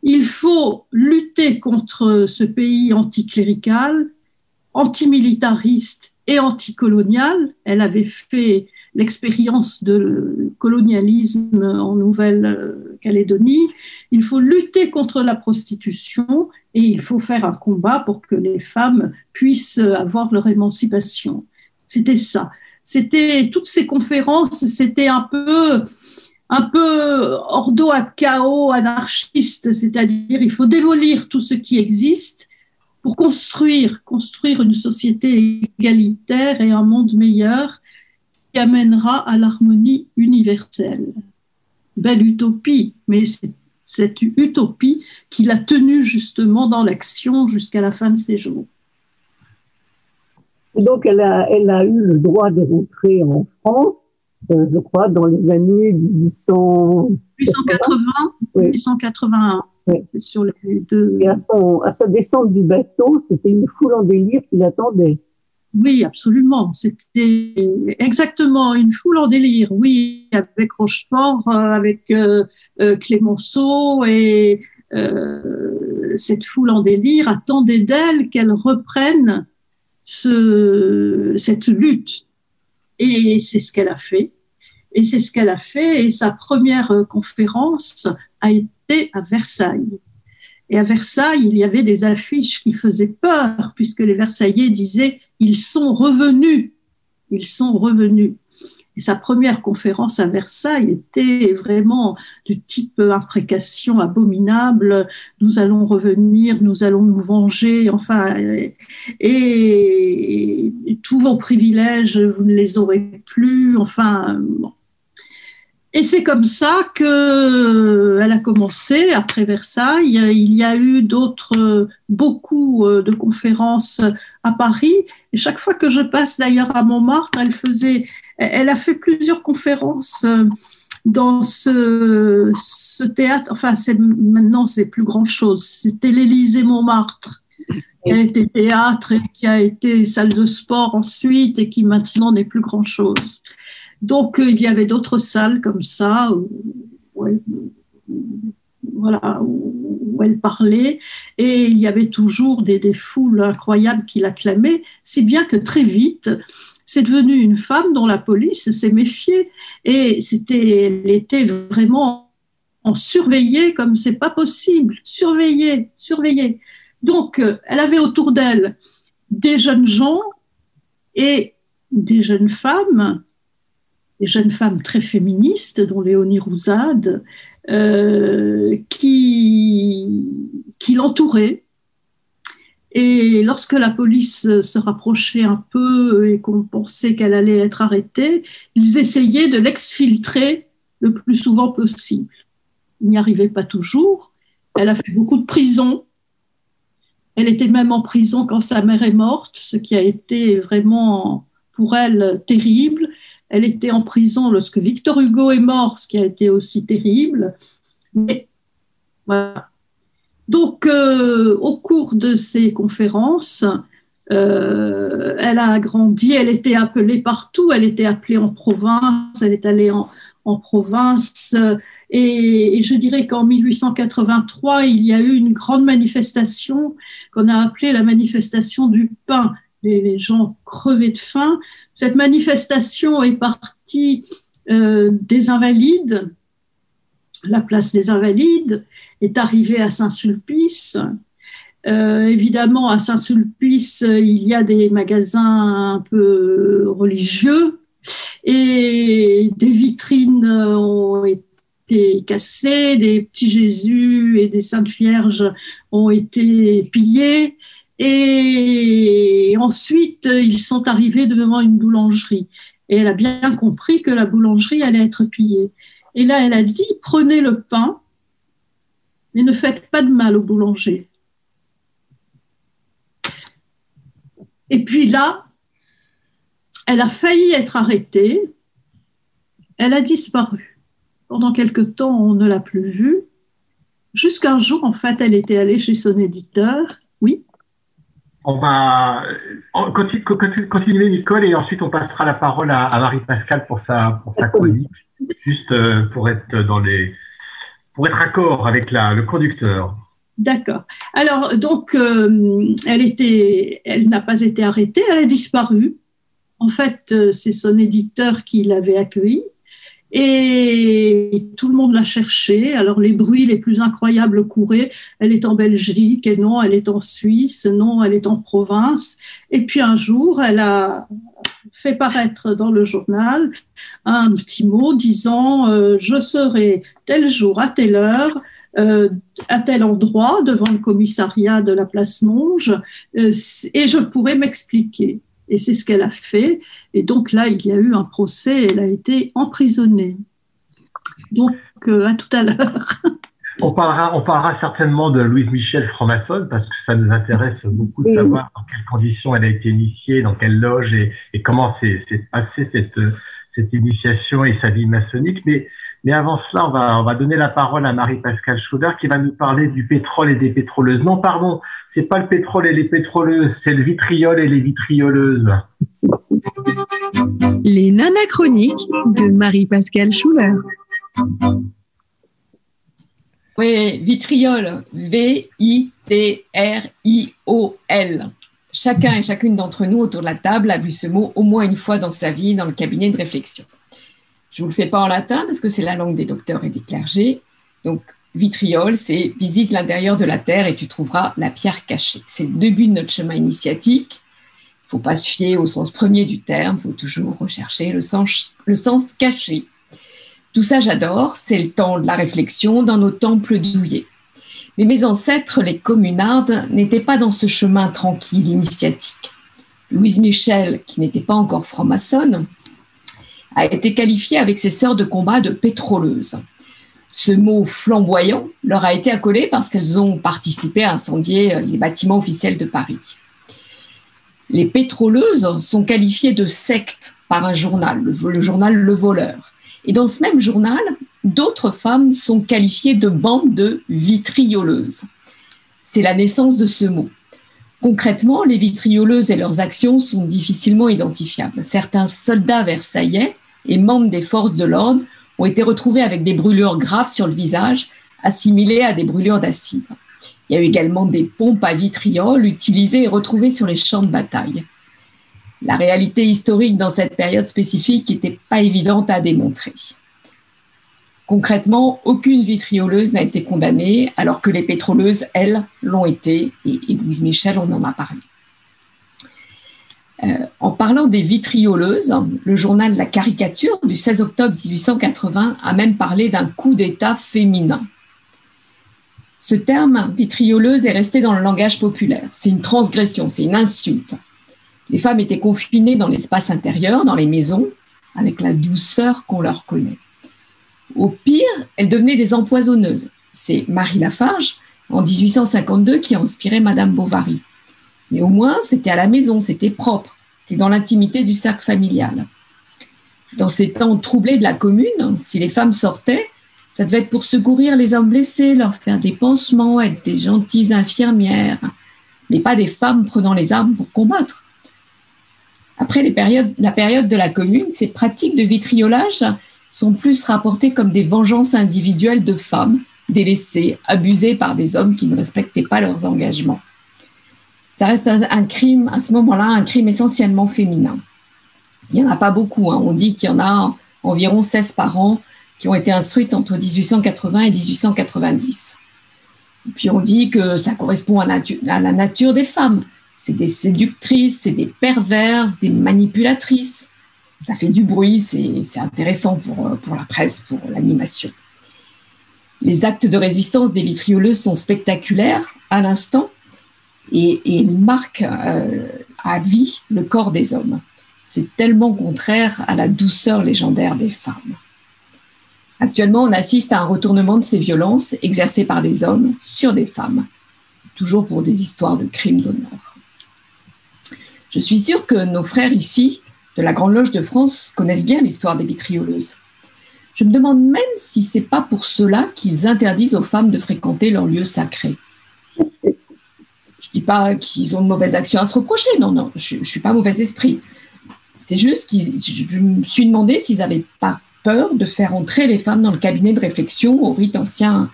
Speaker 20: Il faut lutter contre ce pays anticlérical, antimilitariste et anticolonial. Elle avait fait l'expérience de colonialisme en Nouvelle-Calédonie. Il faut lutter contre la prostitution et il faut faire un combat pour que les femmes puissent avoir leur émancipation. C'était ça. C'était toutes ces conférences, c'était un peu un peu ordo à chaos anarchiste, c'est-à-dire il faut démolir tout ce qui existe pour construire, construire une société égalitaire et un monde meilleur qui amènera à l'harmonie universelle. Belle utopie, mais c'est cette utopie qui l'a tenue justement dans l'action jusqu'à la fin de ses jours.
Speaker 16: Et donc, elle a, elle a eu le droit de rentrer en France, euh, je crois, dans les années 1800...
Speaker 20: 1880,
Speaker 16: Oui.
Speaker 20: 1881. Sur les deux.
Speaker 16: Et à, son- à sa descente du bateau, c'était une foule en délire qui l'attendait.
Speaker 20: Oui, absolument. C'était exactement une foule en délire. Oui, avec Rochefort, euh, avec euh, euh, Clémenceau et cette foule en délire attendait d'elle qu'elle reprenne ce, cette lutte. Et c'est ce qu'elle a fait. Et c'est ce qu'elle a fait. Et sa première conférence a été à Versailles. Et à Versailles, il y avait des affiches qui faisaient peur, puisque les Versaillais disaient ils sont revenus, ils sont revenus. Et sa première conférence à Versailles était vraiment du type imprécation abominable. Nous allons revenir, nous allons nous venger, enfin, et, tous vos privilèges, vous ne les aurez plus, enfin. Et c'est comme ça que elle a commencé après Versailles. Il y a eu d'autres, beaucoup euh, de conférences à Paris. Et chaque fois que je passe d'ailleurs à Montmartre, elle faisait, elle a fait plusieurs conférences euh, dans ce, théâtre. Enfin, maintenant, c'est plus grand chose. C'était l'Élysée Montmartre qui a été théâtre et qui a été salle de sport ensuite et qui maintenant n'est plus grand chose. Donc, euh, il y avait d'autres salles comme ça, où- ouais, voilà, où elle parlait, et il y avait toujours des, foules incroyables qui l'acclamaient, si bien que très vite, c'est devenu une femme dont la police s'est méfiée, et c'était, elle était vraiment en surveillée comme c'est pas possible, surveillée, surveillée. Donc, euh, elle avait autour d'elle des jeunes gens et des jeunes femmes, des jeunes femmes très féministes, dont Léonie Rouzade, euh, qui, l'entouraient. Et lorsque la police se rapprochait un peu et qu'on pensait qu'elle allait être arrêtée, ils essayaient de l'exfiltrer le plus souvent possible. Ils n'y arrivaient pas toujours. Elle a fait beaucoup de prisons. Elle était même en prison quand sa mère est morte, ce qui a été vraiment pour elle terrible. Elle était en prison lorsque Victor Hugo est mort, ce qui a été aussi terrible. Donc, euh, au cours de ces conférences, euh, elle a grandi, elle était appelée partout, elle était appelée en province, elle est allée en, province. Et, et, je dirais qu'en 1883, il y a eu une grande manifestation qu'on a appelée la manifestation du pain. Les, gens crevaient de faim. Cette manifestation est partie euh, des Invalides. La place des Invalides est arrivée à Saint-Sulpice. Euh, évidemment, à Saint-Sulpice, il y a des magasins un peu religieux et des vitrines ont été cassées, des petits Jésus et des Saintes Vierges ont été pillés. Et ensuite, ils sont arrivés devant une boulangerie. Et elle a bien compris que la boulangerie allait être pillée. Et là, elle a dit, prenez le pain, mais ne faites pas de mal au boulanger. Et puis là, elle a failli être arrêtée. Elle a disparu. Pendant quelque temps, on ne l'a plus vue. Jusqu'un jour, en fait, elle était allée chez son éditeur.
Speaker 4: On va continuer, Nicole, et ensuite on passera la parole à, à Marie-Pascale pour sa, pour sa chronique, juste euh, pour être dans les, pour être accord avec la, le conducteur.
Speaker 20: D'accord. Alors, donc, euh, elle était, elle n'a pas été arrêtée, elle a disparu. En fait, euh, c'est son éditeur qui l'avait accueillie. Et tout le monde l'a cherchée. Alors les bruits les plus incroyables couraient. Elle est en Belgique, et non, elle est en Suisse, non, elle est en province. Et puis un jour, elle a fait paraître dans le journal un petit mot disant euh, Je serai tel jour à telle heure. Euh, à tel endroit devant le commissariat de la place Monge euh, et je pourrais m'expliquer. Et c'est ce qu'elle a fait. Et donc là, il y a eu un procès, elle a été emprisonnée. Donc, euh, à tout à l'heure.
Speaker 4: On parlera, on parlera certainement de Louise Michel, franc-maçonne, parce que ça nous intéresse beaucoup de savoir dans quelles conditions elle a été initiée, dans quelle loge et, et comment s'est passée cette, cette initiation et sa vie maçonnique. Mais, mais avant cela, on va, on va donner la parole à Marie-Pascale Schroeder qui va nous parler du pétrole et des pétroleuses. Non, pardon, c'est pas le pétrole et les pétroleuses, c'est le vitriol et les vitrioleuses.
Speaker 17: Les nanachroniques de Marie-Pascale Schuller.
Speaker 21: Oui, vitriol, V-I-T-R-I-O-L. Chacun et chacune d'entre nous autour de la table a vu ce mot au moins une fois dans sa vie dans le cabinet de réflexion. Je ne vous le fais pas en latin parce que c'est la langue des docteurs et des clergés. Donc, vitriol, c'est visite l'intérieur de la terre et tu trouveras la pierre cachée. C'est le début de notre chemin initiatique. Il ne faut pas se fier au sens premier du terme, il faut toujours rechercher le sens, le sens caché. Tout ça, j'adore, c'est le temps de la réflexion dans nos temples douillés. Mais mes ancêtres, les communardes, n'étaient pas dans ce chemin tranquille, initiatique. Louise Michel, qui n'était pas encore franc-maçonne, a été qualifiée avec ses sœurs de combat de pétroleuses. Ce mot flamboyant leur a été accolé parce qu'elles ont participé à incendier les bâtiments officiels de Paris. Les pétroleuses sont qualifiées de secte par un journal, le journal Le Voleur. Et dans ce même journal, d'autres femmes sont qualifiées de bandes de vitrioleuses. C'est la naissance de ce mot. Concrètement, les vitrioleuses et leurs actions sont difficilement identifiables. Certains soldats versaillais et membres des forces de l'ordre ont été retrouvés avec des brûlures graves sur le visage, assimilées à des brûlures d'acide. Il y a eu également des pompes à vitriol utilisées et retrouvées sur les champs de bataille. La réalité historique dans cette période spécifique n'était pas évidente à démontrer. Concrètement, aucune vitrioleuse n'a été condamnée, alors que les pétroleuses, elles, l'ont été, et, Louise Michel, on en a parlé. Euh, en parlant des vitrioleuses, le journal La Caricature du 16 octobre 1880 a même parlé d'un coup d'État féminin. Ce terme, vitrioleuse, est resté dans le langage populaire. C'est une transgression, c'est une insulte. Les femmes étaient confinées dans l'espace intérieur, dans les maisons, avec la douceur qu'on leur connaît. Au pire, elles devenaient des empoisonneuses. C'est Marie Lafarge, en 1852, qui a inspiré Madame Bovary. Mais au moins, c'était à la maison, c'était propre, c'était dans l'intimité du cercle familial. Dans ces temps troublés de la commune, si les femmes sortaient, ça devait être pour secourir les hommes blessés, leur faire des pansements, être des gentilles infirmières, mais pas des femmes prenant les armes pour combattre. Après la période de la commune, ces pratiques de vitriolage sont plus rapportées comme des vengeances individuelles de femmes délaissées, abusées par des hommes qui ne respectaient pas leurs engagements. Ça reste un, crime, à ce moment-là, un crime essentiellement féminin. Il n'y en a pas beaucoup. Hein. On dit qu'il y en a environ 16 par an qui ont été instruites entre 1880 et 1890. Et puis on dit que ça correspond à, la nature des femmes. C'est des séductrices, c'est des perverses, des manipulatrices. Ça fait du bruit, c'est intéressant pour, pour la presse, pour l'animation. Les actes de résistance des vitrioleuses sont spectaculaires à l'instant et, ils marquent euh, à vie le corps des hommes. C'est tellement contraire à la douceur légendaire des femmes. Actuellement, on assiste à un retournement de ces violences exercées par des hommes sur des femmes, toujours pour des histoires de crimes d'honneur. Je suis sûre que nos frères ici, de la Grande Loge de France, connaissent bien l'histoire des vitrioleuses. Je me demande même si c'est pas pour cela qu'ils interdisent aux femmes de fréquenter leurs lieux sacrés. Je dis pas qu'ils ont de mauvaises actions à se reprocher, non, non, je, je suis pas mauvais esprit. C'est juste que je, me suis demandé s'ils n'avaient pas peur de faire entrer les femmes dans le cabinet de réflexion au rite ancien,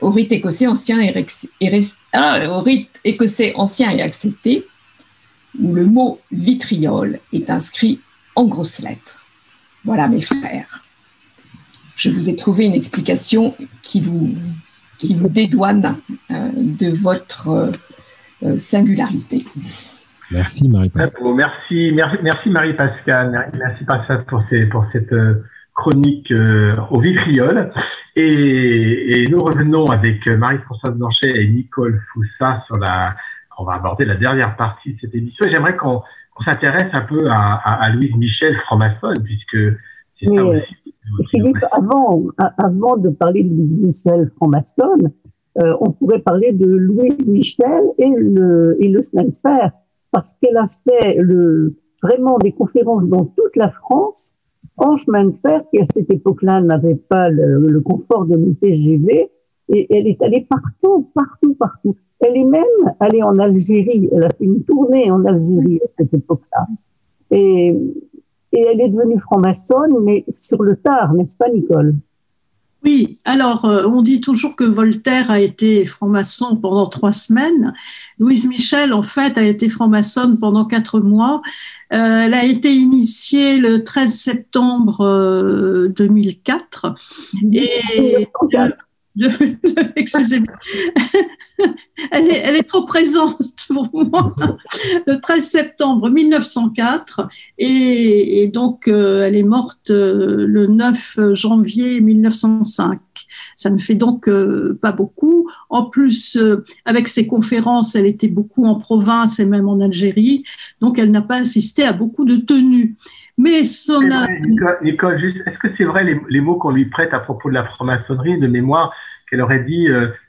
Speaker 21: au rite écossais ancien et, ah, au rite écossais ancien et accepté, où le mot vitriol est inscrit en grosses lettres. Voilà mes frères. Je vous ai trouvé une explication qui vous, qui vous dédouane euh, de votre euh, singularité.
Speaker 9: Merci Marie-Pascale.
Speaker 4: Merci, merci, merci Marie-Pascale. Merci, Pascal pour, ces, pour cette euh, chronique euh, au vitriol. Et, et nous revenons avec euh, Marie-Françoise Blanchet et Nicole Foussa sur la. On va aborder la dernière partie de cette émission. Et J'aimerais qu'on s'intéresse un peu à, à, à Louise Michel, franc-maçonne, puisque c'est ça
Speaker 16: Mais, euh,
Speaker 4: aussi.
Speaker 16: Philippe, avant, a- avant de parler de Louise Michel franc-maçonne, euh, on pourrait parler de Louise Michel et le, et le parce qu'elle a fait le, vraiment des conférences dans toute la France en chemin de fer, qui à cette époque-là n'avait pas le, le confort de mon TGV, et elle est allée partout, partout, partout. Elle est même allée en Algérie, elle a fait une tournée en Algérie à cette époque-là. Et, et elle est devenue franc-maçonne, mais sur le tard, n'est-ce pas, Nicole?
Speaker 20: Oui, alors euh, on dit toujours que Voltaire a été franc-maçon pendant trois semaines. Louise Michel, en fait, a été franc-maçonne pendant quatre mois. Euh, elle a été initiée le 13 septembre euh, 2004. Et euh, de- excusez-moi, elle est, elle est trop présente pour moi. Le 13 septembre 1904 et, et donc euh, elle est morte euh, le 9 janvier 1905. Ça ne fait donc euh, pas beaucoup. En plus, avec ses conférences, elle était beaucoup en province et même en Algérie, donc elle n'a pas assisté à beaucoup de tenues. Mais son
Speaker 4: vrai, Nicole, Nicole, juste, est-ce que c'est vrai les, les mots qu'on lui prête à propos de la franc-maçonnerie, de mémoire, qu'elle aurait dit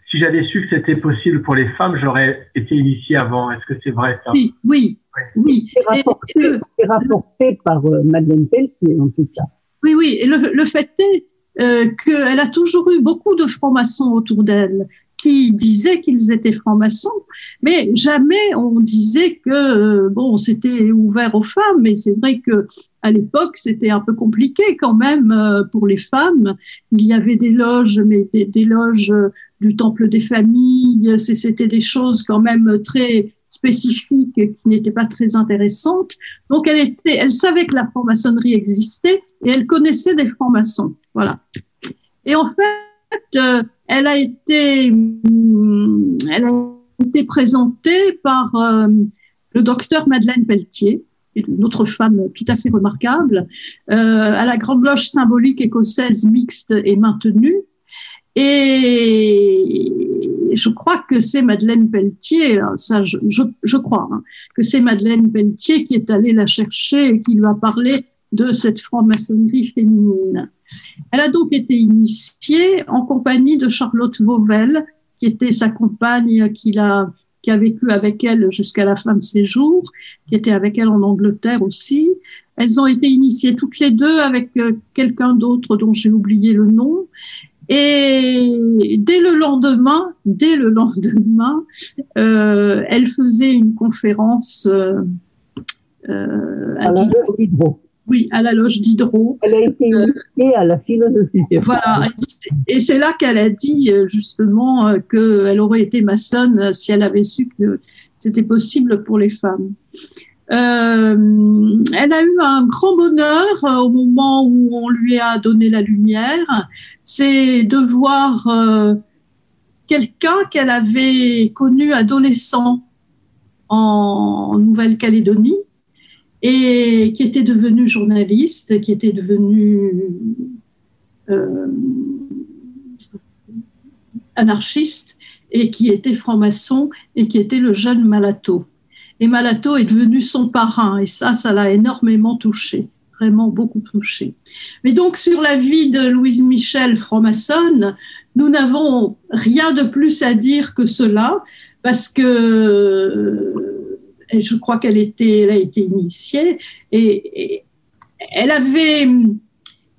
Speaker 4: si j'avais su que c'était possible pour les femmes, j'aurais été initiée avant. Est-ce que c'est vrai ça?
Speaker 20: Oui, oui, oui.
Speaker 16: C'est rapporté, c'est rapporté par euh, Madeleine Pelletier, en tout cas.
Speaker 20: Oui, oui. Et le, le fait est euh, qu'elle a toujours eu beaucoup de francs-maçons autour d'elle qui disaient qu'ils étaient francs-maçons, mais jamais on disait que euh, bon, c'était ouvert aux femmes. Mais c'est vrai que à l'époque, c'était un peu compliqué quand même euh, pour les femmes. Il y avait des loges, mais des, des loges du temple des familles. C'était des choses quand même très spécifiques et qui n'étaient pas très intéressantes. Donc, elle était, elle savait que la franc-maçonnerie existait et elle connaissait des francs-maçons. Voilà. Et en fait, euh, elle a été, hum, elle a été présentée par euh, le docteur Madeleine Pelletier, une autre femme tout à fait remarquable, euh, à la Grande Loge symbolique écossaise mixte et maintenue. Et je crois que c'est Madeleine Pelletier, hein, ça je, je, je crois, hein, que c'est Madeleine Pelletier qui est allée la chercher et qui lui a parlé de cette franc-maçonnerie féminine. Elle a donc été initiée en compagnie de Charlotte Vauvel, qui était sa compagne, qui, a, qui a vécu avec elle jusqu'à la fin de ses jours, qui était avec elle en Angleterre aussi. Elles ont été initiées toutes les deux avec euh, quelqu'un d'autre dont j'ai oublié le nom. Et dès le lendemain, dès le lendemain, euh, elle faisait une conférence euh, euh,
Speaker 16: À la loge d'Hydro.
Speaker 20: Oui, à la loge d'Hydro.
Speaker 16: Elle a été initiée à la philosophie.
Speaker 20: Voilà. Et c'est là qu'elle a dit justement qu'elle aurait été maçonne si elle avait su que c'était possible pour les femmes. Euh, elle a eu un grand bonheur au moment où on lui a donné la lumière, c'est de voir euh, quelqu'un qu'elle avait connu adolescent en Nouvelle-Calédonie et qui était devenu journaliste, qui était devenu euh, anarchiste et qui était franc-maçon et qui était le jeune Malato. Et Malato est devenu son parrain et ça, ça l'a énormément touché, vraiment beaucoup touché. Mais donc sur la vie de Louise Michel, franc-maçonne, nous n'avons rien de plus à dire que cela parce que euh, je crois qu'elle était, elle a été initiée et, elle avait,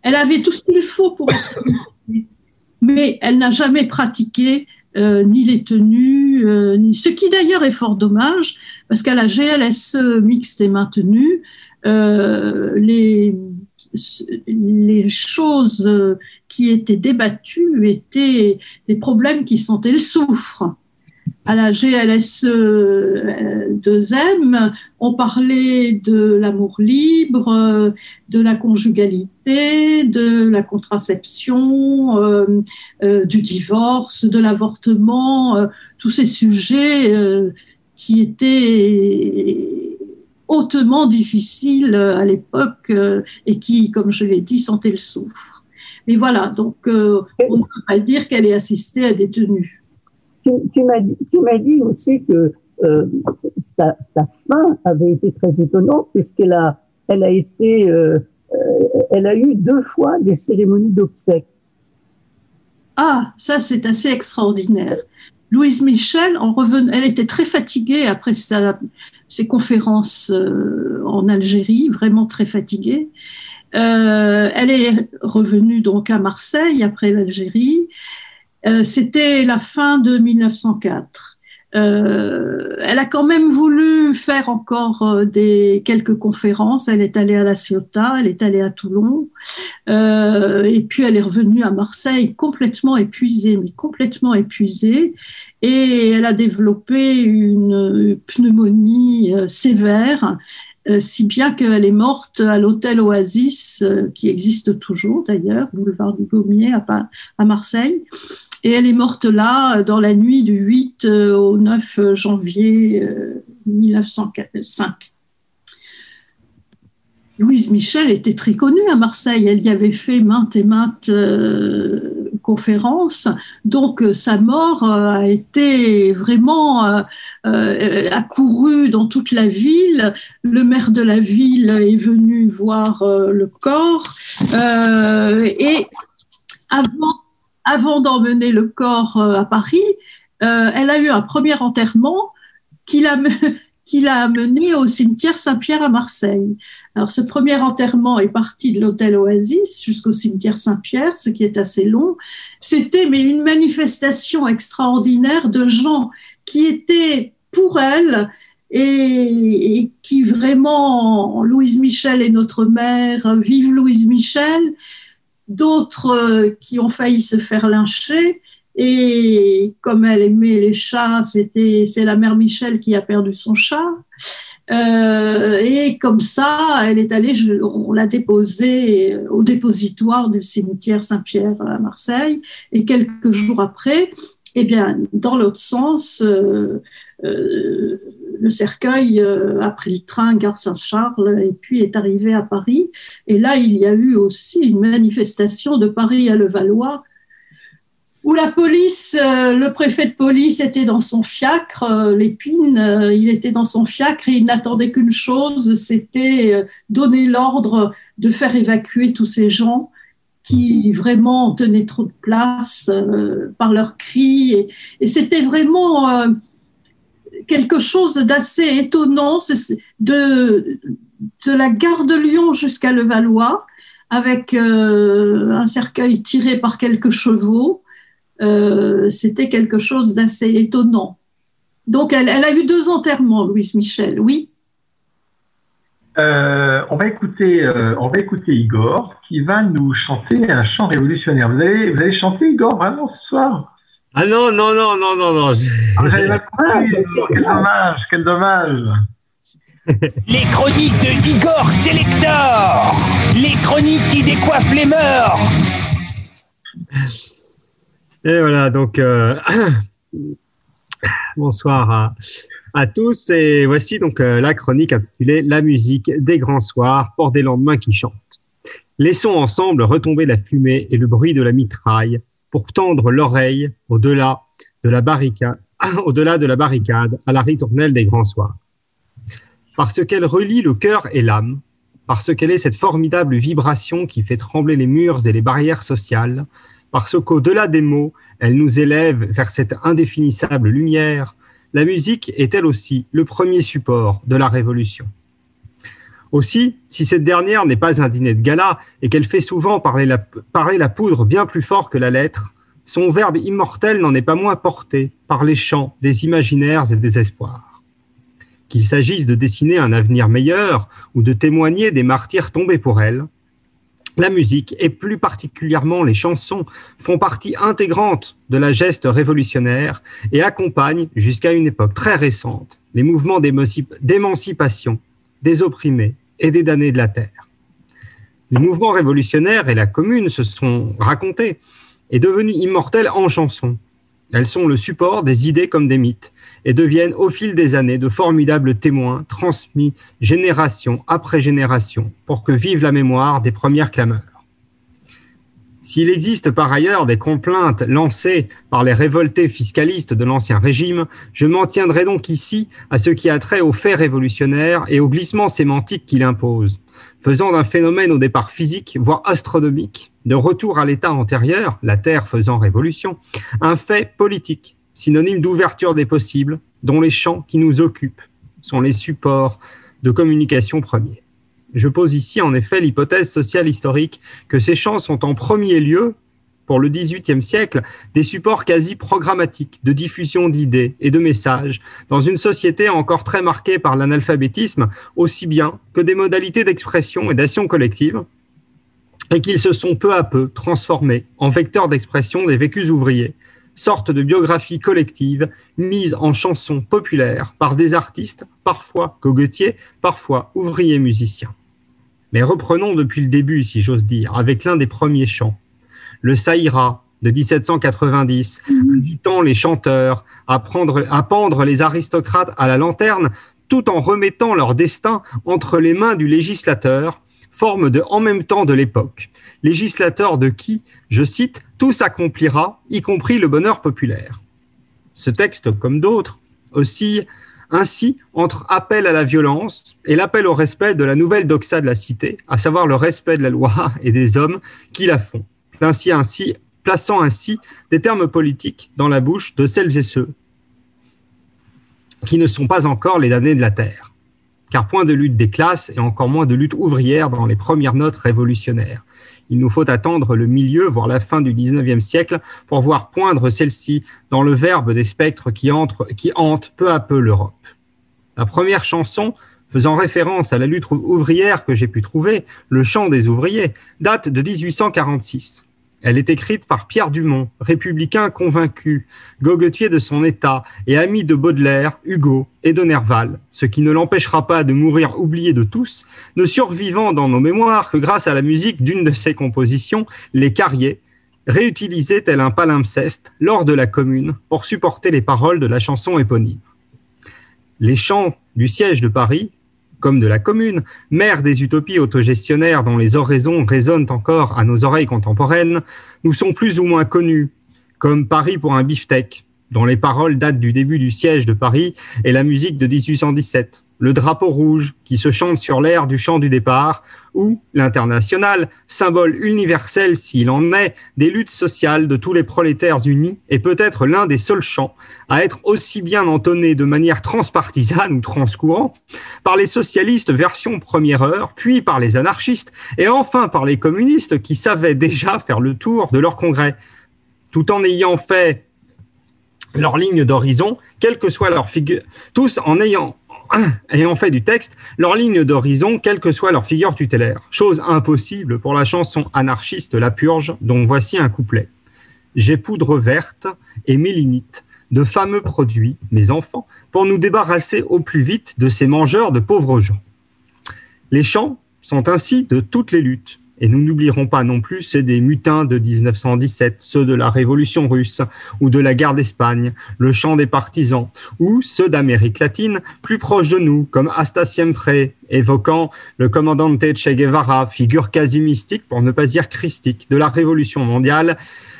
Speaker 20: elle avait tout ce qu'il faut pour être initiée, mais elle n'a jamais pratiqué euh, ni les tenues, euh, ce qui d'ailleurs est fort dommage parce qu'à la GLSE mixte et maintenue, les les choses euh, qui étaient débattues étaient des problèmes qui sentaient le soufre. À la GLSE 2M, on parlait de l'amour libre, euh, de la conjugalité, de la contraception, euh, euh, du divorce, de l'avortement, euh, tous ces sujets euh, qui étaient hautement difficiles euh, à l'époque euh, et qui, comme je l'ai dit, sentaient le soufre. Mais voilà, donc euh, on ne peut pas dire qu'elle ait assisté à des tenues.
Speaker 16: Tu, tu m'as dit, aussi que euh, sa, sa fin avait été très étonnante puisqu'elle a, elle a été, euh, euh, elle a eu deux fois des cérémonies d'obsèques.
Speaker 20: Ah, ça c'est assez extraordinaire. Louise Michel, en elle était très fatiguée après sa, ses conférences euh, en Algérie, vraiment très fatiguée. Euh, elle est revenue donc à Marseille après l'Algérie. Euh, C'était la fin de 1904. Euh, elle a quand même voulu faire encore euh, des quelques conférences. Elle est allée à La Ciotat, elle est allée à Toulon, euh, et puis elle est revenue à Marseille complètement épuisée, mais complètement épuisée. Et elle a développé une pneumonie sévère, si bien qu'elle est morte à l'hôtel Oasis, qui existe toujours d'ailleurs, boulevard du Gommier à Marseille. Et elle est morte là euh, dans la nuit du 8 euh, au 9 janvier euh, 1905. Louise Michel était très connue à Marseille. Elle y avait fait maintes et maintes conférences. Donc, sa mort a été vraiment accourue dans toute la ville. Le maire de la ville est venu voir le corps. Et avant, avant d'emmener le corps euh, à Paris, euh, elle a eu un premier enterrement qui l'a qui l'a amené au cimetière Saint-Pierre à Marseille. Alors, ce premier enterrement est parti de l'hôtel Oasis jusqu'au cimetière Saint-Pierre, ce qui est assez long. C'était mais une manifestation extraordinaire de gens qui étaient pour elle et, et qui vraiment, Louise Michel est notre mère, vive Louise Michel, d'autres euh, qui ont failli se faire lyncher. Et comme elle aimait les chats, c'était c'est la mère Michel qui a perdu son chat. Euh, et comme ça, elle est allée, on l'a déposée au dépositoire du cimetière Saint-Pierre à Marseille. Et quelques jours après, eh bien, dans l'autre sens, euh, euh, le cercueil euh, a pris le train gare Saint-Charles et puis est arrivé à Paris. Et là, il y a eu aussi une manifestation de Paris à Levallois où la police, euh, le préfet de police était dans son fiacre, euh, Lépine, il était dans son fiacre et il n'attendait qu'une chose, c'était donner l'ordre de faire évacuer tous ces gens qui vraiment tenaient trop de place par leurs cris. Et, et c'était vraiment quelque chose d'assez étonnant de, de la gare de Lyon jusqu'à Levallois, avec euh, un cercueil tiré par quelques chevaux. Euh, c'était quelque chose d'assez étonnant. Donc, elle, elle a eu deux enterrements, Louise Michel, oui?
Speaker 4: Euh, on va écouter, on va écouter Igor qui va nous chanter un chant révolutionnaire. Vous allez, vous allez chanter Igor vraiment ce soir?
Speaker 12: Ah non, non, non, non, non, non.
Speaker 4: Ah, vous avez Quel dommage, quel dommage.
Speaker 22: Les chroniques de Igor Selector Les chroniques qui décoiffent les mœurs
Speaker 12: Et voilà, donc euh, bonsoir à, à tous. Et voici donc euh, la chronique intitulée La musique des grands soirs pour des lendemains qui chantent. Laissons ensemble retomber la fumée et le bruit de la mitraille pour tendre l'oreille au-delà de la barricade, au-delà de la barricade à la ritournelle des grands soirs. Parce qu'elle relie le cœur et l'âme, parce qu'elle est cette formidable vibration qui fait trembler les murs et les barrières sociales, parce qu'au-delà des mots, elle nous élève vers cette indéfinissable lumière, la musique est elle aussi le premier support de la révolution. Aussi, si cette dernière n'est pas un dîner de gala et qu'elle fait souvent parler la, poudre bien plus fort que la lettre, son verbe immortel n'en est pas moins porté par les chants des imaginaires et des espoirs. Qu'il s'agisse de dessiner un avenir meilleur ou de témoigner des martyrs tombés pour elle, la musique, et plus particulièrement les chansons, font partie intégrante de la geste révolutionnaire et accompagnent, jusqu'à une époque très récente, les mouvements d'émancipation des opprimés et des damnés de la terre. Les mouvements révolutionnaires et la commune se sont racontés et devenus immortels en chansons. Elles sont le support des idées comme des mythes et deviennent au fil des années de formidables témoins transmis génération après génération pour que vive la mémoire des premières clameurs. S'il existe par ailleurs des complaintes lancées par les révoltés fiscalistes de l'Ancien Régime, je m'en tiendrai donc ici à ce qui a trait aux faits révolutionnaires et au glissement sémantique qu'il impose, faisant d'un phénomène au départ physique, voire astronomique, de retour à l'état antérieur, la Terre faisant révolution, un fait politique, synonyme d'ouverture des possibles, dont les champs qui nous occupent sont les supports de communication premiers. Je pose ici en effet l'hypothèse sociale historique que ces champs sont en premier lieu, pour le XVIIIe siècle, des supports quasi programmatiques de diffusion d'idées et de messages dans une société encore très marquée par l'analphabétisme, aussi bien que des modalités d'expression et d'action collective, et qu'ils se sont peu à peu transformés en vecteurs d'expression des vécus ouvriers, sorte de biographie collective mise en chansons populaires par des artistes, parfois cogotiers, parfois ouvriers musiciens. Mais reprenons depuis le début, si j'ose dire, avec l'un des premiers chants, le Saïra de 1790, invitant les chanteurs à, prendre, à pendre les aristocrates à la lanterne, tout en remettant leur destin entre les mains du législateur, forme de en même temps de l'époque. Législateur de qui, je cite, tout s'accomplira, y compris le bonheur populaire. Ce texte, comme d'autres, oscille ainsi entre appel à la violence et l'appel au respect de la nouvelle doxa de la cité, à savoir le respect de la loi et des hommes qui la font, plaçant ainsi, plaçant ainsi des termes politiques dans la bouche de celles et ceux qui ne sont pas encore les damnés de la terre. Car point de lutte des classes et encore moins de lutte ouvrière dans les premières notes révolutionnaires. Il nous faut attendre le milieu, voire la fin du XIXe siècle, pour voir poindre celle-ci dans le verbe des spectres qui, entrent, qui hantent peu à peu l'Europe. La première chanson, faisant référence à la lutte ouvrière que j'ai pu trouver, le chant des ouvriers, date de 1846. Elle est écrite par Pierre Dumont, républicain convaincu, goguetier de son état et ami de Baudelaire, Hugo et de Nerval, ce qui ne l'empêchera pas de mourir oublié de tous, ne survivant dans nos mémoires que grâce à la musique d'une de ses compositions, Les Carriers, réutilisée tel un palimpseste lors de la Commune pour supporter les paroles de la chanson éponyme? Les chants du siège de Paris, comme de la Commune, mère des utopies autogestionnaires dont les oraisons résonnent encore à nos oreilles contemporaines, nous sont plus ou moins connus, comme Paris pour un beefsteak, dont les paroles datent du début du siège de Paris et la musique de 1817, le drapeau rouge qui se chante sur l'air du chant du départ, ou l'international, symbole universel s'il en est des luttes sociales de tous les prolétaires unis, et peut-être l'un des seuls chants à être aussi bien entonné de manière transpartisane ou transcourant par les socialistes version première heure, puis par les anarchistes, et enfin par les communistes qui savaient déjà faire le tour de leur congrès, tout en ayant fait leur ligne d'horizon, quelle que soit leur figure, tous en ayant ayant fait du texte leur ligne d'horizon, quelle que soit leur figure tutélaire. Chose impossible pour la chanson anarchiste La Purge, dont voici un couplet. J'ai poudre verte et mes limites de fameux produits, mes enfants, pour nous débarrasser au plus vite de ces mangeurs de pauvres gens. Les chants sont ainsi de toutes les luttes, et nous n'oublierons pas non plus ceux des mutins de 1917, ceux de la Révolution russe ou de la guerre d'Espagne, le chant des partisans, ou ceux d'Amérique latine, plus proches de nous, comme Hasta Siempre, évoquant le commandante Che Guevara, figure quasi mystique, pour ne pas dire christique, de la Révolution mondiale,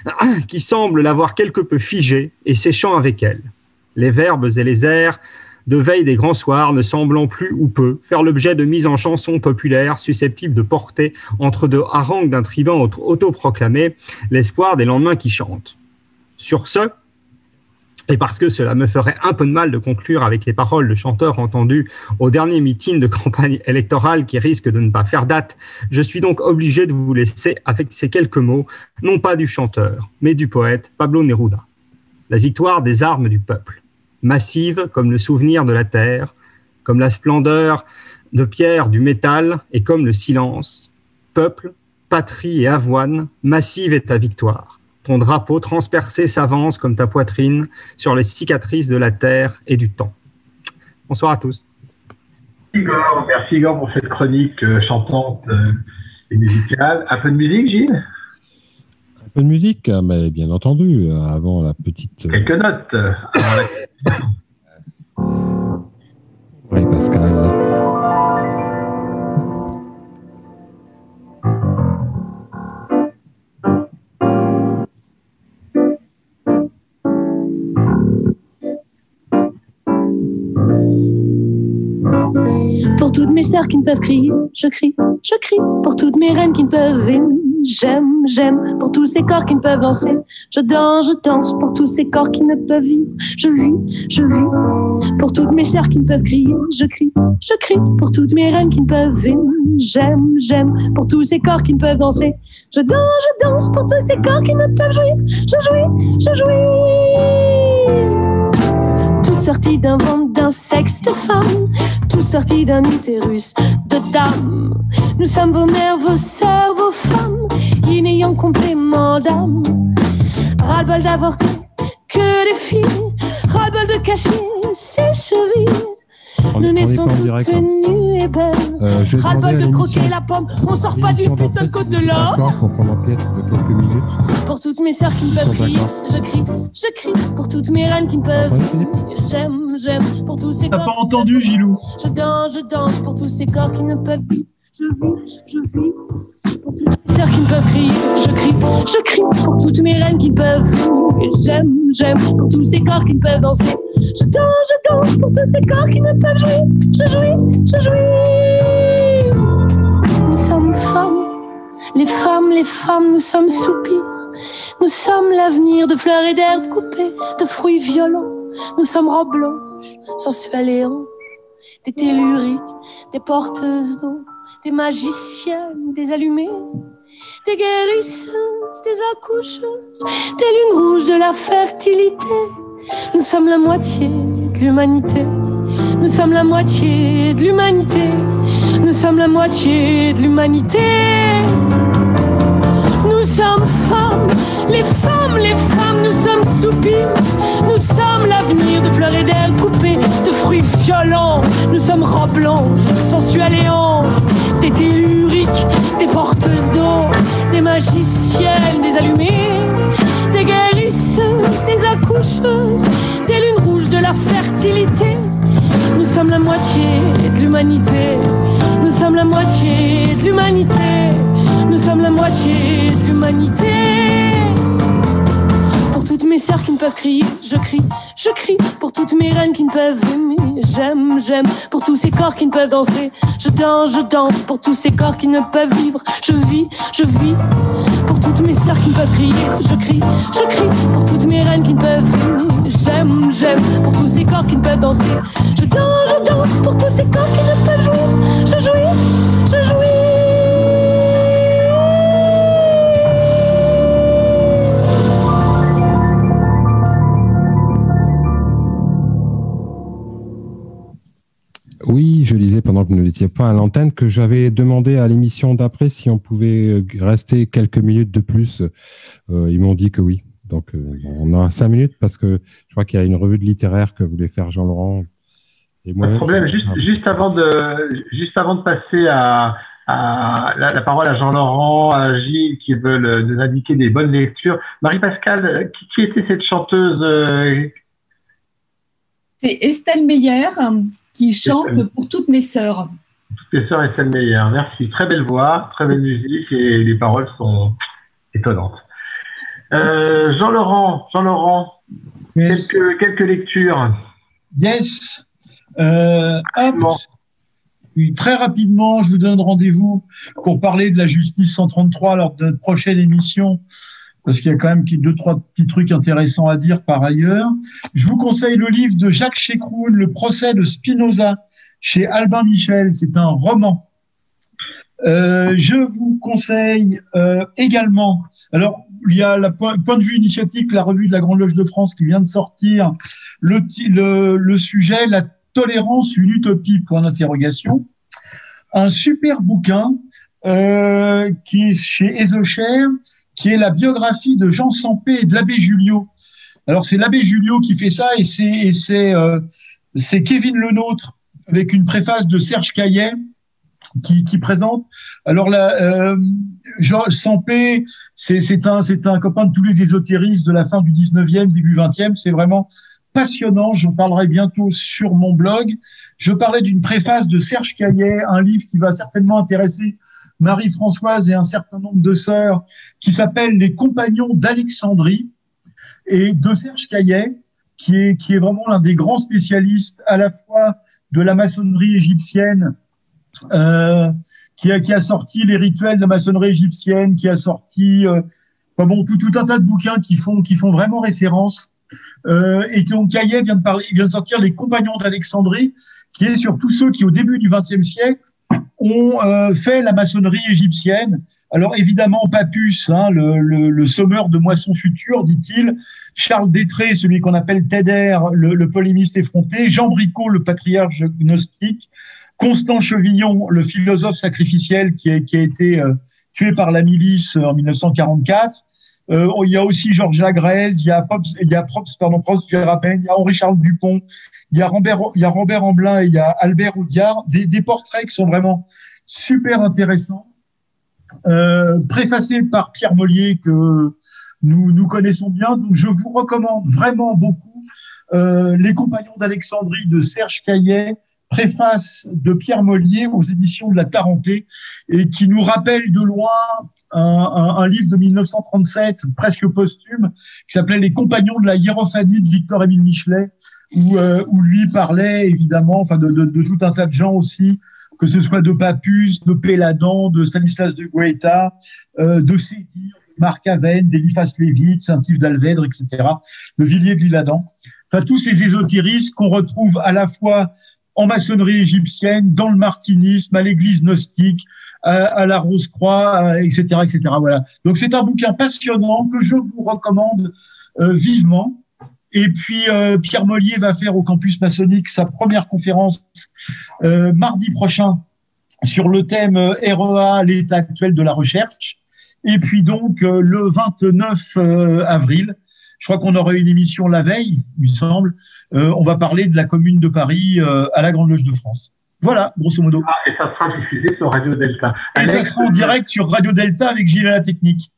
Speaker 12: qui semble l'avoir quelque peu figée et séchant avec elle. Les verbes et les airs de veille des grands soirs, ne semblant plus ou peu faire l'objet de mises en chansons populaires susceptibles de porter entre deux harangues d'un tribun auto- autoproclamé l'espoir des lendemains qui chantent. Sur ce, et parce que cela me ferait un peu de mal de conclure avec les paroles de chanteurs entendus au dernier meeting de campagne électorale qui risque de ne pas faire date, je suis donc obligé de vous laisser avec ces quelques mots, non pas du chanteur, mais du poète Pablo Neruda. La victoire des armes du peuple massive comme le souvenir de la terre, comme la splendeur de pierre du métal et comme le silence. Peuple, patrie et avoine, massive est ta victoire. Ton drapeau transpercé s'avance comme ta poitrine sur les cicatrices de la terre et du temps. Bonsoir à tous.
Speaker 4: Merci Igor pour cette chronique euh, chantante euh, et musicale. Un peu de musique, Gilles?
Speaker 9: Peu de musique, mais bien entendu, euh, avant la petite.
Speaker 4: Quelques notes. euh,
Speaker 9: Oui, Pascal.
Speaker 17: Pour toutes mes sœurs qui ne peuvent crier, je crie, je crie. Pour toutes mes reines qui ne peuvent aimer, j'aime, j'aime. Pour tous ces corps qui ne peuvent danser, je danse, je danse. Pour tous ces corps qui ne peuvent vivre, je vis, je vis. Pour toutes mes sœurs qui ne peuvent crier, je crie, je crie. Pour toutes mes reines qui ne peuvent aimer, j'aime, j'aime. Pour tous ces corps qui ne peuvent danser, je danse, je danse. Pour tous ces corps qui ne peuvent jouir, je jouis, je jouis sorti d'un ventre d'un sexe de femme, tout sorti d'un utérus de dame. Nous sommes vos mères, vos sœurs, vos femmes, inayant complément d'âme. Ras-le-bol d'avorter que des filles, ras-le-bol de cacher ses chevilles.
Speaker 9: On
Speaker 17: Nous naissons toutes
Speaker 9: direct, hein.
Speaker 17: nues et belles.
Speaker 9: Euh,
Speaker 17: Ras-le-bol de croquer la pomme, on sort pas du putain de côte de.
Speaker 9: D'accord, pour qu'on empiète de quelques minutes.
Speaker 17: Pour toutes mes sœurs qui ne peuvent crier, je crie, je crie. Pour toutes mes reines qui ne peuvent j'aime, j'aime. Pour tous ces
Speaker 6: T'as
Speaker 17: corps.
Speaker 6: pas entendu, Gilou
Speaker 17: Je danse, je danse. Pour tous ces corps qui ne peuvent. Je vis, je vis. Pour toutes mes sœurs qui ne peuvent crier, je crie, je crie. Pour toutes mes reines qui peuvent. J'aime, j'aime. Pour tous ces corps qui ne peuvent danser. Je danse, je danse. Pour tous ces corps qui ne peuvent jouir, je jouis, je jouis. Nous sommes femmes. Les femmes, les femmes, nous sommes soupirs. Nous sommes l'avenir de fleurs et d'herbes coupées, de fruits violents. Nous sommes robes blanches, sensuelles et hanches, des telluriques, des porteuses d'eau, des magiciennes, des allumées, des guérisseuses, des accoucheuses, des lunes rouges de la fertilité. Nous sommes la moitié de l'humanité. Nous sommes la moitié de l'humanité. Nous sommes la moitié de l'humanité. Nous sommes femmes, les femmes, les femmes, nous sommes soupirs. Nous sommes l'avenir de fleurs et d'ailes coupées, de fruits violents. Nous sommes robes blanches, sensuelles et anges, des telluriques, des porteuses d'eau, des magiciennes, des allumées, des guérisseuses, des accoucheuses, des lunes rouges de la fertilité. Nous sommes la moitié de l'humanité. Nous sommes la moitié de l'humanité. Nous sommes la moitié de l'humanité. Toutes mes sœurs qui ne peuvent crier, je crie, je crie. Pour toutes mes reines qui ne peuvent aimer, j'aime, j'aime. Pour tous ces corps qui ne peuvent danser, je danse, je danse. Pour tous ces corps qui ne peuvent vivre, je vis, je vis. Pour toutes mes sœurs qui ne peuvent crier, je crie, je crie. Pour toutes mes reines qui ne peuvent aimer, j'aime, j'aime. Pour tous ces corps qui ne peuvent danser, je danse, je danse. Pour tous ces corps qui ne peuvent jouir, je jouis,
Speaker 9: Oui, je disais pendant que vous n'étiez pas à l'antenne que j'avais demandé à l'émission d'après si on pouvait euh, rester quelques minutes de plus. Euh, ils m'ont dit que oui. Donc, euh, on a cinq minutes parce que je crois qu'il y a une revue de littéraire que voulait faire Jean-Laurent. Et
Speaker 4: Pas de
Speaker 9: moi,
Speaker 4: problème. Juste, juste avant de, juste avant de passer à, à la, la parole à Jean-Laurent, à Gilles, qui veulent nous indiquer des bonnes lectures. Marie-Pascale, qui, qui était cette chanteuse euh,
Speaker 21: C'est Estelle Meyer euh, qui chante pour toutes mes sœurs.
Speaker 4: Toutes les sœurs Estelle Meyer. Merci. Très belle voix, très belle musique et les paroles sont étonnantes. Euh, Jean-Laurent, Jean-Laurent, quelques, quelques lectures.
Speaker 6: Yes. Euh. Oui, très rapidement, je vous donne rendez-vous pour parler de la justice 133 lors de notre prochaine émission, parce qu'il y a quand même deux, trois petits trucs intéressants à dire par ailleurs. Je vous conseille le livre de Jacques Chekroun, Le procès de Spinoza, chez Albin Michel. C'est un roman. Euh, je vous conseille euh, également, alors il y a la point, point de vue initiatique, la revue de la Grande Loge de France qui vient de sortir, le, le, le sujet, la tolérance, une utopie, point d'interrogation. Un super bouquin euh, qui est chez Ezocher, qui est la biographie de Jean Sampé et de l'abbé Julio. Alors c'est l'abbé Julio qui fait ça et c'est c'est euh, c'est Kevin Lenôtre avec une préface de Serge Caillet qui, qui présente. Alors là, euh, Jean Sampé, c'est c'est un c'est un copain de tous les ésotéristes de la fin du 19e, début 20e. C'est vraiment passionnant. J'en parlerai bientôt sur mon blog. Je parlais d'une préface de Serge Caillet, un livre qui va certainement intéresser Marie-Françoise et un certain nombre de sœurs, qui s'appelle Les Compagnons d'Alexandrie et de Serge Caillet, qui est, qui est vraiment l'un des grands spécialistes à la fois de la maçonnerie égyptienne, euh, qui, a, qui a sorti les rituels de la maçonnerie égyptienne, qui a sorti euh, bon, tout, tout un tas de bouquins qui font, qui font vraiment référence. Euh, et donc Caillet vient de, parler, vient de sortir Les Compagnons d'Alexandrie, qui est sur tous ceux qui, au début du XXe siècle, ont euh, fait la maçonnerie égyptienne. Alors évidemment, Papus, hein, le, le, le sommeur de moisson future, dit-il, Charles Détré, celui qu'on appelle Teder, le, le polémiste effronté, Jean Bricot, le patriarche gnostique, Constant Chevillon, le philosophe sacrificiel qui a, qui a été euh, tué par la milice en 1944. Euh, il y a aussi Georges Lagrèze, il y a Pops, il y a Props, pardon, Props il y a Henri-Charles Dupont, il y a Robert, il y a Amblin et il y a Albert Audiard, des, des portraits qui sont vraiment super intéressants, euh, préfacés par Pierre Mollier que nous, nous connaissons bien. Donc, je vous recommande vraiment beaucoup euh, Les Compagnons d'Alexandrie de Serge Caillet, préface de Pierre Mollier aux éditions de la Tarentée et qui nous rappelle de loin un, un, un livre de 1937 presque posthume qui s'appelait Les Compagnons de la hiérophanie de Victor-Émile Michelet où, euh, où lui parlait évidemment enfin de, de, de, tout un tas de gens aussi que ce soit de Papus, de Péladan, de Stanislas de Guaita, euh, de Marc Aven, d'Eliphas Lévy, de Saint-Yves d'Alvèdre, etc., de Villiers de l'Isle-Adam. Enfin, tous ces ésotéristes qu'on retrouve à la fois en maçonnerie égyptienne, dans le martinisme, à l'église gnostique, à, à la Rose-Croix, etc., etc. Voilà. Donc c'est un bouquin passionnant que je vous recommande euh, vivement. Et puis euh, Pierre Mollier va faire au campus maçonnique sa première conférence euh, mardi prochain sur le thème REA, l'état actuel de la recherche. Et puis donc euh, le 29 euh, avril, je crois qu'on aura une émission la veille, il me semble. euh, on va parler de la commune de Paris euh, à la Grande Loge de France. Voilà, grosso modo.
Speaker 4: Ah, et ça sera diffusé sur Radio Delta.
Speaker 6: Et ça sera en direct sur Radio Delta avec Gilles à la technique.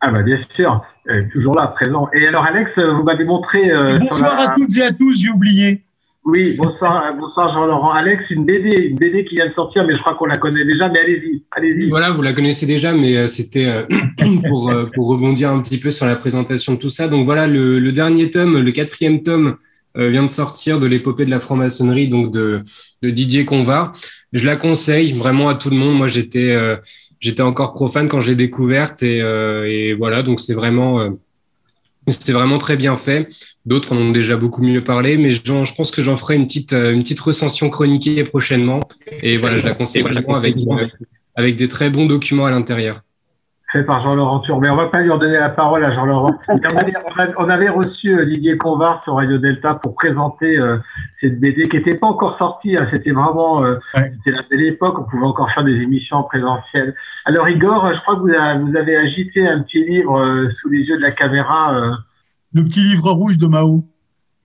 Speaker 4: Ah bah bien sûr, euh, toujours là, présent. Et alors Alex, euh, vous m'avez montré... euh,
Speaker 6: Bonsoir
Speaker 4: la-
Speaker 6: à toutes et à tous, j'ai oublié.
Speaker 4: Oui, bonsoir, bonsoir Jean-Laurent. Alex, une BD, une BD qui vient de sortir, mais je crois qu'on la connaît déjà, mais allez-y, allez-y.
Speaker 23: Voilà, vous la connaissez déjà, mais euh, c'était euh, pour, euh, pour rebondir un petit peu sur la présentation de tout ça. Donc voilà, le, le dernier tome, le quatrième tome, euh, vient de sortir de l'épopée de la franc-maçonnerie, donc de, de Didier Convar. Je la conseille vraiment à tout le monde. Moi, j'étais euh, j'étais encore profane quand je l'ai découverte et, euh, et voilà, donc c'est vraiment euh, c'est vraiment très bien fait. D'autres en ont déjà beaucoup mieux parlé, mais je pense que j'en ferai une petite euh, une petite recension chroniquée prochainement. Et voilà, je la conseille vraiment avec euh, avec des très bons documents à l'intérieur.
Speaker 4: Fait par Jean-Laurent Tour. Mais on va pas lui redonner la parole à Jean-Laurent. On avait, reçu euh, Didier Convar sur Radio Delta pour présenter euh, cette BD qui n'était pas encore sortie. hein. C'était vraiment, euh, c'était la belle époque. On pouvait encore faire des émissions en présentiel. Alors Igor, je crois que vous, avez- vous avez agité un petit livre euh, sous les yeux de la caméra.
Speaker 6: Le petit livre rouge de Mao.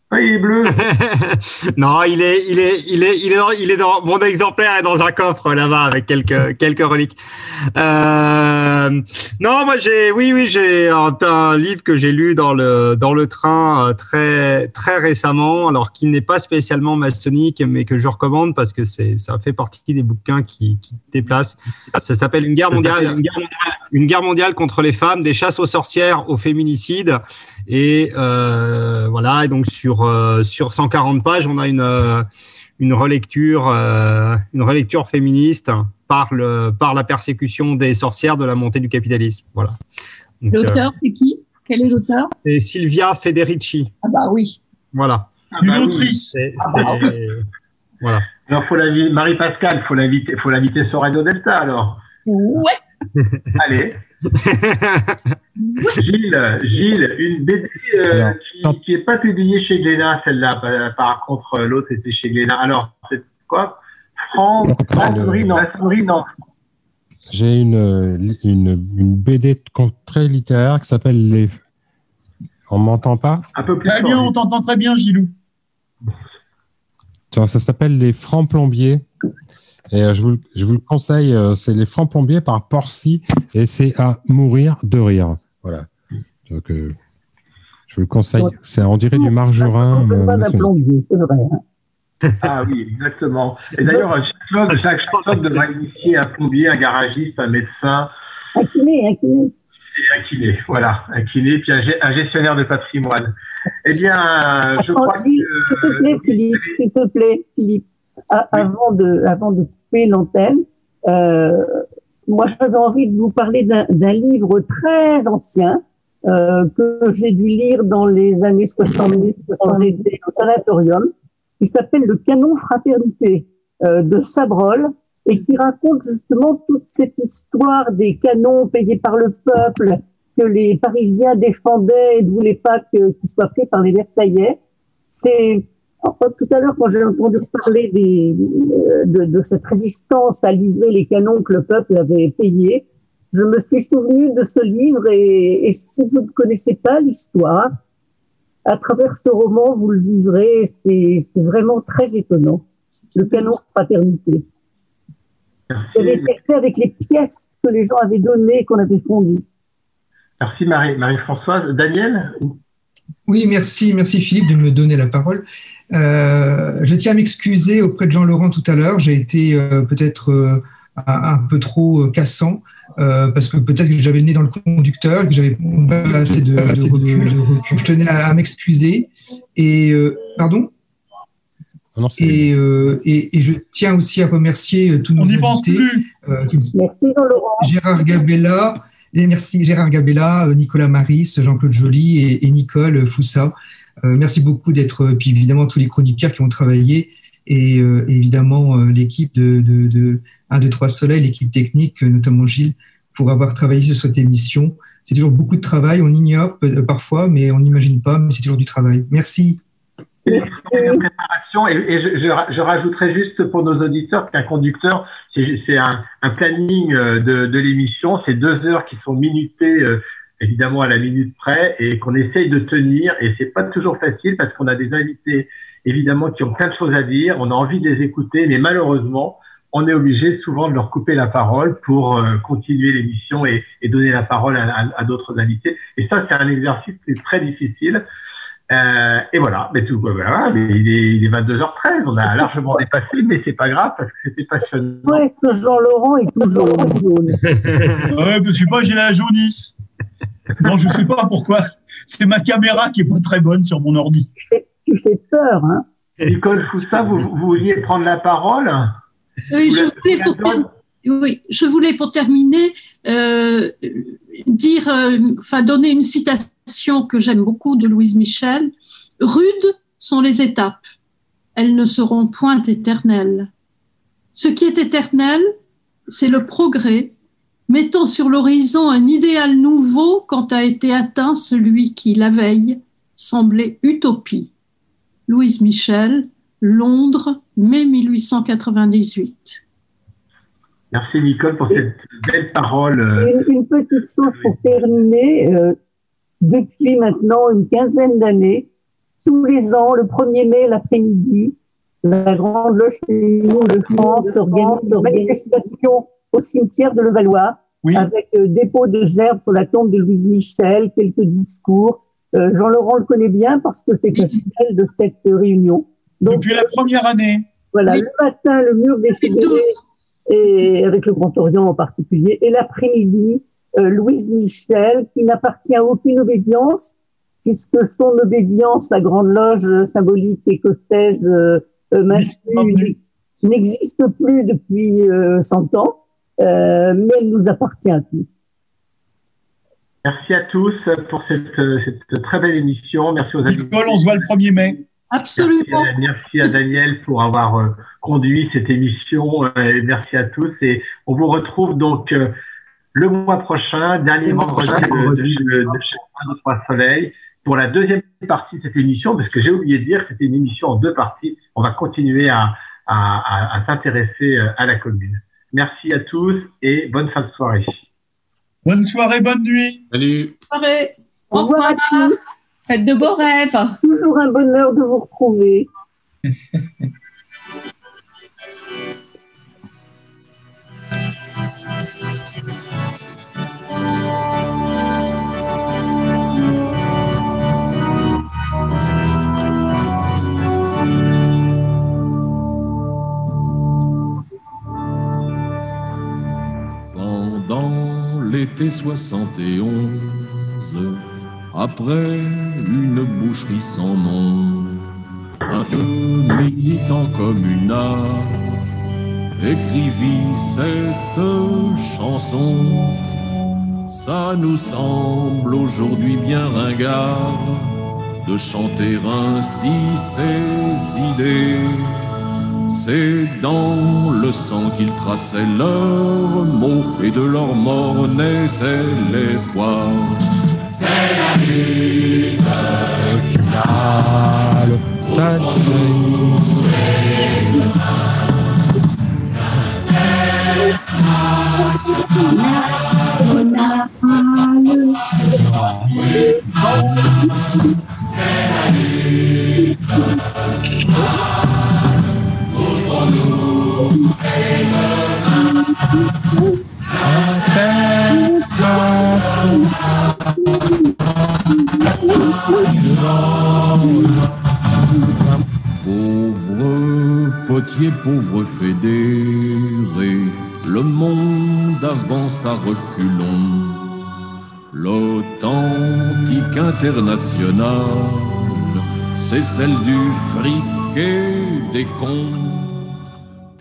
Speaker 4: Oui, il est bleu.
Speaker 12: non, il est, il est, il est, il est, dans, il est dans mon exemplaire est dans un coffre là-bas avec quelques, quelques reliques. Euh, non, moi j'ai, oui, oui, j'ai un, un livre que j'ai lu dans le, dans le train euh, très, très récemment, alors qui n'est pas spécialement maçonnique, mais que je recommande parce que c'est, ça fait partie des bouquins qui, qui déplacent. Ça s'appelle une guerre mondiale, une guerre mondiale, une guerre mondiale contre les femmes, des chasses aux sorcières, au féminicide. Et euh, voilà, et donc sur euh, sur 140 pages, on a une euh, une relecture euh, une relecture féministe par le par la persécution des sorcières de la montée du capitalisme. Voilà.
Speaker 20: L'auteur,
Speaker 12: euh,
Speaker 20: c'est qui? Quel est l'auteur?
Speaker 12: C'est Silvia Federici.
Speaker 20: Ah bah oui.
Speaker 12: Voilà.
Speaker 4: Une bah oui. autrice.
Speaker 12: C'est-
Speaker 4: Ah bah
Speaker 12: voilà.
Speaker 4: Alors faut l'inviter, Marie-Pascale, faut l'inviter, faut l'inviter sur Radio Delta alors.
Speaker 20: Ouais.
Speaker 4: Allez. Gilles, Gilles, une BD euh, qui, qui est pas publiée chez Glénat, celle-là. Par, par contre, euh, l'autre était chez Glénat. Alors, c'est quoi? Franck, maçonnerie, non.
Speaker 9: J'ai une, euh, une, une BD très littéraire qui s'appelle Les. On m'entend pas?
Speaker 4: Un peu
Speaker 6: Très bien, on t'entend très bien, Gilou.
Speaker 9: Ça, ça s'appelle Les Francs Plombiers. Et euh, je, vous, le- je vous le conseille, euh, c'est Les Francs Plombiers par Porcy et c'est à mourir de rire. Voilà. Donc, euh, je vous le conseille. C'est, on dirait du margerin.
Speaker 16: Pas plombier, c'est vrai. hein.
Speaker 4: Ah oui, exactement. Et d'ailleurs, chaque chaque club devra initier un plombier, un garagiste, un médecin
Speaker 16: Un kiné, un kiné.
Speaker 4: et un kiné. Voilà, un kiné, puis un, gestionnaire de patrimoine. Eh bien, je
Speaker 16: Attends,
Speaker 4: crois que...
Speaker 16: S'il te plaît, Philippe, s'il te plaît, Philippe, a- avant, de, avant de l'antenne, euh, moi j'avais envie de vous parler d'un livre très ancien euh, que j'ai dû lire dans les années 70 quand j'étais au sanatorium, qui s'appelle Le canon fraternité euh, de Sabrol et qui raconte justement toute cette histoire des canons payés par le peuple que les Parisiens défendaient et ne voulaient pas qu'ils soient pris par les Versaillais. C'est tout à l'heure quand j'ai entendu parler des, euh, de, de cette résistance à livrer les canons que le peuple avait payés, je me suis souvenu de ce livre et, et si vous ne connaissez pas l'histoire, à travers ce roman, vous le vivrez. C'est c'est vraiment très étonnant. Le canon fraternité. Ça avait été fait avec les pièces que les gens avaient données et qu'on avait fondues.
Speaker 4: Merci Marie- Marie-Françoise. Daniel?
Speaker 19: Oui, merci, merci Philippe de me donner la parole. Euh, je tiens à m'excuser auprès de Jean-Laurent tout à l'heure. J'ai été euh, peut-être euh, un, un peu trop euh, cassant euh, parce que peut-être que j'avais le nez dans le conducteur et que j'avais pas assez de, de recul, de recul. Je tenais à, à m'excuser. Et euh, pardon? Et, euh, et, et je tiens aussi à remercier tous nos invités. euh, qui-
Speaker 16: Merci Jean-Laurent.
Speaker 19: Gérard Gabella, et merci Gérard Gabella, Nicolas Maris, Jean-Claude Joly et, et Nicole Foussa. Euh, merci beaucoup d'être, euh, puis évidemment tous les chroniqueurs qui ont travaillé et euh, évidemment l'équipe de, de, de 1, 2, 3 Soleil, l'équipe technique, notamment Gilles, pour avoir travaillé sur cette émission. C'est toujours beaucoup de travail, on ignore parfois, mais on n'imagine pas, mais c'est toujours du travail. Merci.
Speaker 4: préparation. Et, et je, je, rajouterai juste pour nos auditeurs qu'un conducteur, c'est un, un planning de, de l'émission. C'est deux heures qui sont minutées évidemment à la minute près et qu'on essaye de tenir. Et c'est pas toujours facile parce qu'on a des invités évidemment qui ont plein de choses à dire. On a envie de les écouter, mais malheureusement, on est obligé souvent de leur couper la parole pour euh, continuer l'émission et, et donner la parole à, à- à d'autres invités. Et ça, c'est un exercice qui est très difficile. Euh, et voilà, mais tout, voilà, mais il est, il est 22h13, on a largement dépassé, mais c'est pas grave parce que c'était passionnant.
Speaker 16: Pourquoi est-ce que Jean-Laurent est toujours jaune
Speaker 6: Ouais, je sais pas, j'ai la jaunisse. Non, je sais pas pourquoi. C'est ma caméra qui est pas très bonne sur mon ordi.
Speaker 16: Tu fais peur, hein
Speaker 4: Nicole Foussa, vous, vous vouliez prendre la parole?
Speaker 20: Oui, je
Speaker 4: la-
Speaker 20: voulais pour, ter- oui, je voulais pour terminer euh, dire, euh, enfin donner une citation que j'aime beaucoup de Louise Michel. Rudes sont les étapes, elles ne seront point éternelles. Ce qui est éternel, c'est le progrès, mettant sur l'horizon un idéal nouveau quand a été atteint celui qui, la veille, semblait utopie. Louise Michel, Londres, mai 1898.
Speaker 4: Merci Nicole pour cette belle parole. euh,
Speaker 16: Une, une petite chose pour terminer. euh, depuis maintenant une quinzaine d'années, tous les ans, le 1er mai, l'après-midi, la Grande Loge de France organise une manifestation au cimetière de Levallois avec euh, dépôt de gerbes sur la tombe de Louise Michel, quelques discours. Euh, Jean-Laurent le connaît bien parce que c'est un fidèle de cette réunion.
Speaker 6: Depuis la première année.
Speaker 16: Voilà, le matin, le mur des et avec le Grand Orient en particulier, et l'après-midi, euh, Louise Michel, qui n'appartient à aucune obédience, puisque son obédience, la Grande Loge symbolique écossaise euh, euh, n'existe plus depuis euh, 100 ans, euh, mais elle nous appartient à tous.
Speaker 4: Merci à tous pour cette, cette très belle émission. Merci aux amis.
Speaker 6: Nicole, on se voit le 1er mai.
Speaker 20: Absolument.
Speaker 4: Merci, à- merci à Daniel pour avoir euh, conduit cette émission. euh, et merci à tous. Et on vous retrouve donc euh, le mois prochain, dernier vendredi de, de, de, de chez trois soleils, pour la deuxième partie de cette émission, parce que j'ai oublié de dire que c'était une émission en deux parties. On va continuer à, à, à, à s'intéresser à la commune. Merci à tous et bonne fin de soirée.
Speaker 6: Bonne soirée, bonne nuit.
Speaker 23: Salut.
Speaker 20: Soirée.
Speaker 16: Au revoir à tous.
Speaker 21: Faites de beaux rêves.
Speaker 16: Toujours un bonheur de vous retrouver.
Speaker 24: l'été 71, après une boucherie sans nom, un militant communard écrivit cette chanson. Ça nous semble aujourd'hui bien ringard de chanter ainsi ses idées. C'est dans le sang qu'ils traçaient leurs mots et de leur mort naissait l'espoir. C'est la lutte
Speaker 9: finale.
Speaker 24: Pauvre potier, pauvre fédéré, le monde avance à reculons. L'authentique internationale, c'est celle du fric et des cons.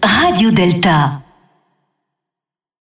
Speaker 2: Radio Delta.